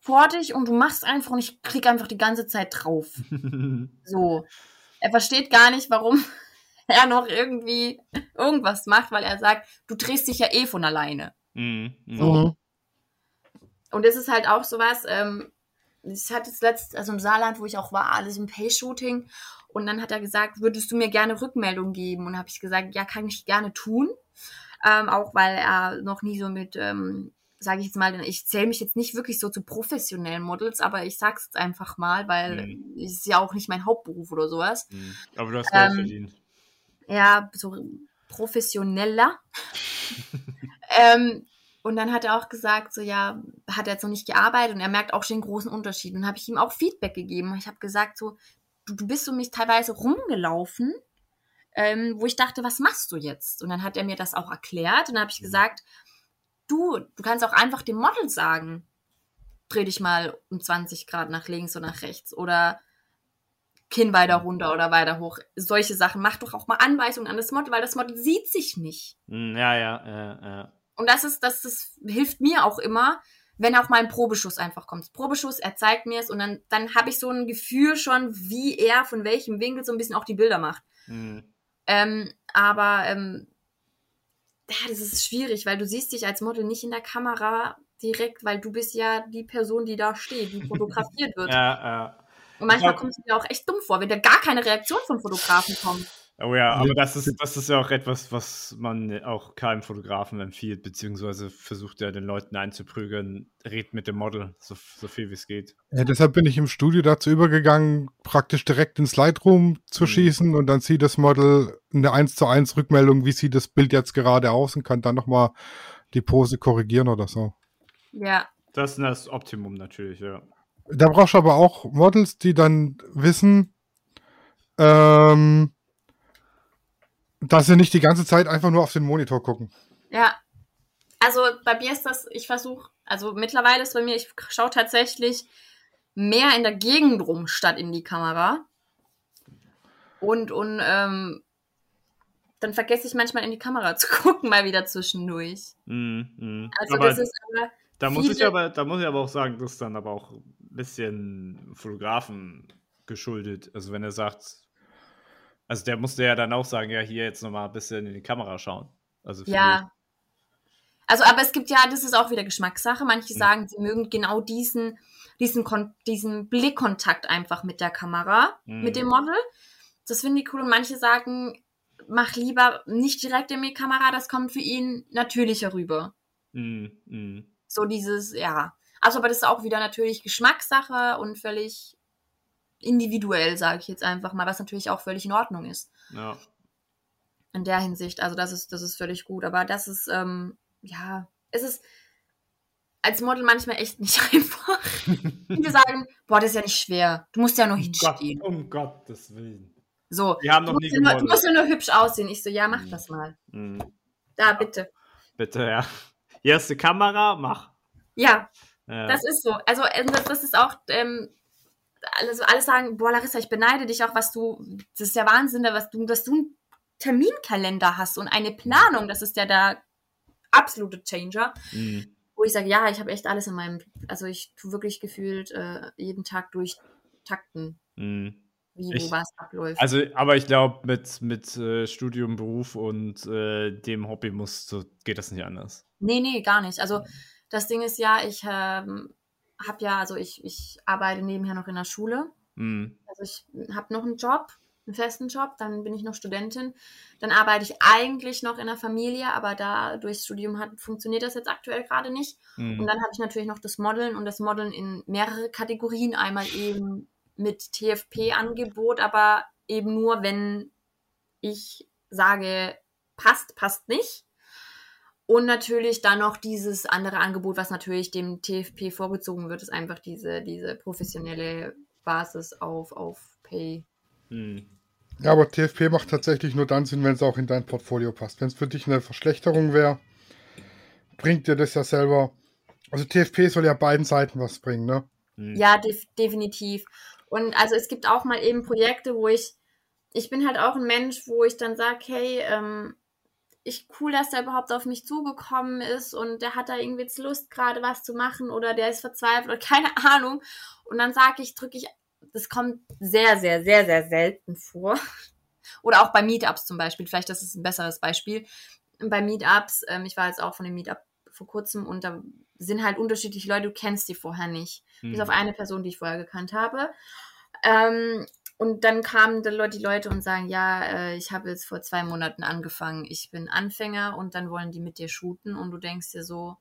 vor dich und du machst einfach und ich klicke einfach die ganze Zeit drauf. So. Er versteht gar nicht, warum er noch irgendwie irgendwas macht, weil er sagt, du drehst dich ja eh von alleine. Hm. Hm. So. Und es ist halt auch sowas, ähm, ich hatte es letzt, also im Saarland, wo ich auch war, alles im Pay-Shooting. Und dann hat er gesagt, würdest du mir gerne Rückmeldung geben? Und habe ich gesagt, ja, kann ich gerne tun. Ähm, auch weil er noch nie so mit, ähm, sage ich jetzt mal, ich zähle mich jetzt nicht wirklich so zu professionellen Models, aber ich sag's jetzt einfach mal, weil Mhm. es ist ja auch nicht mein Hauptberuf oder sowas. Hm. Aber du hast Geld Ähm, verdient. Ja, so professioneller. ähm, und dann hat er auch gesagt, so ja, hat er jetzt noch nicht gearbeitet und er merkt auch schon den großen Unterschied. Und habe ich ihm auch Feedback gegeben. Ich habe gesagt, so, du, du bist um mich teilweise rumgelaufen, ähm, wo ich dachte, was machst du jetzt? Und dann hat er mir das auch erklärt und dann habe ich gesagt, du, du kannst auch einfach dem Model sagen, dreh dich mal um 20 Grad nach links oder nach rechts oder Kinn weiter runter oder weiter hoch. Solche Sachen. Mach doch auch mal Anweisungen an das Model, weil das Model sieht sich nicht. Hm, Ja, ja, äh, ja. Und das ist, das, das hilft mir auch immer, wenn auch mal ein Probeschuss einfach kommt. Probeschuss, er zeigt mir es und dann, dann habe ich so ein Gefühl schon, wie er von welchem Winkel so ein bisschen auch die Bilder macht. Hm. Ähm, aber ähm, ja, das ist schwierig, weil du siehst dich als Model nicht in der Kamera direkt, weil du bist ja die Person, die da steht, die fotografiert wird. Ja, ja. Und manchmal kommst du dir auch echt dumm vor, wenn da gar keine Reaktion vom Fotografen kommt. Oh ja, aber das ist, das ist ja auch etwas, was man auch keinem Fotografen empfiehlt, beziehungsweise versucht ja den Leuten einzuprügeln, red mit dem Model, so, so viel wie es geht. Ja, deshalb bin ich im Studio dazu übergegangen, praktisch direkt ins Lightroom zu Mhm. schießen und dann sieht das Model eine 1 zu 1 Rückmeldung, wie sieht das Bild jetzt gerade aus und kann dann nochmal die Pose korrigieren oder so. Ja, Das ist das Optimum natürlich, ja. Da brauchst du aber auch Models, die dann wissen, ähm, dass sie nicht die ganze Zeit einfach nur auf den Monitor gucken. ja. Also bei mir ist das, ich versuche, also mittlerweile ist bei mir, ich schaue tatsächlich mehr in der Gegend rum, statt in die Kamera. Und, und ähm, dann vergesse ich manchmal in die Kamera zu gucken, mal wieder zwischendurch. Mhm, mhm. Also aber das ist aber, da, muss ich aber, da muss ich aber auch sagen, das ist dann aber auch bisschen Fotografen geschuldet. Also wenn er sagt, Also der musste ja dann auch sagen, ja, hier jetzt nochmal ein bisschen in die Kamera schauen. Also Ja. Also, aber es gibt ja, das ist auch wieder Geschmackssache. Manche Mhm. sagen, sie mögen genau diesen, diesen, Kon diesen Blickkontakt einfach mit der Kamera, Mhm. mit dem Model. Das finde ich cool. Und manche sagen, mach lieber nicht direkt in die Kamera, das kommt für ihn natürlicher rüber. mich. Mm, mm. So dieses, ja. Also, aber das ist auch wieder natürlich Geschmackssache und völlig individuell, sage ich jetzt einfach mal, was natürlich auch völlig in Ordnung ist. Ja. In der Hinsicht. Also, das ist, das ist völlig gut. Aber das ist, ähm, ja, es ist als Model manchmal echt nicht einfach. Viele sagen, boah, das ist ja nicht schwer. Du musst ja nur hinstehen. um Gottes Willen. So. Wir haben Du noch musst, nie ja nur, du musst ja nur hübsch aussehen. Ich so, ja, mach Mhm. das mal. Mm. Da, bitte. Bitte, ja. Hier ist die Kamera, mach. Ja, Ja. Das ist so. Also ähm, das, das ist auch, ähm, also alle sagen, boah, Larissa, ich beneide dich auch, was du, das ist ja Wahnsinn, was du, dass du einen Terminkalender hast und eine Planung, das ist ja der absolute Changer. Mm. Wo ich sage, ja, ich habe echt alles in meinem, also ich tue wirklich gefühlt äh, jeden Tag durchtakten, Mm. wie Ich- wo was abläuft. Also, aber ich glaube, mit, mit äh, Studium, Beruf und äh, dem Hobby musst du, geht das nicht anders. Nee, nee, gar nicht. Also das Ding ist ja, ich ähm, habe ja, also ich, ich arbeite nebenher noch in der Schule. Mm. Also ich habe noch einen Job, einen festen Job, dann bin ich noch Studentin. Dann arbeite ich eigentlich noch in der Familie, aber da durchs Studium hat, funktioniert das jetzt aktuell gerade nicht. Mm. Und dann habe ich natürlich noch das Modeln und das Modeln in mehrere Kategorien. Einmal eben mit TFP-Angebot, aber eben nur, wenn ich sage, passt, passt nicht. Und natürlich dann noch dieses andere Angebot, was natürlich dem TFP vorgezogen wird, ist einfach diese, diese professionelle Basis auf, auf Pay. Mm. Ja, aber TFP macht tatsächlich nur dann Sinn, wenn es auch in dein Portfolio passt. Wenn es für dich eine Verschlechterung wäre, bringt dir das ja selber. Also TFP soll ja beiden Seiten was bringen, ne? Mm. Ja, def definitiv. Und also es gibt auch mal eben Projekte, wo ich, ich bin halt auch ein Mensch, wo ich dann sage, hey, ähm, ich cool, dass der überhaupt auf mich zugekommen ist und der hat da irgendwie jetzt Lust, gerade was zu machen oder der ist verzweifelt oder keine Ahnung. Und dann sage ich, drücke ich, das kommt sehr, sehr, sehr, sehr selten vor. Oder auch bei Meetups zum Beispiel, vielleicht das ist ein besseres Beispiel. Bei Meetups, ähm, ich war jetzt auch von dem Meetup vor kurzem und da sind halt unterschiedliche Leute, du kennst die vorher nicht Mm. bis auf eine Person, die ich vorher gekannt habe. Ähm, und dann kamen die Leute, die Leute und sagen, ja, äh, ich habe jetzt vor zwei Monaten angefangen, ich bin Anfänger und dann wollen die mit dir shooten und du denkst dir so,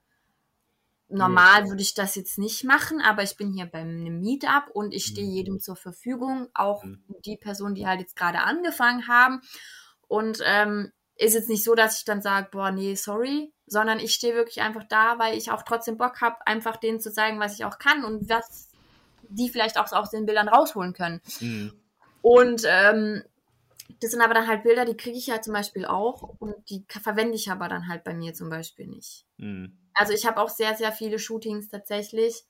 normal würde ich das jetzt nicht machen, aber ich bin hier bei einem Meetup und ich stehe Mhm. jedem zur Verfügung, auch Mhm. die Personen, die halt jetzt gerade angefangen haben. Und ähm, ist jetzt nicht so, dass ich dann sage, boah, nee, sorry, sondern ich stehe wirklich einfach da, weil ich auch trotzdem Bock habe, einfach denen zu zeigen, was ich auch kann und was die vielleicht auch aus den Bildern rausholen können. Mm. Und ähm, das sind aber dann halt Bilder, die kriege ich ja zum Beispiel auch und die verwende ich aber dann halt bei mir zum Beispiel nicht. Mm. Also ich habe auch sehr, sehr viele Shootings tatsächlich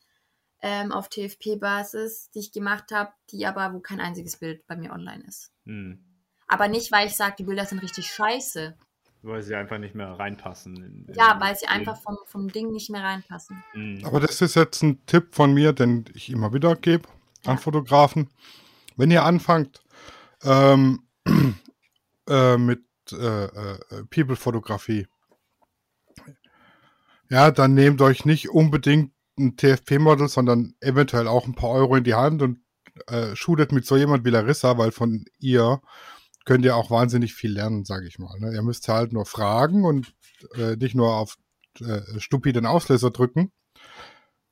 ähm, auf TFP-Basis, die ich gemacht habe, die aber, wo kein einziges Bild bei mir online ist. Mm. Aber nicht, weil ich sage, die Bilder sind richtig scheiße. Weil sie einfach nicht mehr reinpassen. in- in- Ja, weil sie in- einfach vom, vom Ding nicht mehr reinpassen. Mm. Aber das ist jetzt ein Tipp von mir, den ich immer wieder gebe an Ja. Fotografen. Wenn ihr anfangt ähm, äh, mit äh, äh, People-Fotografie, ja, dann nehmt euch nicht unbedingt ein TFP-Model, sondern eventuell auch ein paar Euro in die Hand und äh, shootet mit so jemand wie Larissa, weil von ihr könnt ihr auch wahnsinnig viel lernen, sage ich mal. Ne? Ihr müsst halt nur fragen und äh, nicht nur auf äh, stupiden Auslöser drücken.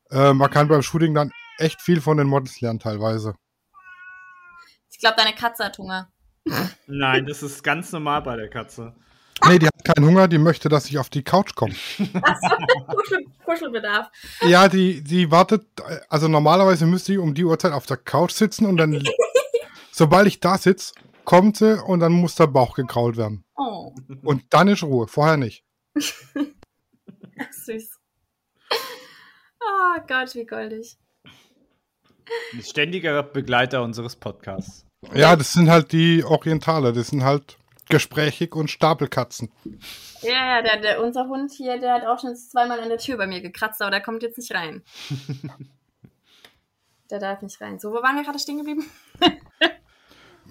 Äh, man kann beim Shooting dann echt viel von den Models lernen teilweise. Ich glaube, deine Katze hat Hunger. Nein, das ist ganz normal bei der Katze. Nee, die hat keinen Hunger, die möchte, dass ich auf die Couch komme. Kuschel, Kuschelbedarf. Ja, die, die wartet, also normalerweise müsste ich um die Uhrzeit auf der Couch sitzen und dann, sobald ich da sitze, kommt sie und dann muss der Bauch gekrault werden. Oh, Und dann ist Ruhe, vorher nicht. süß. Oh Gott, wie goldig. Ein ständiger Begleiter unseres Podcasts. Ja, das sind halt die Orientale, das sind halt gesprächig und Stapelkatzen. Ja, ja, der, der, unser Hund hier, der hat auch schon zweimal an der Tür bei mir gekratzt, aber der kommt jetzt nicht rein. der darf nicht rein. So, wo waren wir gerade stehen geblieben?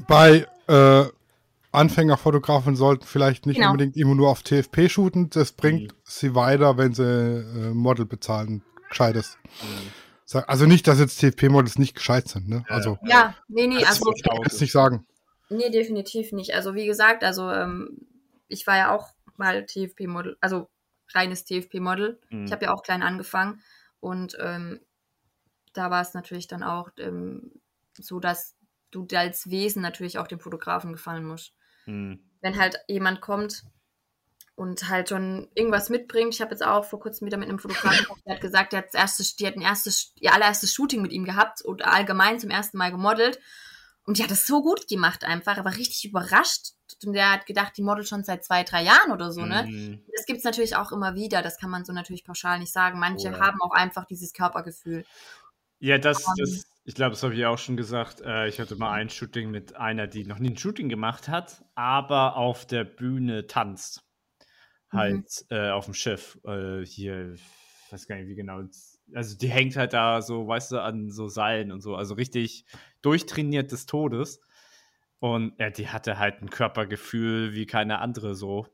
Bei äh, Anfängerfotografen sollten vielleicht nicht Genau. unbedingt immer nur auf TFP shooten. Das bringt Mhm. sie weiter, wenn sie äh, Model bezahlen. Gescheites. Mhm. Also nicht, dass jetzt TFP-Models nicht gescheit sind. Ne? Ja. Also Ja, nee, nee, Das also ich auch das nicht sagen. Nee, definitiv nicht. Also wie gesagt, also ähm, ich war ja auch mal TFP-Model, also reines TFP-Model. Mhm. Ich habe ja auch klein angefangen und ähm, da war es natürlich dann auch ähm, so, dass du als Wesen natürlich auch dem Fotografen gefallen musst. Mhm. Wenn halt jemand kommt und halt schon irgendwas mitbringt. Ich habe jetzt auch vor kurzem wieder mit einem Fotografen, der hat gesagt, der hat das erste, die hat ein erstes, ihr allererstes Shooting mit ihm gehabt und allgemein zum ersten Mal gemodelt. Und die hat es so gut gemacht einfach, aber richtig überrascht. Und der hat gedacht, die modelt schon seit zwei, drei Jahren oder so, ne? Mhm. Das gibt's natürlich auch immer wieder. Das kann man so natürlich pauschal nicht sagen. Manche Oh haben auch einfach dieses Körpergefühl. Ja, das, Ähm. das ich glaube, das habe ich auch schon gesagt. Äh, ich hatte mal ein Shooting mit einer, die noch nie ein Shooting gemacht hat, aber auf der Bühne tanzt. Halt äh, auf dem Schiff. Äh, hier, ich weiß gar nicht, wie genau. Also die hängt halt da so, weißt du, an so Seilen und so. Also richtig durchtrainiert des Todes. Und ja, die hatte halt ein Körpergefühl wie keine andere so.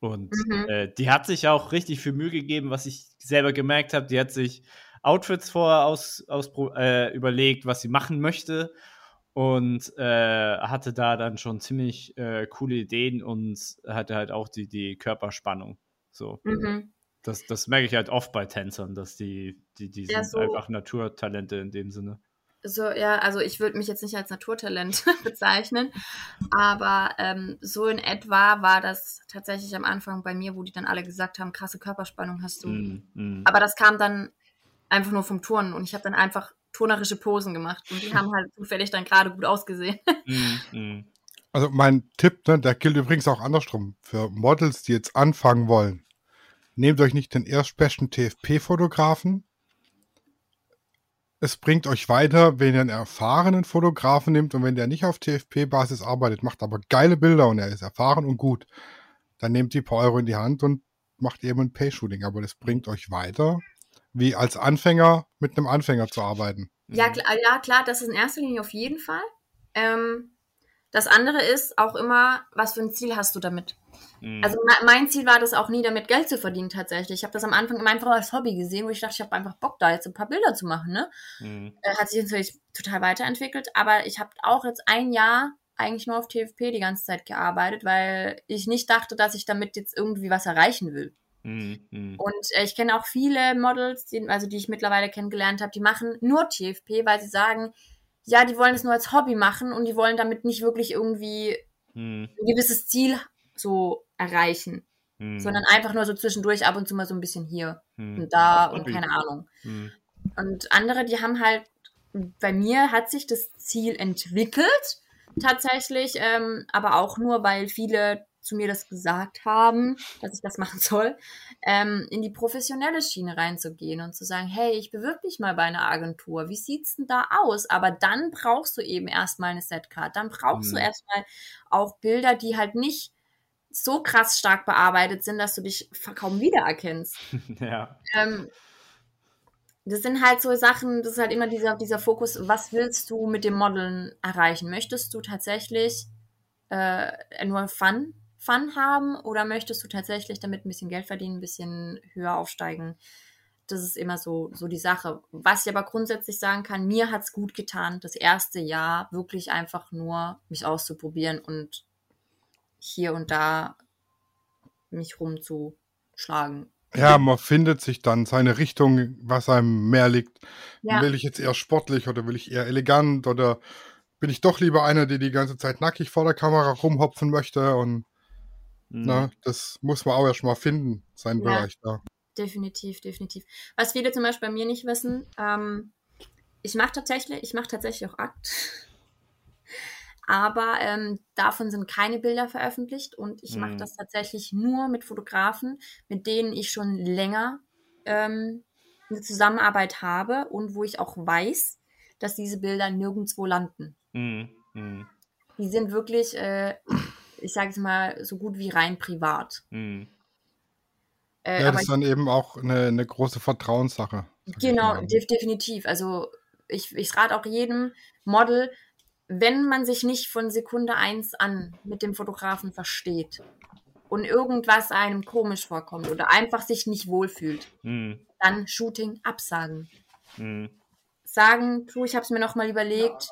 Und Mhm. äh, die hat sich auch richtig viel Mühe gegeben, was ich selber gemerkt habe. Die hat sich Outfits vorher aus, aus, äh, überlegt, was sie machen möchte. Und äh, hatte da dann schon ziemlich äh, coole Ideen und hatte halt auch die, die Körperspannung. So. Mhm. Das, das merke ich halt oft bei Tänzern, dass die, die, die Ja, sind so- einfach Naturtalente in dem Sinne. So, ja, also ich würde mich jetzt nicht als Naturtalent bezeichnen, aber ähm, so in etwa war das tatsächlich am Anfang bei mir, wo die dann alle gesagt haben, krasse Körperspannung hast du. Mm, mm. Aber das kam dann einfach nur vom Turnen und ich habe dann einfach turnerische Posen gemacht und die haben halt zufällig dann gerade gut ausgesehen. Mm, mm. Also mein Tipp, ne, der gilt übrigens auch andersrum. Für Models, die jetzt anfangen wollen, nehmt euch nicht den erstbesten TFP-Fotografen. Es bringt euch weiter, wenn ihr einen erfahrenen Fotografen nehmt und wenn der nicht auf TFP-Basis arbeitet, macht aber geile Bilder und er ist erfahren und gut, dann nehmt die paar Euro in die Hand und macht eben ein Pay-Shooting. Aber das bringt euch weiter, wie als Anfänger mit einem Anfänger zu arbeiten. Ja, Mhm. klar, ja, klar, das ist in erster Linie auf jeden Fall. Ähm, das andere ist auch immer, was für ein Ziel hast du damit? Mm. Also me- mein Ziel war das auch nie, damit Geld zu verdienen tatsächlich. Ich habe das am Anfang immer einfach als Hobby gesehen, wo ich dachte, ich habe einfach Bock, da jetzt ein paar Bilder zu machen. Ne? Mm. Äh, hat sich natürlich total weiterentwickelt, aber ich habe auch jetzt ein Jahr eigentlich nur auf TFP die ganze Zeit gearbeitet, weil ich nicht dachte, dass ich damit jetzt irgendwie was erreichen will. Mm, mm. Und äh, ich kenne auch viele Models, die, also die ich mittlerweile kennengelernt habe, die machen nur TFP, weil sie sagen, ja, die wollen es nur als Hobby machen und die wollen damit nicht wirklich irgendwie Mm, ein gewisses Ziel so erreichen, mm, sondern einfach nur so zwischendurch ab und zu mal so ein bisschen hier mm. und da und keine Ahnung. Und andere, die haben halt, bei mir hat sich das Ziel entwickelt, tatsächlich, ähm, aber auch nur, weil viele zu mir das gesagt haben, dass ich das machen soll, ähm, in die professionelle Schiene reinzugehen und zu sagen, hey, ich bewirb mich mal bei einer Agentur, wie sieht's denn da aus? Aber dann brauchst du eben erstmal eine Setcard, dann brauchst Mhm. du erstmal auch Bilder, die halt nicht so krass stark bearbeitet sind, dass du dich kaum wiedererkennst. ja. Ähm, das sind halt so Sachen, das ist halt immer dieser, dieser Fokus, was willst du mit dem Modeln erreichen? Möchtest du tatsächlich äh, nur Fun, Fun haben oder möchtest du tatsächlich damit ein bisschen Geld verdienen, ein bisschen höher aufsteigen? Das ist immer so, so die Sache. Was ich aber grundsätzlich sagen kann, mir hat's gut getan, das erste Jahr wirklich einfach nur mich auszuprobieren und hier und da mich rumzuschlagen. Ja, man findet sich dann seine Richtung, was einem mehr liegt. Ja. Will ich jetzt eher sportlich oder will ich eher elegant oder bin ich doch lieber einer, der die ganze Zeit nackig vor der Kamera rumhopfen möchte und Mm. ne, das muss man auch erstmal finden, seinen Ja. Bereich da. Definitiv, definitiv. Was viele zum Beispiel bei mir nicht wissen, ähm, ich mache tatsächlich, ich mache tatsächlich auch Akt. Aber ähm, davon sind keine Bilder veröffentlicht und ich mache Mhm. das tatsächlich nur mit Fotografen, mit denen ich schon länger ähm, eine Zusammenarbeit habe und wo ich auch weiß, dass diese Bilder nirgendwo landen. Mm, mm, Die sind wirklich, äh, ich sage es mal, so gut wie rein privat. mm. Äh, Ja, aber das ist dann eben auch eine, eine große Vertrauenssache. ich Genau, def definitiv. Also ich, ich rate auch jedem Model, wenn man sich nicht von Sekunde eins an mit dem Fotografen versteht und irgendwas einem komisch vorkommt oder einfach sich nicht wohlfühlt, Hm. dann Shooting absagen. Hm. Sagen, du, ich habe es mir noch mal überlegt,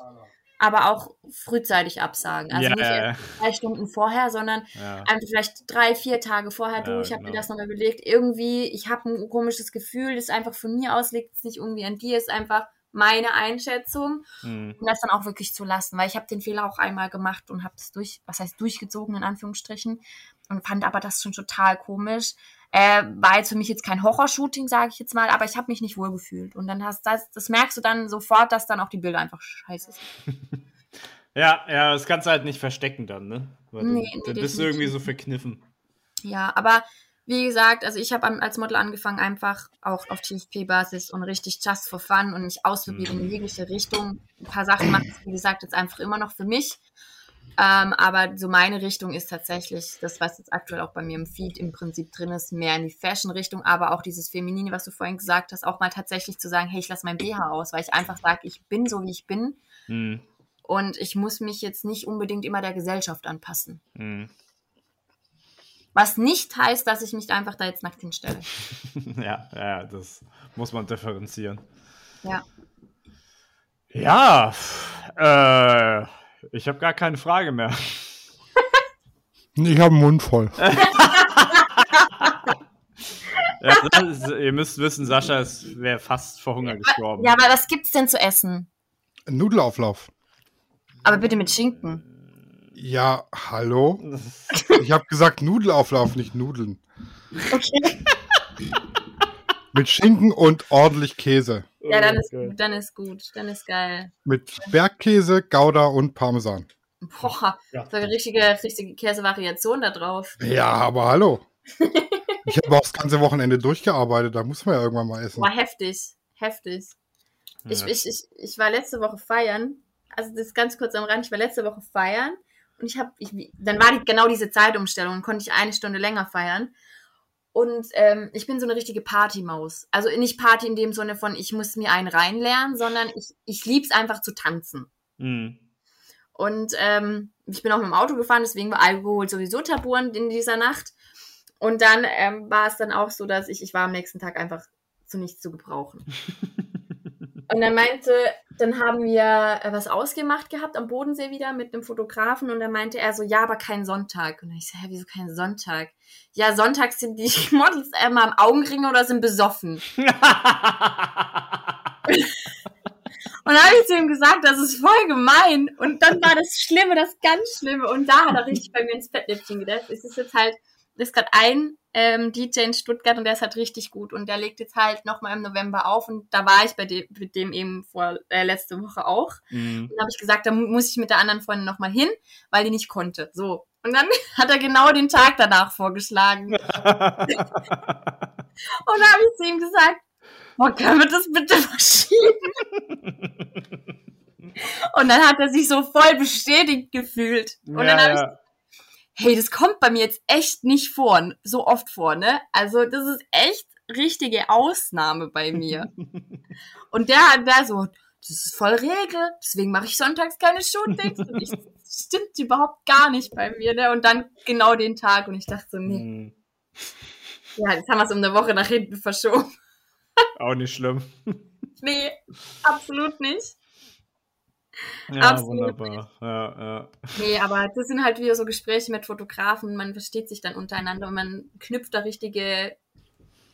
aber auch frühzeitig absagen. Also Ja, nicht ja, drei Stunden vorher, sondern Ja. einfach vielleicht drei, vier Tage vorher, du, ich habe genau. mir das noch mal überlegt, irgendwie, ich habe ein komisches Gefühl, das einfach von mir aus, liegt es nicht irgendwie an dir, ist einfach meine Einschätzung Hm. und das dann auch wirklich zu lassen, weil ich habe den Fehler auch einmal gemacht und habe es durch, was heißt durchgezogen in Anführungsstrichen und fand aber das schon total komisch. Äh, war jetzt für mich jetzt kein Horrorshooting, sage ich jetzt mal, aber ich habe mich nicht wohl gefühlt und dann hast das, das merkst du dann sofort, dass dann auch die Bilder einfach scheiße sind. Ja, ja, das kannst du halt nicht verstecken dann, ne? Weil Nee, dann, nee, dann bist du irgendwie so verkniffen. Ja, aber wie gesagt, also ich habe als Model angefangen, einfach auch auf TFP-Basis und richtig just for fun und mich ausprobieren in jegliche Richtung. Ein paar Sachen mache ich, wie gesagt, jetzt einfach immer noch für mich. Ähm, aber so meine Richtung ist tatsächlich das, was jetzt aktuell auch bei mir im Feed im Prinzip drin ist, mehr in die Fashion-Richtung, aber auch dieses Feminine, was du vorhin gesagt hast, auch mal tatsächlich zu sagen, hey, ich lasse mein BH aus, weil ich einfach sage, ich bin so, wie ich bin Hm. und ich muss mich jetzt nicht unbedingt immer der Gesellschaft anpassen. Hm. Was nicht heißt, dass ich mich einfach da jetzt nackt hinstelle. Ja, ja, das muss man differenzieren. Ja. Ja, äh, ich habe gar keine Frage mehr. Ich habe einen Mund voll. Ja, ist, ihr müsst wissen, Sascha wäre fast vor Hunger gestorben. Ja, aber was gibt's denn zu essen? Nudelauflauf. Aber bitte mit Schinken. Ja, hallo? Ich habe gesagt Nudelauflauf, nicht Nudeln. Okay. Mit Schinken und ordentlich Käse. Ja, dann ist Okay. gut, dann ist gut, dann ist geil. Mit Bergkäse, Gouda und Parmesan. Boah, Ja. so eine richtige, richtige Käsevariation da drauf. Ja, aber hallo. Ich habe auch das ganze Wochenende durchgearbeitet, da muss man ja irgendwann mal essen. Boah, heftig, heftig. Ich, Ja. ich, ich, ich war letzte Woche feiern, also das ist ganz kurz am Rand, ich war letzte Woche feiern und ich habe, ich, dann war die, genau diese Zeitumstellung, und konnte ich eine Stunde länger feiern. Und ähm, ich bin so eine richtige Partymaus. Also nicht Party in dem Sinne von, ich muss mir einen reinlernen, sondern ich, ich lieb's einfach zu tanzen. Hm. Und ähm, ich bin auch mit dem Auto gefahren, deswegen war Alkohol sowieso tabu in dieser Nacht. Und dann ähm, war es dann auch so, dass ich, ich war am nächsten Tag einfach zu nichts zu gebrauchen. Und er meinte, dann haben wir äh, was ausgemacht gehabt am Bodensee wieder mit einem Fotografen und dann meinte er so, ja, aber kein Sonntag. Und ich so, hä, wieso kein Sonntag? Ja, sonntags sind die Models immer am Augenring oder sind besoffen. Und dann habe ich zu ihm gesagt, das ist voll gemein. Und dann war das Schlimme, das ganz Schlimme. Und da hat er richtig bei mir ins Fettnäpfchen gedacht. Es ist jetzt halt, ist gerade ein ähm, DJ in Stuttgart und der ist halt richtig gut. Und der legt jetzt halt nochmal im November auf. Und da war ich bei dem, mit dem eben vor äh, letzte Woche auch. Hm. Und habe ich gesagt, da mu- muss ich mit der anderen Freundin nochmal hin, weil die nicht konnte. So. Und dann hat er genau den Tag danach vorgeschlagen. Und da habe ich zu ihm gesagt, boah, können wir das bitte verschieben? Und dann hat er sich so voll bestätigt gefühlt. Und dann habe ich, ja, hey, das kommt bei mir jetzt echt nicht vor, so oft vor, ne? Also das ist echt richtige Ausnahme bei mir. Und der hat da so, das ist voll Regel, deswegen mache ich sonntags keine Shootings. Und ich, das stimmt überhaupt gar nicht bei mir, ne? Und dann genau den Tag und ich dachte so, nee, Hm. ja, jetzt haben wir es um eine Woche nach hinten verschoben. Auch nicht schlimm. Nee, absolut nicht. Ja, Absolut wunderbar. Ja, ja. Nee, aber das sind halt wieder so Gespräche mit Fotografen. Man versteht sich dann untereinander und man knüpft da richtige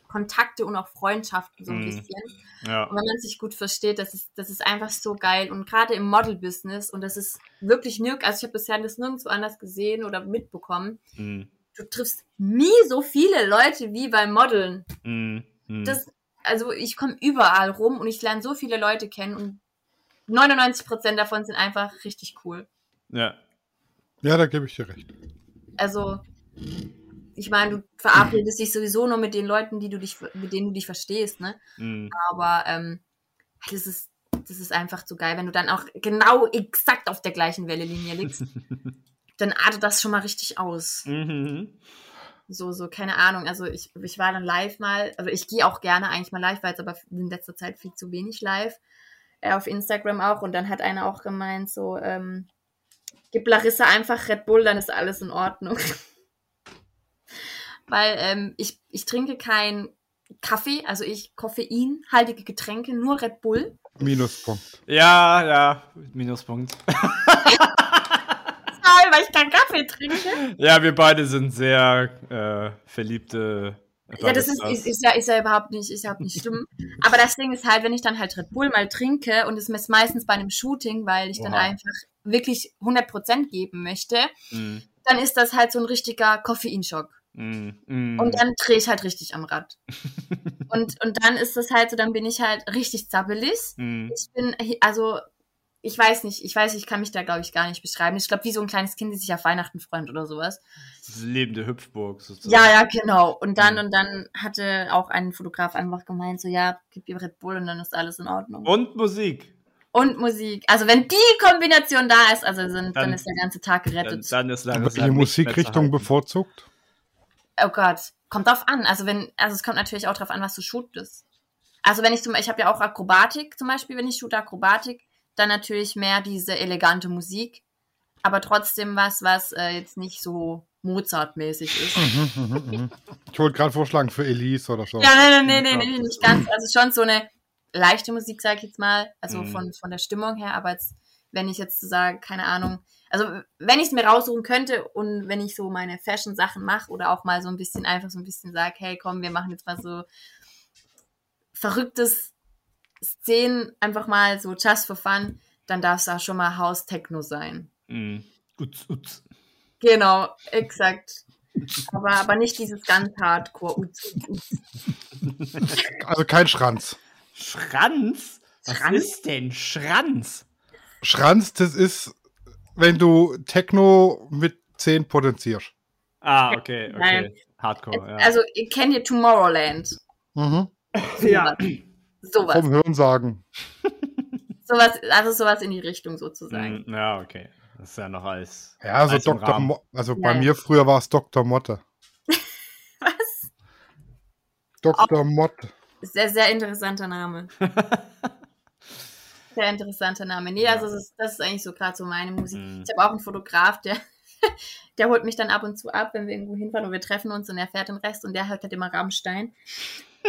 Kontakte und auch Freundschaften so ein Mhm. bisschen. ja. Und wenn man sich gut versteht, das ist, das ist einfach so geil. Und gerade im Model-Business, und das ist wirklich nirg, also ich habe bisher das nirgendwo anders gesehen oder mitbekommen, Hm. du triffst nie so viele Leute wie beim Modeln. Hm. Das, also ich komme überall rum und ich lerne so viele Leute kennen und 99% davon sind einfach richtig cool. ja. Ja, da gebe ich dir recht. Also, ich meine, du verabredest dich sowieso nur mit den Leuten, die du dich, mit denen du dich verstehst, ne? Hm. Aber ähm, das ist, das ist einfach so geil, wenn du dann auch genau exakt auf der gleichen Wellenlinie liegst. dann artet das schon mal richtig aus. Mhm. So, so, keine Ahnung. Also ich, ich war dann live mal, also ich gehe auch gerne eigentlich mal live, weil es aber in letzter Zeit viel zu wenig live. Äh, auf Instagram auch. Und dann hat einer auch gemeint, so, ähm, gib Larissa einfach Red Bull, dann ist alles in Ordnung. Weil ähm, ich, ich trinke kein Kaffee, also ich koffeinhaltige Getränke, nur Red Bull. Minuspunkt. Ja, ja, Minuspunkt. Weil ich keinen Kaffee trinke. Ja, wir beide sind sehr äh, verliebte. Ja, das ist, ist, ist, ja, ist ja überhaupt nicht, ist ja überhaupt nicht schlimm. Aber das Ding ist halt, wenn ich dann halt Red Bull mal trinke und es ist meistens bei einem Shooting, weil ich dann Oha. einfach wirklich 100% geben möchte, Mm, dann ist das halt so ein richtiger Koffeinschock. mm, mm. Und dann drehe ich halt richtig am Rad. und, und dann ist das halt so, dann bin ich halt richtig zappelig. Mm. Ich bin, also, ich weiß nicht, ich weiß, ich kann mich da, glaube ich, gar nicht beschreiben. Ich glaube, wie so ein kleines Kind, das sich auf Weihnachten freut oder sowas. Das lebende Hüpfburg sozusagen. Ja, ja, genau. Und dann, Mhm. und dann hatte auch ein Fotograf einfach gemeint, so, ja, gib ihr Red Bull und dann ist alles in Ordnung. Und Musik. Und Musik. Also, wenn die Kombination da ist, also sind, dann, Dann- ist der ganze Tag Dann, gerettet. dann ist Aber Larissa welche nicht Musikrichtung bevorzugt? Oh Gott, kommt drauf an. Also wenn, also es kommt natürlich auch drauf an, was du shootest. Also wenn ich zum ich habe ja auch Akrobatik zum Beispiel, wenn ich shoote Akrobatik, dann natürlich mehr diese elegante Musik, aber trotzdem was, was äh, jetzt nicht so Mozart-mäßig ist. Mhm, mhm, mhm. Ich wollte gerade vorschlagen für Elise oder so. Ja, nein, nein, nein, nein, nicht ganz. Also schon so eine leichte Musik, sag ich jetzt mal, also Mhm. von, von der Stimmung her, aber jetzt, wenn ich jetzt sage, keine Ahnung, also wenn ich es mir raussuchen könnte und wenn ich so meine Fashion-Sachen mache oder auch mal so ein bisschen einfach so ein bisschen sage, hey komm, wir machen jetzt mal so verrücktes Szenen, einfach mal so just for fun, dann darf es da schon mal House-Techno sein. Mm. Uts, uts. Genau, exakt. Aber, aber nicht dieses ganz Hardcore. Uts, uts, uts. Also kein Schranz. Schranz? Was Schranz? ist denn Schranz? Schranz, das ist, wenn du Techno mit 10 potenzierst. Ah, okay, okay. Nein. Hardcore, ja. Also, ihr kennt ihr Tomorrowland? Mhm. ja. Sowas. Vom Hörensagen. sowas. Also sowas in die Richtung sozusagen. Mm, ja, okay. Das ist ja noch alles. Ja, also alles im Dr. Rahmen. Mo also Ja, bei ja. mir früher war es Dr. Motte. Was? Dr. Motte. Sehr, sehr interessanter Name. Sehr interessanter Name. Nee, also das ist, das ist eigentlich so gerade so meine Musik. Mhm. Ich habe auch einen Fotograf, der, der holt mich dann ab und zu ab, wenn wir irgendwo hinfahren und wir treffen uns und er fährt den Rest und der hört halt immer Rammstein.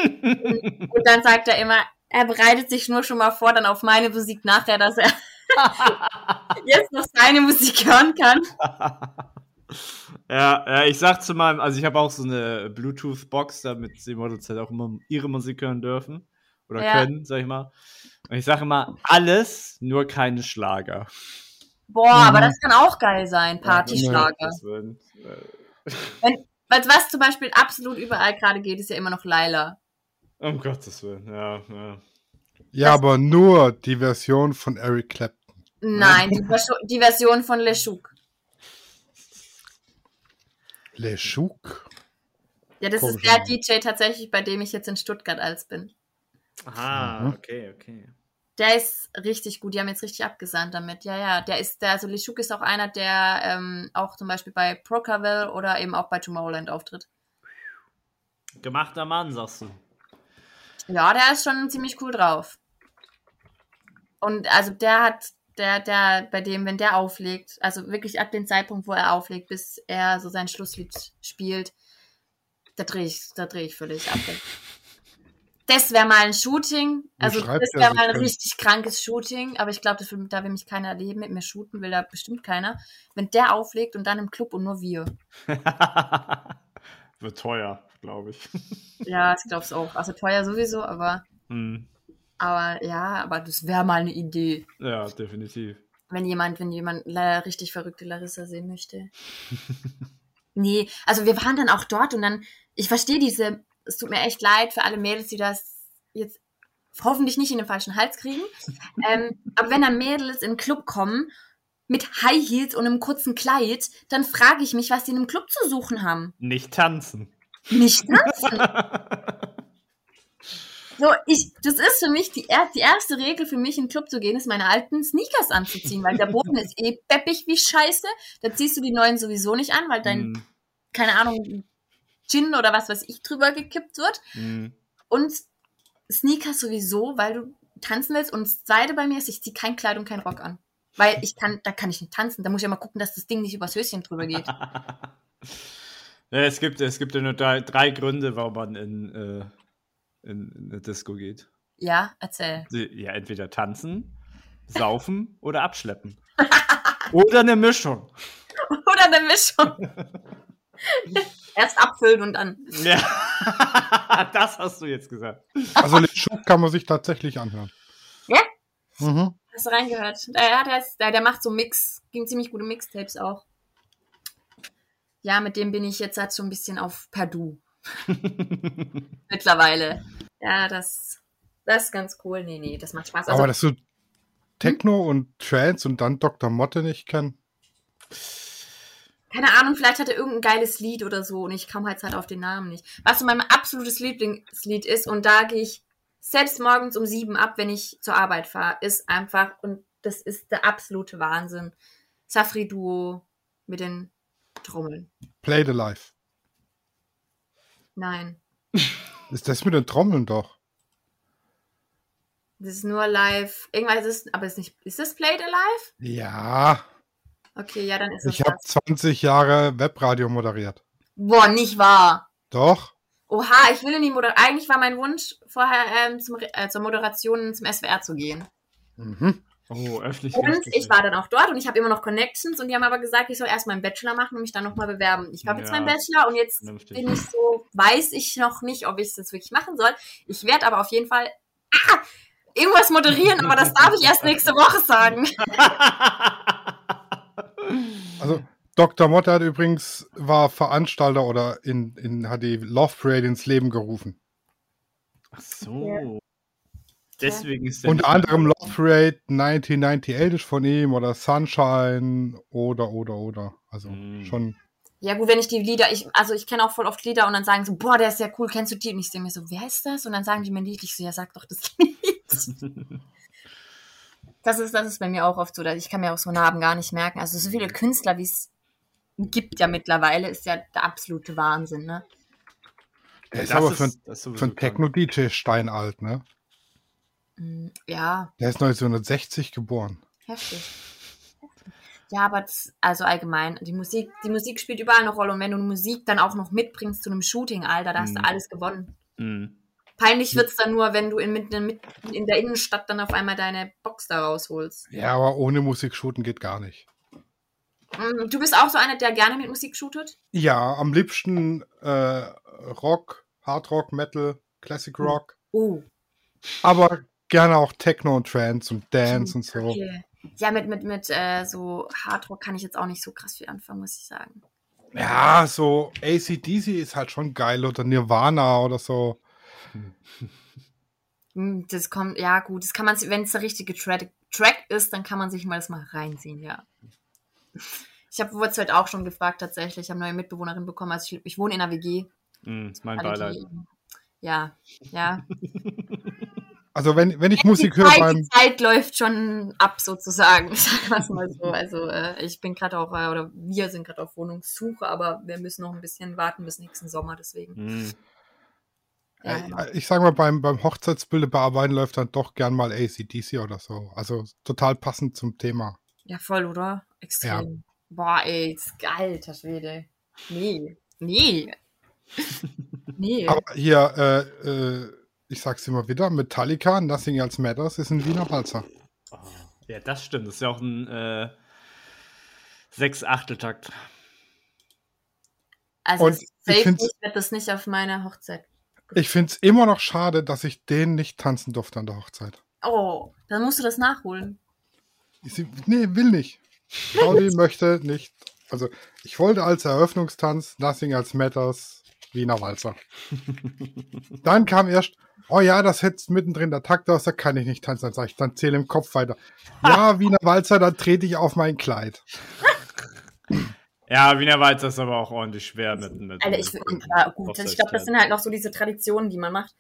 Und, dann sagt er immer, er bereitet sich nur schon mal vor, dann auf meine Musik nachher, dass er jetzt noch seine Musik hören kann. ja, ja, ich sag zu meinem, also ich habe auch so eine Bluetooth-Box, damit die Models halt auch immer ihre Musik hören dürfen. Oder Ja. können, sag ich mal. Und ich sage immer, alles, nur keine Schlager. Boah, aber Mhm. das kann auch geil sein, Partyschlager. Würden, äh, Weil was zum Beispiel absolut überall gerade geht, ist ja immer noch Laila. Um Gottes Willen, ja, ja. Ja, aber nur die Version von Eric Clapton. Nein, die, Verso- die Version von Leschuk. Le Chouk. Ja, das Komisch, ist der. DJ tatsächlich, bei dem ich jetzt in Stuttgart als bin. Aha, Mhm. okay, okay. Der ist richtig gut, die haben jetzt richtig abgesandt damit. Ja, ja, der ist, der, also Leschuk ist auch einer, der ähm, auch zum Beispiel bei Procaville oder eben auch bei Tomorrowland auftritt. Gemachter Mann, sagst du. Ja, der ist schon ziemlich cool drauf. Und also der hat, der, der, bei dem, wenn der auflegt, also wirklich ab dem Zeitpunkt, wo er auflegt, bis er so sein Schlusslied spielt, da drehe ich, da drehe ich völlig ab. Das wäre mal ein Shooting, also das wäre mal ein richtig krankes Shooting, aber ich glaube, da will mich keiner erleben, mit mir shooten will da bestimmt keiner. Wenn der auflegt und dann im Club und nur wir. Wird teuer, glaube ich. Ja, ich glaube es auch. Also teuer sowieso, aber, Hm. aber ja, aber das wäre mal eine Idee. Ja, definitiv. wenn jemand, wenn jemand richtig verrückte Larissa sehen möchte. nee, also wir waren dann auch dort und dann, ich verstehe diese, es tut mir echt leid für alle Mädels, die das jetzt hoffentlich nicht in den falschen Hals kriegen. ähm, aber wenn dann Mädels in den Club kommen mit High Heels und einem kurzen Kleid, dann frage ich mich, was die in einem Club zu suchen haben. Nicht tanzen. Nicht tanzen. So, ich, das ist für mich die, er, die erste Regel für mich in den Club zu gehen, ist meine alten Sneakers anzuziehen, weil der Boden ist eh peppig wie Scheiße. Da ziehst du die neuen sowieso nicht an, weil dein, Hm, keine Ahnung, Gin oder was weiß ich drüber gekippt wird. hm. Und Sneakers sowieso, weil du tanzen willst. Und das zweite bei mir ist, ich ziehe kein Kleid und kein Rock an. Weil ich kann, da kann ich nicht tanzen. Da muss ich ja mal gucken, dass das Ding nicht übers Höschen drüber geht. Ja, es, gibt, es gibt ja nur drei, drei Gründe, warum man in, äh, in, in eine Disco geht. Ja, erzähl. Ja, entweder tanzen, saufen oder abschleppen. oder eine Mischung. Oder eine Mischung. Erst abfüllen und dann. Ja, das hast du jetzt gesagt. Also den Schub kann man sich tatsächlich anhören. Ja? Mhm. Hast du reingehört? Der, der, der macht so Mix, ging ziemlich gute Mixtapes auch. Ja, mit dem bin ich jetzt halt so ein bisschen auf Perdu mittlerweile. Ja, das, das ist ganz cool. Nee, nee, das macht Spaß. Also, Aber dass du Techno und Trance und dann Dr. Motte nicht kennen. keine Ahnung, vielleicht hat er irgendein geiles Lied oder so und ich komme halt halt auf den Namen nicht. Was so mein absolutes Lieblingslied ist und da gehe ich selbst morgens um sieben ab, wenn ich zur Arbeit fahre, ist einfach, und das ist der absolute Wahnsinn. Safri Duo mit den Trommeln. Play the Life. Nein. Ist das mit den Trommeln doch? Das ist nur live. Irgendwas ist, aber ist nicht. Ist das Play the Live? Ja. Okay, ja, dann ist es Ich habe das. 20 Jahre Webradio moderiert. Boah, nicht wahr. Doch. Oha, ich will in die Moder Eigentlich war mein Wunsch, vorher ähm, zum, äh, zur Moderation zum SWR zu gehen. Mhm. Oh, öffentlich. Und ich war dann auch dort und ich habe immer noch Connections und die haben aber gesagt, ich soll erst meinen Bachelor machen und mich dann nochmal bewerben. Ich habe jetzt Ja. meinen Bachelor und jetzt bin ich so, weiß ich noch nicht, ob ich das wirklich machen soll. Ich werde aber auf jeden Fall ah, irgendwas moderieren, aber das darf ich erst nächste Woche sagen. Also Dr. Motte hat übrigens war Veranstalter oder in, in hat die Love Parade ins Leben gerufen. Ach so. Deswegen ist der Unter anderem Love Parade 1998 ist von ihm oder Sunshine oder oder oder. Also Mm. schon. Ja gut, wenn ich die Lieder, ich, also ich kenne auch voll oft Lieder und dann sagen so, boah, der ist ja cool, kennst du die? Und ich denke mir so, wer ist das? Und dann sagen die mir ein Lied, ich so, ja, sag doch das Lied. Das ist, das ist bei mir auch oft so, dass ich kann mir auch so Namen gar nicht merken. Also so viele Künstler, wie es gibt ja mittlerweile, ist ja der absolute Wahnsinn, ne? Der ist Das aber für, ein- für einen. Techno-DJ steinalt, ne? Mm, Ja, Der ist 1960 geboren. heftig. Ja, aber das, also allgemein, die Musik, die Musik spielt überall eine Rolle und wenn du Musik dann auch noch mitbringst zu einem Shooting, Alter, da hast du Mhm. alles gewonnen. Mm. Peinlich wird's dann nur, wenn du in, mitten in der Innenstadt dann auf einmal deine Box da rausholst. Ja, aber ohne Musik shooten geht gar nicht. Mm, Du bist auch so einer, der gerne mit Musik shootet? Ja, am liebsten äh, Rock, Hard Rock, Metal, Classic Rock, Oh, aber gerne auch Techno und Trance und Dance und so. okay. Ja, mit, mit, mit äh, so Hardrock kann ich jetzt auch nicht so krass viel anfangen, muss ich sagen. Ja, so ACDC ist halt schon geil oder Nirvana oder so. Mm, Das kommt, ja gut, das kann man, wenn es der richtige Track, Track ist, dann kann man sich mal das mal reinziehen, ja. Ich habe wurde heute auch schon gefragt tatsächlich. Ich habe eine neue Mitbewohnerin bekommen. Also ich, ich wohne in einer WG. Mm, ist mein Beileid. ja, ja. Also wenn, wenn ich Musik die höre Zeit, beim, die Zeit läuft schon ab sozusagen, sagen wir es mal so. Also äh, ich bin gerade auch, äh, oder wir sind gerade auf Wohnungssuche, aber wir müssen noch ein bisschen warten bis nächsten Sommer, deswegen. Mm. Ja, genau. äh, ich sag mal, beim, beim Hochzeitsbilder bearbeiten läuft dann doch gern mal ACDC oder so. Also total passend zum Thema. ja, voll, oder? Extrem. Boah, ey, ist geil, alter Schwede. Nee, nee. nee. Aber hier, äh, äh, ich sag's immer wieder, Metallica, Nothing Else Matters ist ein Wiener Walzer. Oh, ja, das stimmt. Das ist ja auch ein äh, Sechs-Achteltakt. also und es ich safe find's- nicht, wird das nicht auf meiner Hochzeit. Ich find's immer noch schade, dass ich den nicht tanzen durfte an der Hochzeit. Oh, dann musst du das nachholen. Ich, sie- nee, will nicht. Claudi möchte nicht. Also, ich wollte als Eröffnungstanz Nothing Else Matters Wiener Walzer. Dann kam erst, oh ja, das hättest mittendrin der Takt aus, da kann ich nicht tanzen. Dann sag ich, dann zähle im Kopf weiter. Ja, Wiener Walzer, dann trete ich auf mein Kleid. Ja, Wiener Walzer ist aber auch ordentlich schwer mit. mit Alter, ich, ja, gut, ich glaube, das sind halt noch so diese Traditionen, die man macht.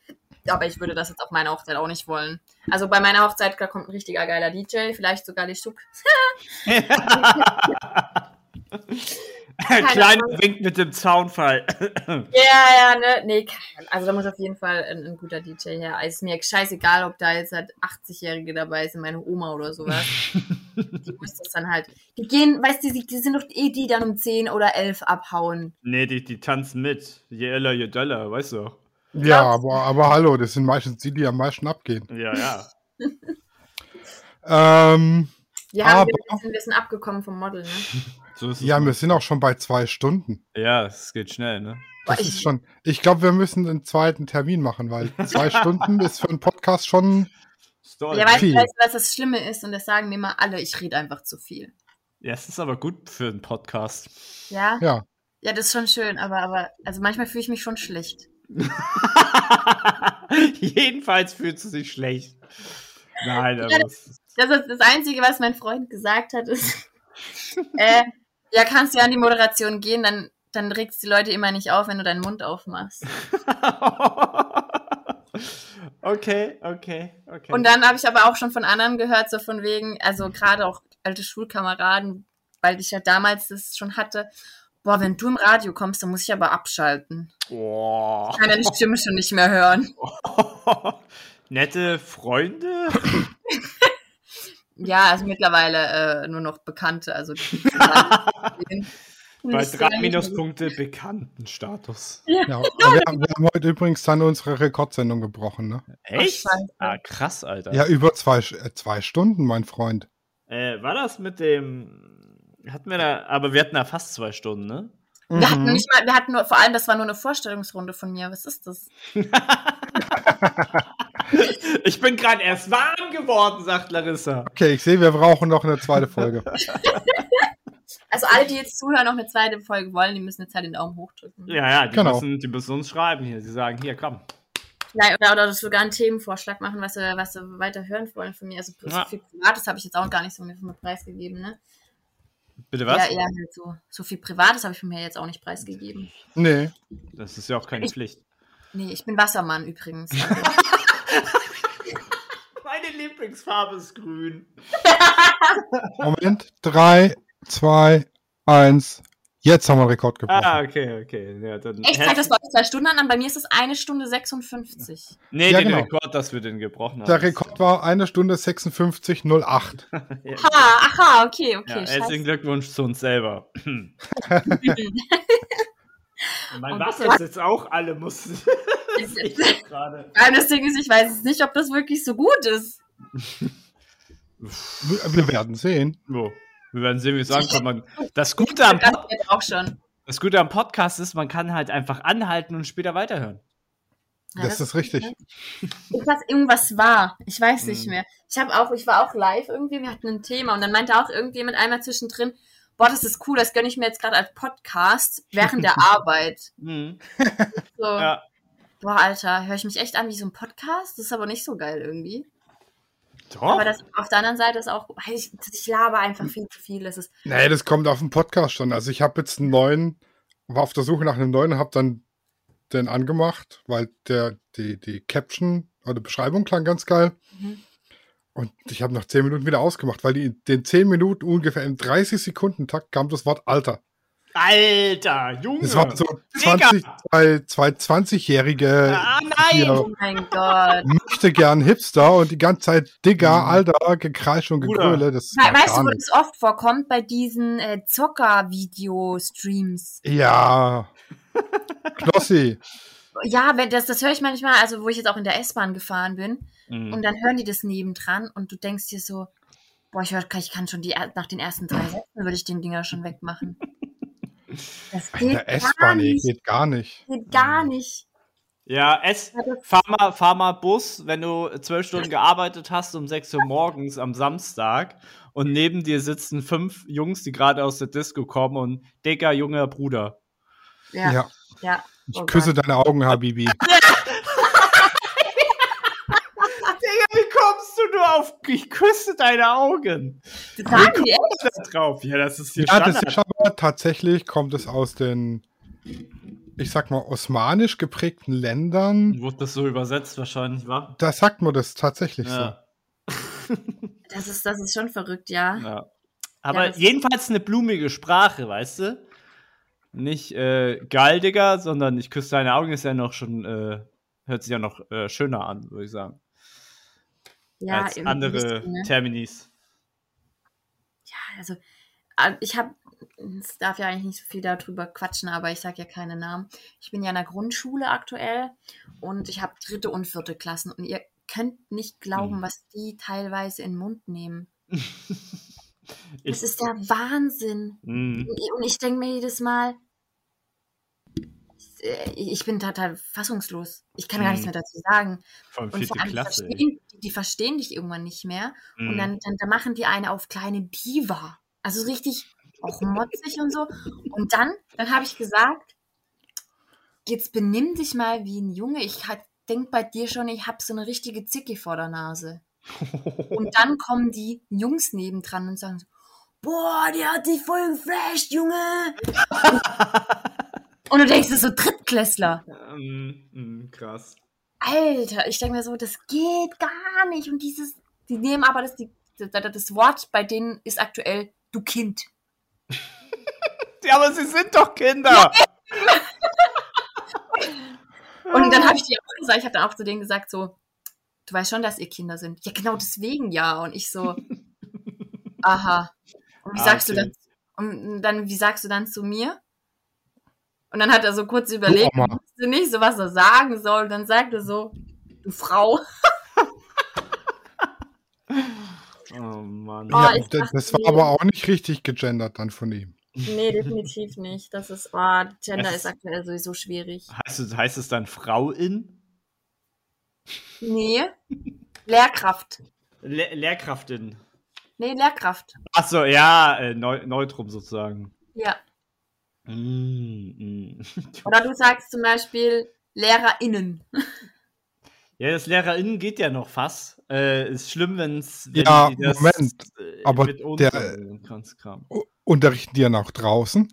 Aber ich würde das jetzt auf meiner Hochzeit auch nicht wollen. Also bei meiner Hochzeit, da kommt ein richtiger geiler DJ, vielleicht sogar die Schuck. Kleiner Wink mit dem Zaunfall. Ja, ja, ne, nee, also da muss auf jeden Fall ein, ein guter DJ her. Also ist mir scheißegal, ob da jetzt halt 80-Jährige dabei sind, meine Oma oder sowas. die muss das dann halt. Die gehen, weißt du, die, die sind doch eh die dann um 10 oder 11 abhauen. nee, die, die tanzen mit. Je älter, je döller, weißt du. Ja, aber, aber hallo, das sind meistens die, die am meisten abgehen. Ja, ja. Ähm, Wir, haben, Aber- wir, sind, wir sind abgekommen vom Model, ne? So ja, wir sind auch schon bei zwei Stunden. ja, es geht schnell, ne? Das ist schon. Ich glaube, wir müssen einen zweiten Termin machen, weil zwei Stunden ist für einen Podcast schon. Toll. Ja, weißt du, du, was das Schlimme ist? Und das sagen mir mal alle, ich rede einfach zu viel. Ja, es ist aber gut für einen Podcast. Ja? Ja. Ja, das ist schon schön, aber, aber, also manchmal fühle ich mich schon schlecht. Jedenfalls fühlt sie sich schlecht. Nein, aber Ja, es- Das ist das Einzige, was mein Freund gesagt hat, ist, äh, ja, kannst du ja an die Moderation gehen, dann, dann regst die Leute immer nicht auf, wenn du deinen Mund aufmachst. okay, okay, okay. Und dann habe ich aber auch schon von anderen gehört, so von wegen, also gerade auch alte Schulkameraden, weil ich ja damals das schon hatte, boah, wenn du im Radio kommst, dann muss ich aber abschalten. Boah. Ich kann deine Stimme schon nicht mehr hören. Nette Freunde? Ja, also mittlerweile äh, nur noch Bekannte, also Bei drei Minuspunkte Bekanntenstatus. Ja, wir, haben, wir haben heute übrigens dann unsere Rekordsendung gebrochen, ne? Echt? Ah, krass, Alter. Ja, über zwei, äh, zwei Stunden, mein Freund. Äh, war das mit dem. Hatten wir da. Aber wir hatten da fast zwei Stunden, ne? Wir hatten Mhm. nicht mal, wir hatten nur, vor allem, das war nur eine Vorstellungsrunde von mir. Was ist das? Ich bin gerade erst warm geworden, sagt Larissa. Okay, ich sehe, wir brauchen noch eine zweite Folge. Also alle, die jetzt zuhören, noch eine zweite Folge wollen, die müssen jetzt halt den Daumen hoch drücken. Ja, ja, die, Genau. müssen, die müssen uns schreiben hier. Sie sagen, hier, komm. Ja, Oder, oder sogar einen Themenvorschlag machen, was sie, was sie weiter hören wollen von mir. Also so Ja. viel Privates habe ich jetzt auch gar nicht so mir von mir preisgegeben, ne? Bitte was? Ja, eher halt so. So viel Privates habe ich von mir jetzt auch nicht preisgegeben. Nee. Das ist ja auch keine Ich- Pflicht. Nee, ich bin Wassermann übrigens. Also, Lieblingsfarbe ist grün. Moment. Drei, zwei, eins. Jetzt haben wir einen Rekord gebrochen. Ah, okay, okay. Ja, dann echt, zeigt das bei euch zwei Stunden an? Bei mir ist es eine Stunde 56. Nee, Ja, den genau. Rekord, dass wir den gebrochen haben. Der Rekord war eine Stunde 56,08. Ja, Ha, aha, okay, okay. ja, herzlichen Glückwunsch zu uns selber. mein Und Wasser was- ist jetzt auch alle gerade. Ja, das Ding ist, ich weiß jetzt nicht, ob das wirklich so gut ist. Wir, wir werden sehen. So, wir werden sehen, wie es ankommt. Man, das, Gute am Das auch schon. das Gute am Podcast ist, man kann halt einfach anhalten und später weiterhören. Ja, das ist richtig. Ich weiß, irgendwas war. Ich weiß nicht Mhm. mehr. Ich habe auch, ich war auch live irgendwie, wir hatten ein Thema und dann meinte auch irgendjemand einmal zwischendrin, boah, das ist cool, das gönne ich mir jetzt gerade als Podcast während der Arbeit. Mhm. So, Ja. boah, Alter, höre ich mich echt an wie so ein Podcast? Das ist aber nicht so geil irgendwie. Doch. Aber das auf der anderen Seite ist auch, ich, ich laber einfach viel zu viel. Das ist, Nee, das kommt auf dem Podcast schon. Also ich habe jetzt einen neuen, war auf der Suche nach einem neuen und habe dann den angemacht, weil der, die, die Caption oder Beschreibung klang ganz geil. Mhm. Und ich habe nach 10 Minuten wieder ausgemacht, weil die in den 10 Minuten ungefähr im 30 Sekunden Takt kam das Wort Alter. Alter, Junge. Das war so Digga. 20, zwei, zwei 20-jährige ah, nein. hier oh mein Gott. möchte gern Hipster und die ganze Zeit Digger, Mhm. Alter, Gekreisch und. Gegröle. Das war weißt du, wo das oft vorkommt? Bei diesen äh, Zocker-Video-Streams. Ja. Knossi. Ja, wenn das, das höre ich manchmal, also wo ich jetzt auch in der S-Bahn gefahren bin. Mhm. Und dann hören die das nebendran und du denkst dir so, boah, ich, hör, ich kann schon die, nach den ersten drei Sätzen würde ich den Dinger schon wegmachen. Das geht der gar nicht. geht gar nicht. Geht gar nicht. Ja, es, fahr mal, fahr mal Bus, wenn du zwölf Stunden gearbeitet hast um 6 Uhr morgens am Samstag und neben dir sitzen fünf Jungs, die gerade aus der Disco kommen und dicker junger Bruder. Ja, Ja. ja. Ich Oh küsse deine Augen, Habibi. Digga, wie kommst du nur auf, ich küsse deine Augen? Das sagen die echt. Da drauf. Ja, das ist hier Ja, das Standard. ist aber tatsächlich, kommt es aus den, ich sag mal, osmanisch geprägten Ländern. Wurde das so übersetzt wahrscheinlich, wa? Da sagt man das tatsächlich Ja. Das ist, das ist schon verrückt, ja. ja. Aber das- jedenfalls eine blumige Sprache, weißt du? nicht äh, geil, Digga, sondern ich küsse deine Augen ist ja noch schon, äh, hört sich ja noch äh, schöner an, würde ich sagen. Ja, als andere ne? Terminis. Ja, also äh, ich habe, es darf ja eigentlich nicht so viel darüber quatschen, aber ich sage ja keine Namen. Ich bin ja in der Grundschule aktuell und ich habe dritte und vierte Klassen und ihr könnt nicht glauben, Hm. was die teilweise in den Mund nehmen. Das ist der Wahnsinn. Mm. Und ich denke mir jedes Mal, äh, ich bin total fassungslos. Ich kann gar nichts Mhm. mehr dazu sagen. Allem Und vor allem, Klasse. die, verstehen, die, die verstehen dich irgendwann nicht mehr. Und Mm. dann, dann, dann machen die eine auf kleine Diva. Also richtig auch motzig und so. Und dann, dann habe ich gesagt, jetzt benimm dich mal wie ein Junge. Ich halt, denk bei dir schon, ich habe so eine richtige Zicke vor der Nase. Und dann kommen die Jungs nebendran und sagen so, boah, der hat dich voll geflasht, Junge. und du denkst, das ist so Drittklässler. Mm, mm, krass. Alter, ich denke mir so, das geht gar nicht. Und dieses, die nehmen aber das, die, das, das Wort bei denen ist aktuell du Kind. Ja, aber sie sind doch Kinder. Und dann habe ich dir auch gesagt, ich habe dann auch zu denen gesagt, so, du weißt schon, dass ihr Kinder sind. Ja, genau deswegen ja. Und ich so, aha. Und wie Ah, sagst okay. du dann? Und dann, wie sagst du dann zu mir? Und dann hat er so kurz überlegt, Oma. wusste nicht so, was er sagen soll. Und dann sagt er so, du Frau. Oh Mann. Oh, ja, ich d- dachte das war aber auch nicht richtig gegendert dann von ihm. Nee, definitiv nicht. Das ist, oh, Gender Es- ist aktuell sowieso schwierig. Heißt, es- heißt es dann Frau in? Nee. Lehrkraft. Le Lehrkraftin. Nee, Lehrkraft. Achso, ja, äh, Neu Neutrum sozusagen. Ja. Mm, mm. Oder du sagst zum Beispiel LehrerInnen. Ja, das LehrerInnen geht ja noch fast. Äh, ist schlimm, wenn's, wenn Ja, das Moment, äh, aber mit uns der- Unterrichten die ja auch draußen?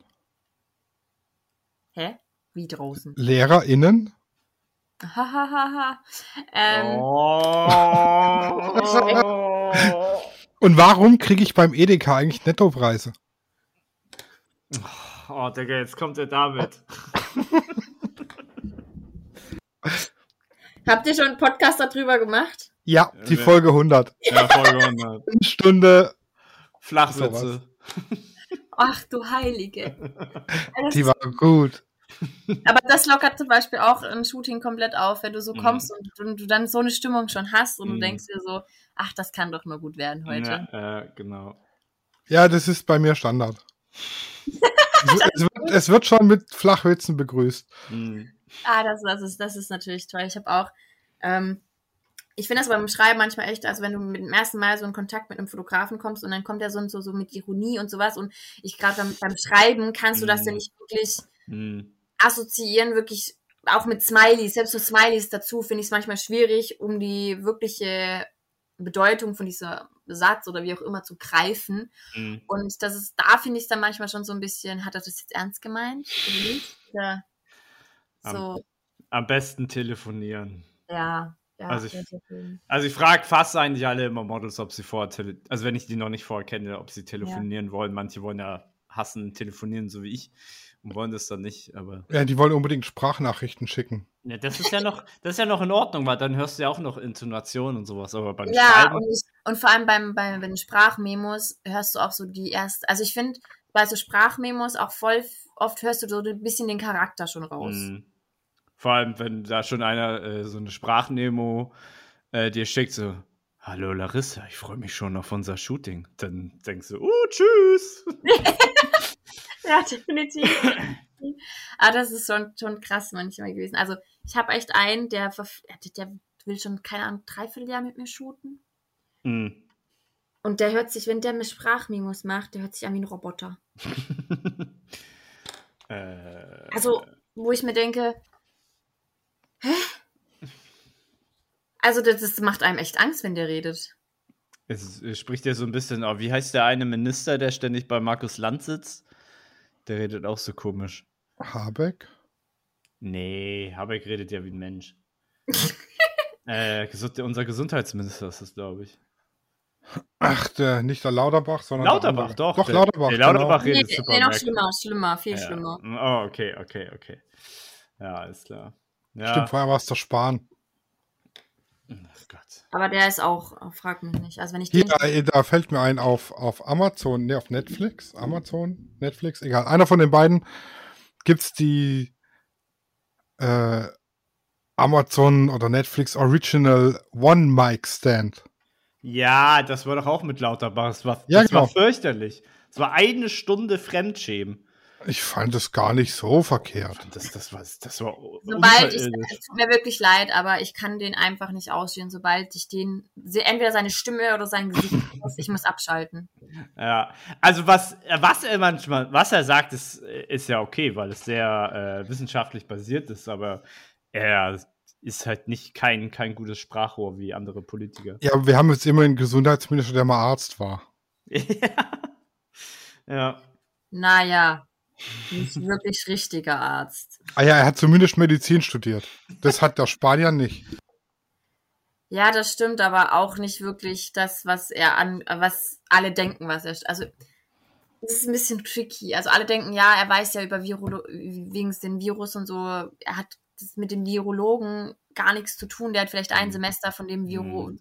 Hä? Wie draußen? LehrerInnen? Hahaha. ähm, Oh. Und warum kriege ich beim Edeka eigentlich Nettopreise? oh, Digga, jetzt kommt er damit. Habt ihr schon einen Podcast darüber gemacht? Ja, die Ja. Folge 100. Ja, Folge 100. Eine Stunde, Flachwitze. Ach du Heilige. Das die war gut. Aber das lockert zum Beispiel auch ein Shooting komplett auf, wenn du so Mhm. kommst und, und du dann so eine Stimmung schon hast und Mhm. du denkst dir so, ach, das kann doch nur gut werden heute. Ja, äh, genau. Ja, das ist bei mir Standard. Es, wird, es wird schon mit Flachwitzen begrüßt. Mm. Ah, das, das, ist, das ist natürlich toll. Ich habe auch, ähm, ich finde das beim Schreiben manchmal echt, also wenn du mit dem ersten Mal so in Kontakt mit einem Fotografen kommst und dann kommt er so, so, so mit Ironie und sowas und ich gerade beim, beim Schreiben kannst du das ja Mhm. nicht wirklich Mm. assoziieren, wirklich auch mit Smileys, selbst so Smileys dazu finde ich es manchmal schwierig, um die wirkliche Bedeutung von dieser Satz oder wie auch immer zu greifen. Mm. Und das ist, da finde ich es dann manchmal schon so ein bisschen, hat er das jetzt ernst gemeint? Oder nicht? Ja. So, Am besten telefonieren. ja. ja Also ich- ja. Also ich frage fast eigentlich alle immer Models, ob sie vorher, tele also wenn ich die noch nicht vorher kenne, ob sie telefonieren wollen. Manche wollen ja hassen telefonieren, so wie ich, und wollen das dann nicht. Aber Ja, die wollen unbedingt Sprachnachrichten schicken. Ja, das ist ja noch, das ist ja noch in Ordnung, weil dann hörst du ja auch noch Intonation und sowas. Aber beim Ja, Schreiben, und, ich, und vor allem beim, beim, bei den Sprachmemos hörst du auch so die erst, also ich finde, bei so Sprachmemos auch voll oft hörst du so ein bisschen den Charakter schon raus. mh, vor allem, wenn da schon einer äh, so eine Sprachnemo äh, dir schickt, so, hallo Larissa, ich freue mich schon auf unser Shooting. Dann denkst du, uh, tschüss. Ja, definitiv. Aber das ist schon, schon krass manchmal gewesen. Also ich habe echt einen, der, der will schon, keine Ahnung, dreiviertel Jahr mit mir shooten. Mm. Und der hört sich, wenn der mir Sprachmemos macht, der hört sich an wie ein Roboter. äh, Also, wo ich mir denke, hä? Also, das, das macht einem echt Angst, wenn der redet. Es, es spricht ja so ein bisschen, oh, wie heißt der eine Minister, der ständig bei Markus Land sitzt? Der redet auch so komisch. Habeck? Nee, Habeck redet ja wie ein Mensch. äh, unser Gesundheitsminister ist das, glaube ich. Ach, der, nicht der Lauterbach, sondern Lauterbach, der doch. Doch, der, Lauterbach. Der Lauterbach Nee, redet super nee, noch schlimmer, schlimmer, viel Ja. schlimmer. Oh, okay, okay, okay. Ja, alles klar. Genau. Ja. Stimmt, vorher war es der Spahn. Oh Gott. Aber der ist auch, frag mich nicht. Also wenn ich Hier, den. äh, da fällt mir ein auf, auf Amazon, ne, auf Netflix, Amazon, Netflix, egal. Einer von den beiden gibt's die äh, Amazon oder Netflix Original One Mic Stand. Ja, das war doch auch mit Lauterbach. Das war, Ja, das war genau. fürchterlich. Es war eine Stunde Fremdschämen. Ich fand es gar nicht so verkehrt. Das, das, war, das war Sobald ich, es tut mir wirklich leid, aber ich kann den einfach nicht ausstehen, sobald ich den, entweder seine Stimme oder sein Gesicht, ich muss abschalten. Ja, also was, was er manchmal, was er sagt, ist, ist ja okay, weil es sehr äh, wissenschaftlich basiert ist, aber er ist halt nicht kein, kein gutes Sprachrohr wie andere Politiker. Ja, aber wir haben jetzt immer einen Gesundheitsminister, der mal Arzt war. ja. ja. Naja, nicht wirklich richtiger Arzt. Ah ja, er hat zumindest Medizin studiert. Das hat der Spanier nicht. Ja, das stimmt, aber auch nicht wirklich das, was er an, was alle denken, was er, also, es ist ein bisschen tricky. Also alle denken, ja, er weiß ja über Virolo wegen den Virus und so. Er hat das mit dem Virologen gar nichts zu tun. Der hat vielleicht ein Mhm. Semester von dem Viro, Mhm.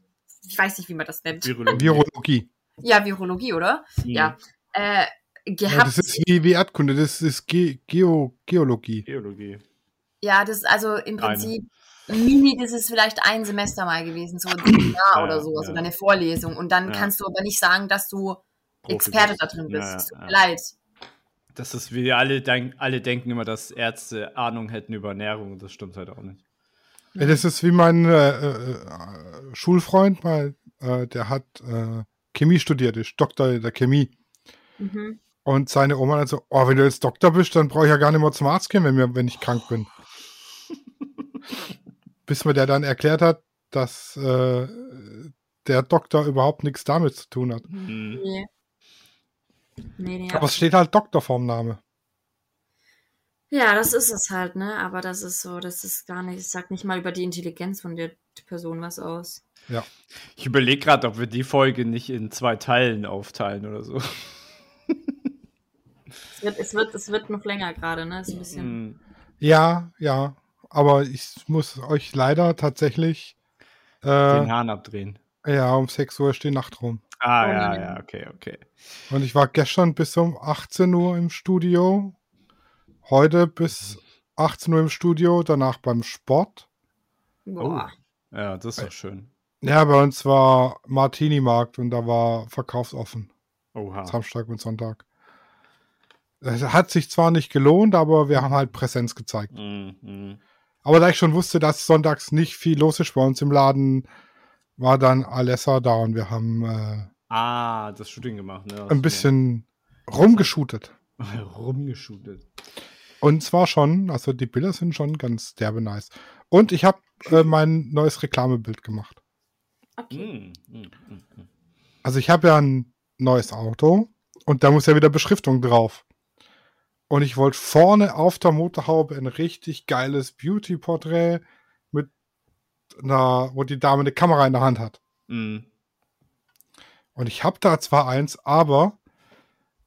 ich weiß nicht, wie man das nennt. Virologie. Virologie. Ja, Virologie, oder? Mhm. Ja. Äh, Ja, gehabt. das ist wie, wie Erdkunde, das ist Ge Geo Geologie. Biologie. Ja, das ist also im Eine. Prinzip mini, das ist vielleicht ein Semester mal gewesen, so ein Seminar Ja, oder sowas ja. oder eine Vorlesung. Und dann Ja. kannst du aber nicht sagen, dass du Profi Experte bist. da drin bist. Ja, ja, Es tut mir ja. leid. Das ist wie alle, denk, alle denken immer, dass Ärzte Ahnung hätten über Ernährung. Das stimmt halt auch nicht. Ja, das ist wie mein äh, äh, Schulfreund, mal, äh, der hat äh, Chemie studiert, ist Doktor der Chemie. Mhm. Und seine Oma dann so, oh, wenn du jetzt Doktor bist, dann brauche ich ja gar nicht mehr zum Arzt gehen, wenn, mir, wenn ich krank bin. Bis mir der dann erklärt hat, dass äh, der Doktor überhaupt nichts damit zu tun hat. Mhm. Nee. Nee, nee, Aber es steht halt Doktor vorm Name. Ja, das ist es halt, ne? Aber das ist so, das ist gar nicht, es sagt nicht mal über die Intelligenz von der Person was aus. Ich überlege gerade, ob wir die Folge nicht in zwei Teilen aufteilen oder so. Es wird, es wird, es wird noch länger gerade, ne? Ist ein bisschen. Mhm. Ja, ja. Aber ich muss euch leider tatsächlich Den äh, Hahn abdrehen. ja, um 6 Uhr die Nacht rum. Ah, Oh ja, nein. ja, okay, okay. Und ich war gestern bis um 18 Uhr im Studio. Heute bis 18 Uhr im Studio, danach beim Sport. Boah. Ja, das ist doch schön. Ja, bei uns war Martini-Markt und da war verkaufsoffen. Oha. Samstag und Sonntag. Es hat sich zwar nicht gelohnt, aber wir haben halt Präsenz gezeigt. Mhm, mhm. Aber da ich schon wusste, dass sonntags nicht viel los ist bei uns im Laden, war dann Alessa da und wir haben äh, Ah, das Shooting gemacht, ne? ein bisschen rumgeschootet. rumgeschootet. Und zwar schon, also die Bilder sind schon ganz derbe nice. Und ich habe äh, mein neues Reklamebild gemacht. Okay. Mhm, mhm, mhm. Also ich habe ja ein neues Auto und da muss ja wieder Beschriftung drauf. Und ich wollte vorne auf der Motorhaube ein richtig geiles Beauty-Porträt mit einer, wo die Dame eine Kamera in der Hand hat. Mhm. Und ich habe da zwar eins, aber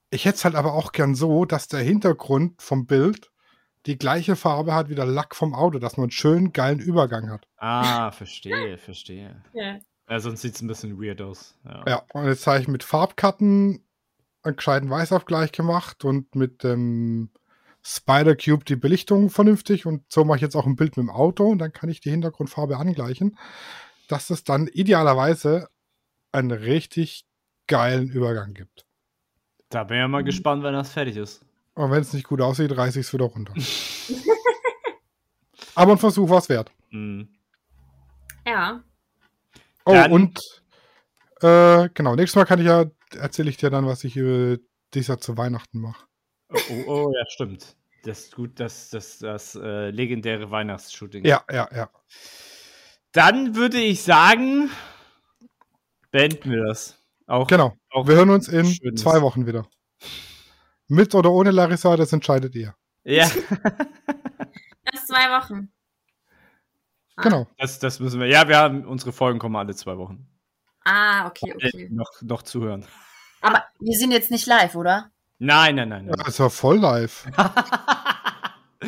ich hätte es halt aber auch gern so, dass der Hintergrund vom Bild die gleiche Farbe hat wie der Lack vom Auto, dass man einen schönen, geilen Übergang hat. Ah, verstehe, verstehe. Ja. Ja, sonst sieht es ein bisschen weird aus. Ja. Ja, und jetzt habe ich mit Farbkarten einen gescheiten Weißabgleich gemacht und mit dem Spider Cube die Belichtung vernünftig und so mache ich jetzt auch ein Bild mit dem Auto und dann kann ich die Hintergrundfarbe angleichen, dass es dann idealerweise einen richtig geilen Übergang gibt. Da bin ich ja mal gespannt, wenn das fertig ist. Und wenn es nicht gut aussieht, reiße ich es wieder runter. Aber ein Versuch war es wert. Mhm. ja. Oh, Dann- und äh, genau, nächstes Mal kann ich ja, erzähle ich dir dann, was ich äh, dieses Jahr zu Weihnachten mache. Oh, oh, oh, ja, stimmt. Das ist gut, das, das, das äh, legendäre Weihnachtsshooting. Ja, ja, ja. Dann würde ich sagen, beenden wir das. Auch, Genau. auch Wir hören uns in schönes- zwei Wochen wieder. Mit oder ohne Larissa, das entscheidet ihr. Ja, Erst zwei Wochen. Genau. das, das müssen wir. Ja, wir haben unsere Folgen kommen alle zwei Wochen. Ah, okay, okay. Noch, noch zuhören. Aber wir sind jetzt nicht live, oder? Nein, nein, nein. nein. Das ist ja voll live.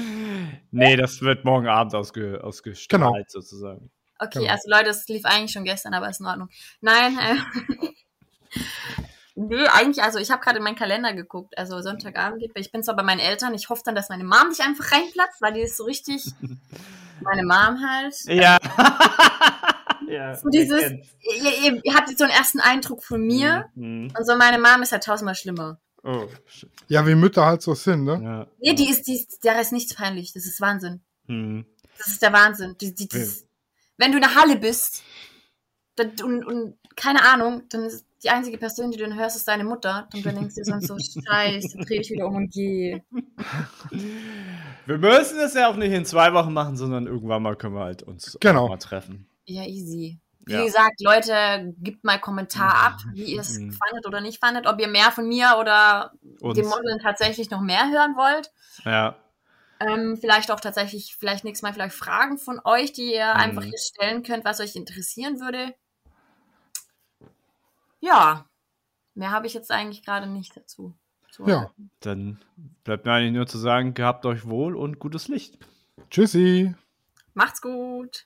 nee, das wird morgen Abend ausge, ausgestrahlt Genau. sozusagen. Okay, Genau. also Leute, es lief eigentlich schon gestern, aber ist in Ordnung. Nein, äh, nee, eigentlich, also ich habe gerade in meinen Kalender geguckt, also Sonntagabend geht, ich bin zwar bei meinen Eltern, ich hoffe dann, dass meine Mom nicht einfach reinplatzt, weil die ist so richtig, meine Mom halt. Ja. Ja. So dieses, ihr, ihr, ihr habt jetzt so einen ersten Eindruck von mir Mhm. und so meine Mom ist halt tausendmal schlimmer. Oh. Ja, wie Mütter halt so sind, ne? Ja. Nee, die ist, die ist, der ist nichts peinlich, das ist Wahnsinn. Mhm. Das ist der Wahnsinn. Die, die, das, wenn du in der Halle bist dann, und, und keine Ahnung, dann ist die einzige Person, die du dann hörst, ist deine Mutter. Und du denkst dir sonst so, scheiße, dreh ich wieder um und geh. Wir müssen es ja auch nicht in zwei Wochen machen, sondern irgendwann mal können wir halt uns Genau. mal treffen. Ja, easy. Wie Ja. gesagt, Leute, gebt mal Kommentar ab, wie ihr es Mhm. fandet oder nicht fandet, ob ihr mehr von mir oder Uns. dem Modeln tatsächlich noch mehr hören wollt. Ja. Ähm, vielleicht auch tatsächlich, vielleicht nächstes Mal vielleicht Fragen von euch, die ihr Mhm. einfach hier stellen könnt, was euch interessieren würde. Ja, mehr habe ich jetzt eigentlich gerade nicht dazu. zu Ja. Dann bleibt mir eigentlich nur zu sagen, gehabt euch wohl und gutes Licht. Tschüssi. Macht's gut.